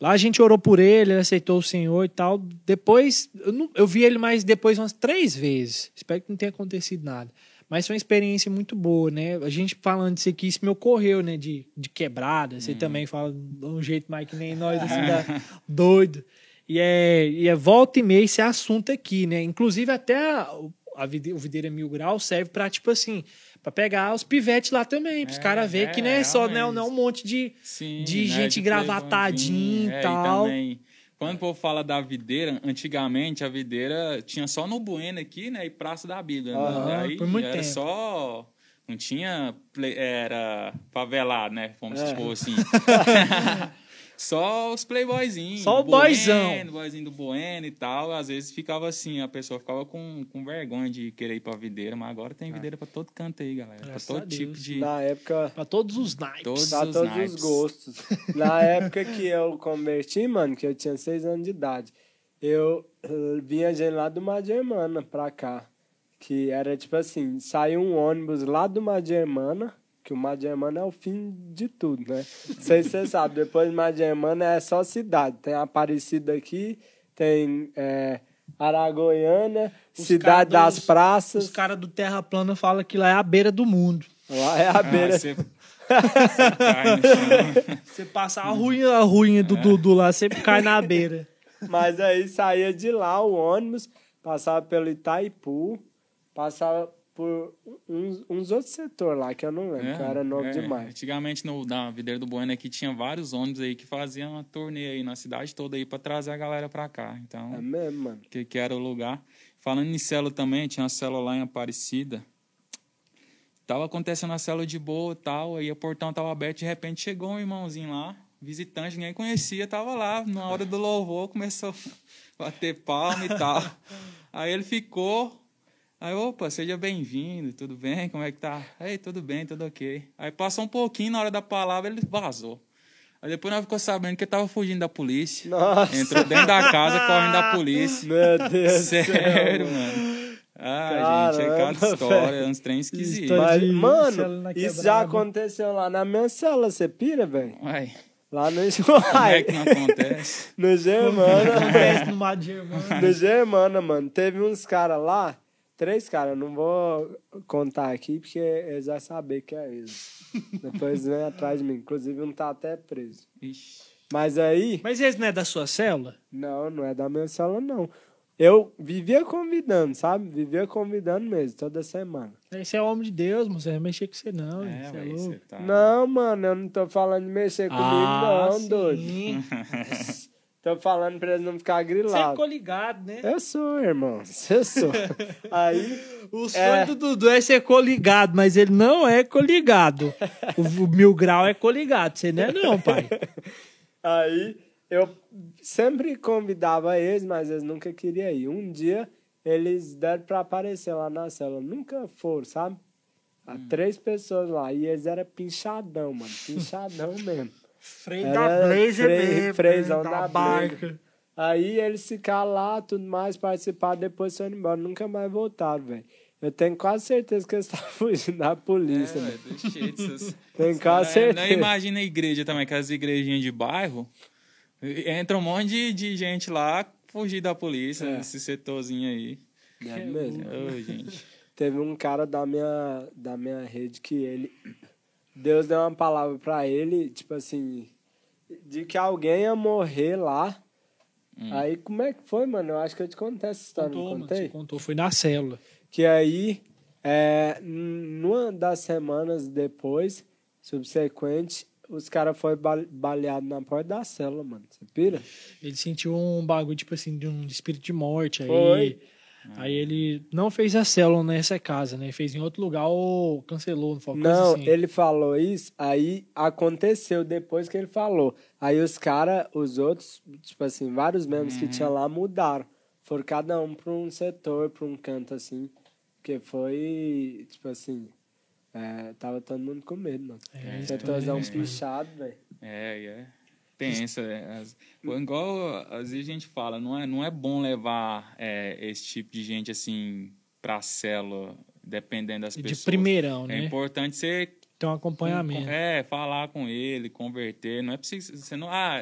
C: lá a gente orou por ele, ele aceitou o Senhor e tal. Depois, eu, não- eu vi ele mais depois umas três vezes. Espero que não tenha acontecido nada. Mas foi uma experiência muito boa, né? A gente falando disso aqui, isso me ocorreu, né? De, de quebrada. Você também fala de um jeito mais que nem nós, assim, da- doido. E é, e é volta e meia esse assunto aqui, né? Inclusive até a, a vide- o Videira Mil Grau serve pra, tipo assim, pra pegar os pivetes lá também, pros
B: É,
C: caras verem que não é
B: é,
C: só, né,
B: realmente.
C: não é um monte de,
B: Sim,
C: de
B: né,
C: gente
B: de
C: e
B: É,
C: tal.
B: também, quando o povo fala da videira, antigamente a videira tinha só no Bueno aqui, né? E Praça da Bíblia.
A: Aham,
B: né? Aí
C: por muito
B: era
C: tempo.
B: só. Não tinha. play- era favelado, né? Vamos
A: É.
B: supor assim. Só os playboyzinhos.
C: Só o
B: Bueno,
C: boyzão.
B: boyzinho do Bueno e tal. Às vezes ficava assim, a pessoa ficava com, com vergonha de querer ir pra videira, mas agora tem videira pra todo canto aí, galera.
C: Graças
B: pra todo tipo de.
A: Na época,
C: Pra todos os naipes.
B: Todos
A: pra
B: os
A: todos
B: naipes.
A: os gostos. Na época que eu converti, mano, que eu tinha seis anos de idade, eu eh, vinha gente lá do Magermana pra cá. Que era tipo assim, saiu um ônibus lá do Magermana, que o Magermana é o fim de tudo, né? Não sei se você sabe, depois do Magermana é só cidade. Tem Aparecida aqui, tem é, Aragoiânia,
C: Os
A: Cidade
C: cara
A: das
C: dos-
A: Praças.
C: Os caras do Terra Plana falam que lá é a beira do mundo.
A: Lá é a
B: Ah,
A: beira.
B: você, você cai no chão.
C: Você passa a ruinha, a ruinha do Dudu lá, sempre cai na beira.
A: Mas aí saía de lá o ônibus, passava pelo Itaipu, passava por uns, uns outros setores lá, que eu não lembro, que era novo
B: é,
A: demais.
B: Antigamente, no, na Videira do Bueno aqui, tinha vários ônibus aí que faziam uma turnê aí na cidade toda aí pra trazer a galera pra cá. Então,
A: É mesmo, mano.
B: que, que era o lugar. Falando em célula também, tinha uma célula lá em Aparecida. Tava acontecendo a célula de boa e tal, aí o portão tava aberto, de repente chegou um irmãozinho lá, visitante, ninguém conhecia, tava lá, na hora do louvor, começou a bater palma e tal. Aí ele ficou, aí, opa, seja bem-vindo, tudo bem, como é que tá? Ei, tudo bem, tudo ok. Aí passou um pouquinho, na hora da palavra, ele vazou. Aí depois nós ficou sabendo que ele tava fugindo da polícia.
A: Nossa,
B: Entrou dentro da casa correndo da polícia.
A: meu Deus do céu.
B: Sério, mano. Ah, gente, é
A: Caramba,
B: cada história,
A: velho.
B: uns trem esquisitos.
A: Mas, mano, isso já aconteceu lá na minha cela, você pira, velho?
B: Uai,
A: Lá no
B: Como é que não acontece?
A: no Germana,
C: Acontece no
A: Germana, mano. Teve uns caras lá, três caras, não vou contar aqui porque eles vão saber que é eles. Depois vem atrás de mim. Inclusive, um tá até preso.
B: Ixi.
A: Mas aí,
C: Mas esse não é da sua célula?
A: não, não é da minha célula, não. Eu vivia convidando, sabe? Vivia convidando mesmo, toda semana.
C: Esse é homem de Deus, moço. Não vai mexer com você, não.
B: É,
C: você é louco.
B: você tá...
A: Não, mano, eu não tô falando de mexer comigo,
C: Ah,
A: não,
C: sim.
A: doido. Tô falando pra eles não ficar
C: Você é
A: grilados.
C: ficou ligado, né?
A: Eu sou, irmão. Eu sou. Aí,
C: O sonho
A: É.
C: do Dudu é ser coligado, mas ele não é coligado. o, o mil grau é coligado. Você não é, não, pai.
A: aí eu sempre convidava eles, mas eles nunca queriam ir. Um dia eles deram pra aparecer lá na célula. Nunca foram, sabe? Há três pessoas lá. E eles eram pinchadão, mano. Pinchadão mesmo.
C: Freio
A: Era
C: da Blazer
A: freio-
C: mesmo,
A: freizão
C: né?
A: da
C: barca.
A: Aí eles ficaram lá, tudo mais, participaram, depois foram embora. Nunca mais voltaram, velho. Eu tenho quase certeza que eles estavam fugindo da polícia,
B: É, essas-
A: Tenho quase certeza.
B: Não, imagina a igreja também, aquelas igrejinhas de bairro. Entra um monte de, de gente lá fugir da polícia,
A: É.
B: nesse setorzinho aí.
A: É mesmo.
B: Ô, gente.
A: Teve um cara da minha, da minha rede que ele. Deus deu uma palavra pra ele, tipo assim, de que alguém ia morrer lá.
B: Hum.
A: Aí como é que foi, mano? Eu acho que eu te contei essa história,
C: Contou,
A: não
C: mano,
A: contei?
C: você contou, foi na célula.
A: Que aí, é, numa das semanas depois, subsequente, os caras foram ba- baleados na porta da célula, mano. Você pira?
C: Ele sentiu um bagulho, tipo assim, de um espírito de morte. Aí,
A: Foi.
C: Aí ele não fez a célula nessa casa, né? Fez em outro lugar ou cancelou, não foi
A: Não,
C: assim.
A: ele falou isso, aí aconteceu depois que ele falou. Aí os caras, os outros, tipo assim, vários membros que tinha lá mudaram. Foram cada um pra um setor, pra um canto assim. Porque foi, tipo assim, é, tava todo mundo com medo, mano.
C: É,
A: Setorzão
B: também.
A: pichado, velho.
B: É, é. Pensa, é, as- igual às vezes a gente fala, não é, não é bom levar é, esse tipo de gente assim pra célula, dependendo das
C: De
B: pessoas.
C: primeirão,
B: É
C: né?
B: importante você
C: Tem um acompanhamento.
B: É, falar com ele, converter. Não é preciso. Você não. Ah,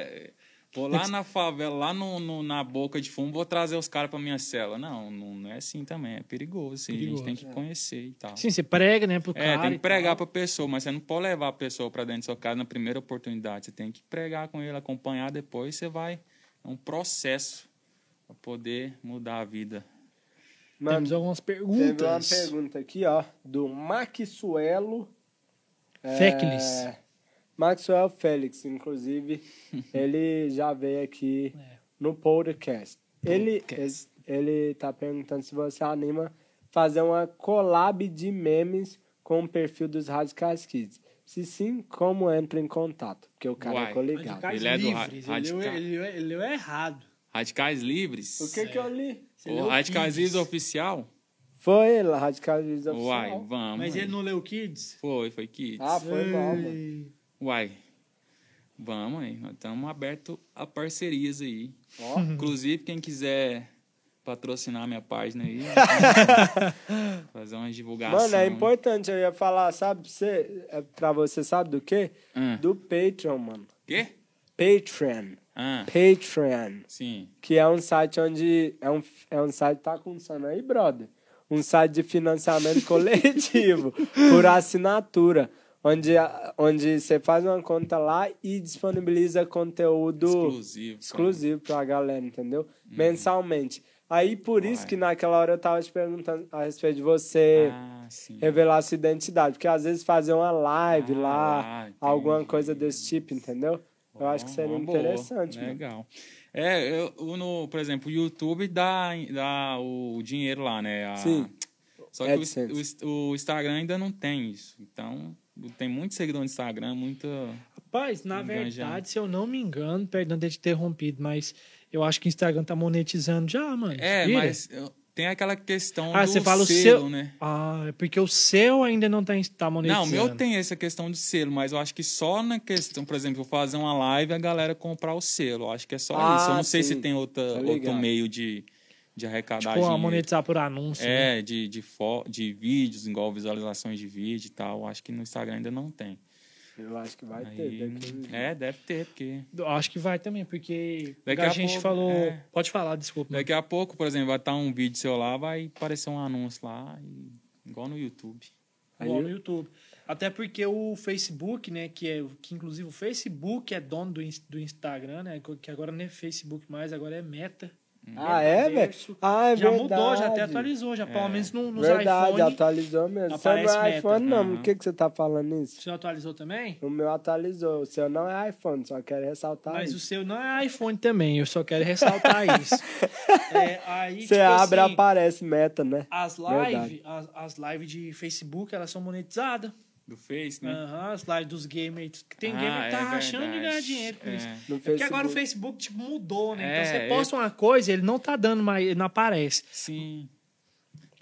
B: vou lá na favela, lá no, no- na boca de fumo, vou trazer os caras pra minha cela. Não, não, não é assim também. É perigoso. Assim, A
C: Perigoso,
B: gente tem que conhecer e tal.
C: Sim, você prega, né, pro
B: É,
C: cara.
B: tem que pregar
C: tal.
B: pra pessoa, mas você não pode levar a pessoa pra dentro da sua casa na primeira oportunidade. Você tem que pregar com ele, acompanhar depois, você vai. É um processo pra poder mudar a vida.
A: Mano,
C: Temos algumas
A: teve uma
C: perguntas.
A: pergunta aqui, ó, do Maxuelo. é,
C: Feclis.
A: Maxwell Félix, inclusive, ele já veio aqui no podcast. Ele,
C: Podcast.
A: ele, ele tá perguntando se você anima fazer uma collab de memes com o perfil dos Radicais Kids. Se sim, como entra em contato? Porque o cara
B: Uai.
A: é coligado.
C: Radicais
B: Ele é do
C: livres.
B: ra-
C: ele, leu-
B: radical.
C: ele, leu- ele leu errado.
B: Radicais Livres.
A: O que que eu li?
C: Você
B: O Radicais
C: Kids.
B: Livres Oficial?
A: Foi ele, Radicais Kids oficial.
B: Uai, vamos.
C: Mas
B: aí.
C: ele não leu Kids?
B: Foi, foi Kids.
A: Ah, foi mal, mano.
B: Uai, vamos aí. Nós estamos abertos a parcerias aí.
A: Ó.
B: Inclusive, quem quiser patrocinar minha página aí, fazer uma divulgação.
A: Mano, é importante, eu ia falar, sabe, você, é pra você, sabe do quê?
B: Ah.
A: Do Patreon, mano.
B: Quê?
A: Patreon.
B: Ah,
A: Patreon.
B: sim.
A: Que é um site onde. É um, é um site, tá com sono aí, brother? Um site de financiamento coletivo, por assinatura. Onde, a- onde você faz uma conta lá e disponibiliza conteúdo
B: Exclusivo.
A: exclusivo pra galera, entendeu? Mensalmente. Aí, por isso
B: Uai.
A: que naquela hora eu tava te perguntando a respeito de você
B: Ah,
A: revelar sua identidade. Porque às vezes fazer uma live
B: Ah,
A: lá,
B: entendi.
A: alguma coisa desse tipo, entendeu? Eu acho que seria
B: Uma boa.
A: interessante, mano.
B: Legal. É, eu, no, por exemplo, o YouTube dá, dá o dinheiro lá, né? A-
A: Sim.
B: Só que o, o, o Instagram ainda não tem isso. Então, tem muito seguidor no Instagram, muita.
C: Rapaz, na
B: Enganjando.
C: verdade, se eu não me engano, perdão de ter interrompido, mas eu acho que o Instagram tá monetizando já, mano.
B: É,
C: Vira?
B: mas tem aquela questão
C: Ah,
B: do
C: você fala o
B: selo,
C: seu.
B: né?
C: Ah, é porque o seu ainda não tá, tá
B: Não,
C: monetizando.
B: o meu tem essa questão do selo, mas eu acho que só na questão, por exemplo, eu fazer uma live e a galera comprar o selo. Eu acho que é só
A: Ah,
B: isso. Eu não sei
A: sim.
B: se tem outra,
A: Tô
B: outro meio de, de arrecadar
C: Tipo,
B: dinheiro.
C: monetizar por anúncio. né?
B: É, de, de, fo de vídeos, igual visualizações de vídeo e tal. Acho que no Instagram ainda não tem.
A: Eu acho que vai
B: Aí,
A: ter. Uns
B: é, deve ter, porque.
C: Acho que vai também, porque
B: Daqui
C: a,
B: a
C: gente
B: pouco,
C: falou.
B: é.
C: Pode falar, desculpa.
B: Daqui a pouco, por exemplo, vai estar um vídeo seu lá, vai aparecer um anúncio lá, e- igual no YouTube.
C: Igual
A: Aí-
C: no YouTube. Até porque o Facebook, né, que é que inclusive o Facebook é dono do, do Instagram, né, que agora não é Facebook mais, agora é Meta.
A: Ah, é, velho? Ah, é
C: já
A: verdade.
C: mudou, já até atualizou, já pelo menos no, nos
A: Verdade,
C: iPhone.
A: atualizou mesmo. Seu não é
C: meta.
A: iPhone, não.
B: Aham.
A: Por que, que você tá falando isso?
C: Você atualizou também?
A: O meu atualizou. O seu não é iPhone, só quero ressaltar
C: Mas o
A: isso.
C: seu não é iPhone também, eu só quero ressaltar isso. É, aí,
A: Você
C: tipo
A: abre,
C: assim,
A: aparece meta, né?
C: as
A: Verdade.
C: lives, as, as lives de Facebook, elas são monetizadas.
B: Do Face, né?
C: Aham, as lives dos gamers. Que tem
B: Ah,
C: gamer que tá
B: é
C: rachando de
B: verdade.
C: ganhar dinheiro com
B: É.
C: isso.
A: No
C: É porque agora o
A: Facebook.
C: Tipo, mudou, né?
B: É,
C: então você
B: eu-
C: posta uma coisa, ele não tá dando mais, ele não aparece.
B: Sim.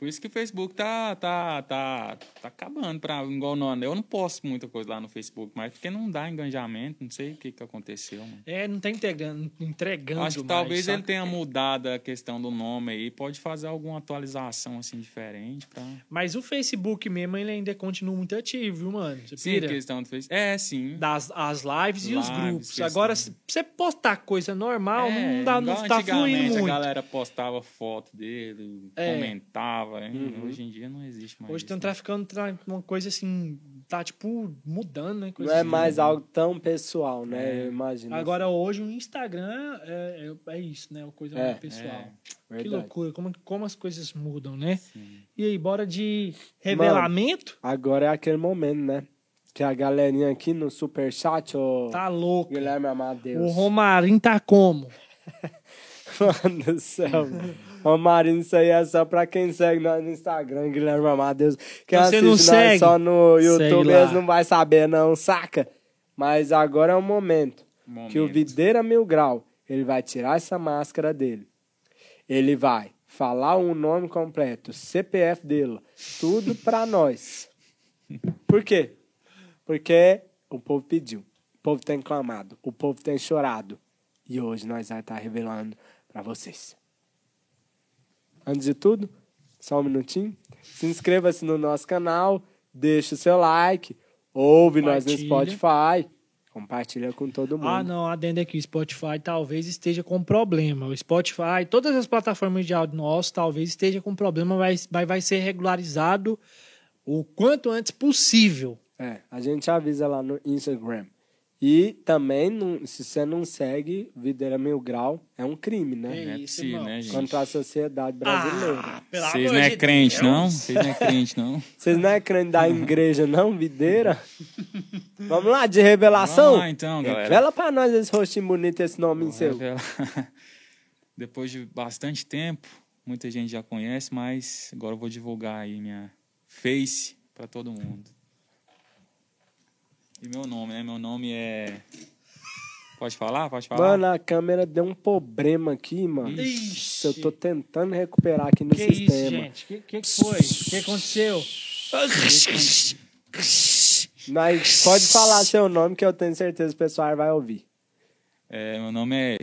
B: Por isso que o Facebook tá, tá, tá, tá acabando. Pra, igual no, eu não posto muita coisa lá no Facebook, mas porque não dá engajamento, não sei o que, que aconteceu. Mano.
C: É, não tá entregando, entregando
B: Acho que
C: mais,
B: talvez
C: saca?
B: ele tenha mudado a questão do nome aí, pode fazer alguma atualização assim diferente pra.
C: Mas o Facebook mesmo, ele ainda continua muito ativo, viu, mano? Você
B: Sim,
C: pira?
B: questão do Facebook. É, sim.
C: Das as lives e os
B: Lives,
C: grupos.
B: questão.
C: Agora, se você postar coisa normal,
B: É,
C: não, dá, não tá fluindo
B: A
C: muito.
B: galera postava foto dele,
C: É.
B: comentava. Hein? Hoje em dia não existe mais.
C: Hoje um
B: né?
C: traficando tra- uma coisa assim, tá tipo mudando, né?
A: Não é
C: assim.
A: mais algo tão pessoal, né?
B: É.
A: Eu imagino.
C: Agora hoje o Instagram é, é, é isso, né? Uma coisa
A: É,
C: mais pessoal.
B: é,
C: que loucura, como, como as coisas mudam, né? E aí, bora de revelamento?
A: Agora é aquele momento, né? Que a galerinha aqui no superchat, ô
C: Tá louco.
A: Guilherme
C: O
A: Amadeus.
C: Romarinho tá como?
A: Mano do céu. Romarinho, isso aí é só pra quem segue nós no Instagram, Guilherme Amadeus. Quem
C: Então você
A: assiste
C: não
A: nós
C: segue?
A: só no
C: Segue
A: YouTube,
C: lá.
A: eles não vai saber não, saca? Mas agora é o momento,
B: Momento.
A: que o Videira Mil Grau, ele vai tirar essa máscara dele. Ele vai falar o nome completo, CPF dele, tudo pra nós. Por quê? Porque o povo pediu, o povo tem clamado, o povo tem chorado. E hoje nós vamos estar revelando pra vocês. Antes de tudo, só um minutinho. Se inscreva-se no nosso canal, deixa o seu like, ouve nós no. Spotify, compartilha com todo mundo.
C: Ah, não, adendo aqui, o Spotify talvez esteja com problema. O Spotify, todas as plataformas de áudio nosso, talvez esteja com problema, mas vai, vai ser regularizado o quanto antes possível.
A: É, a gente avisa lá no Instagram. E também, não- se você não segue Videira Mil Grau, é um crime, né?
B: Não é
C: isso,
B: possível,
C: irmão.
B: né, gente?
A: Contra a sociedade brasileira.
C: Ah,
B: Vocês
C: amor
B: não é
C: de
B: crente,
C: Deus.
B: não? Vocês não é crente, não?
A: Vocês não é crente da igreja, não, Videira? Vamos lá, de revelação?
B: Vamos lá, então, galera.
A: Revela pra nós esse rostinho bonito, esse nome
B: Vou
A: seu.
B: revelar. Depois de bastante tempo, muita gente já conhece, mas agora eu vou divulgar aí minha face para todo mundo. E meu nome, né? Meu nome é. Pode falar? Pode falar?
A: Mano, a câmera deu um problema aqui, mano.
C: Ixi.
A: Eu tô tentando recuperar aqui no
C: Que isso,
A: sistema.
C: gente? O que, que, que foi? O que aconteceu?
A: Mas pode falar seu nome que eu tenho certeza que o pessoal vai ouvir.
B: É, meu nome é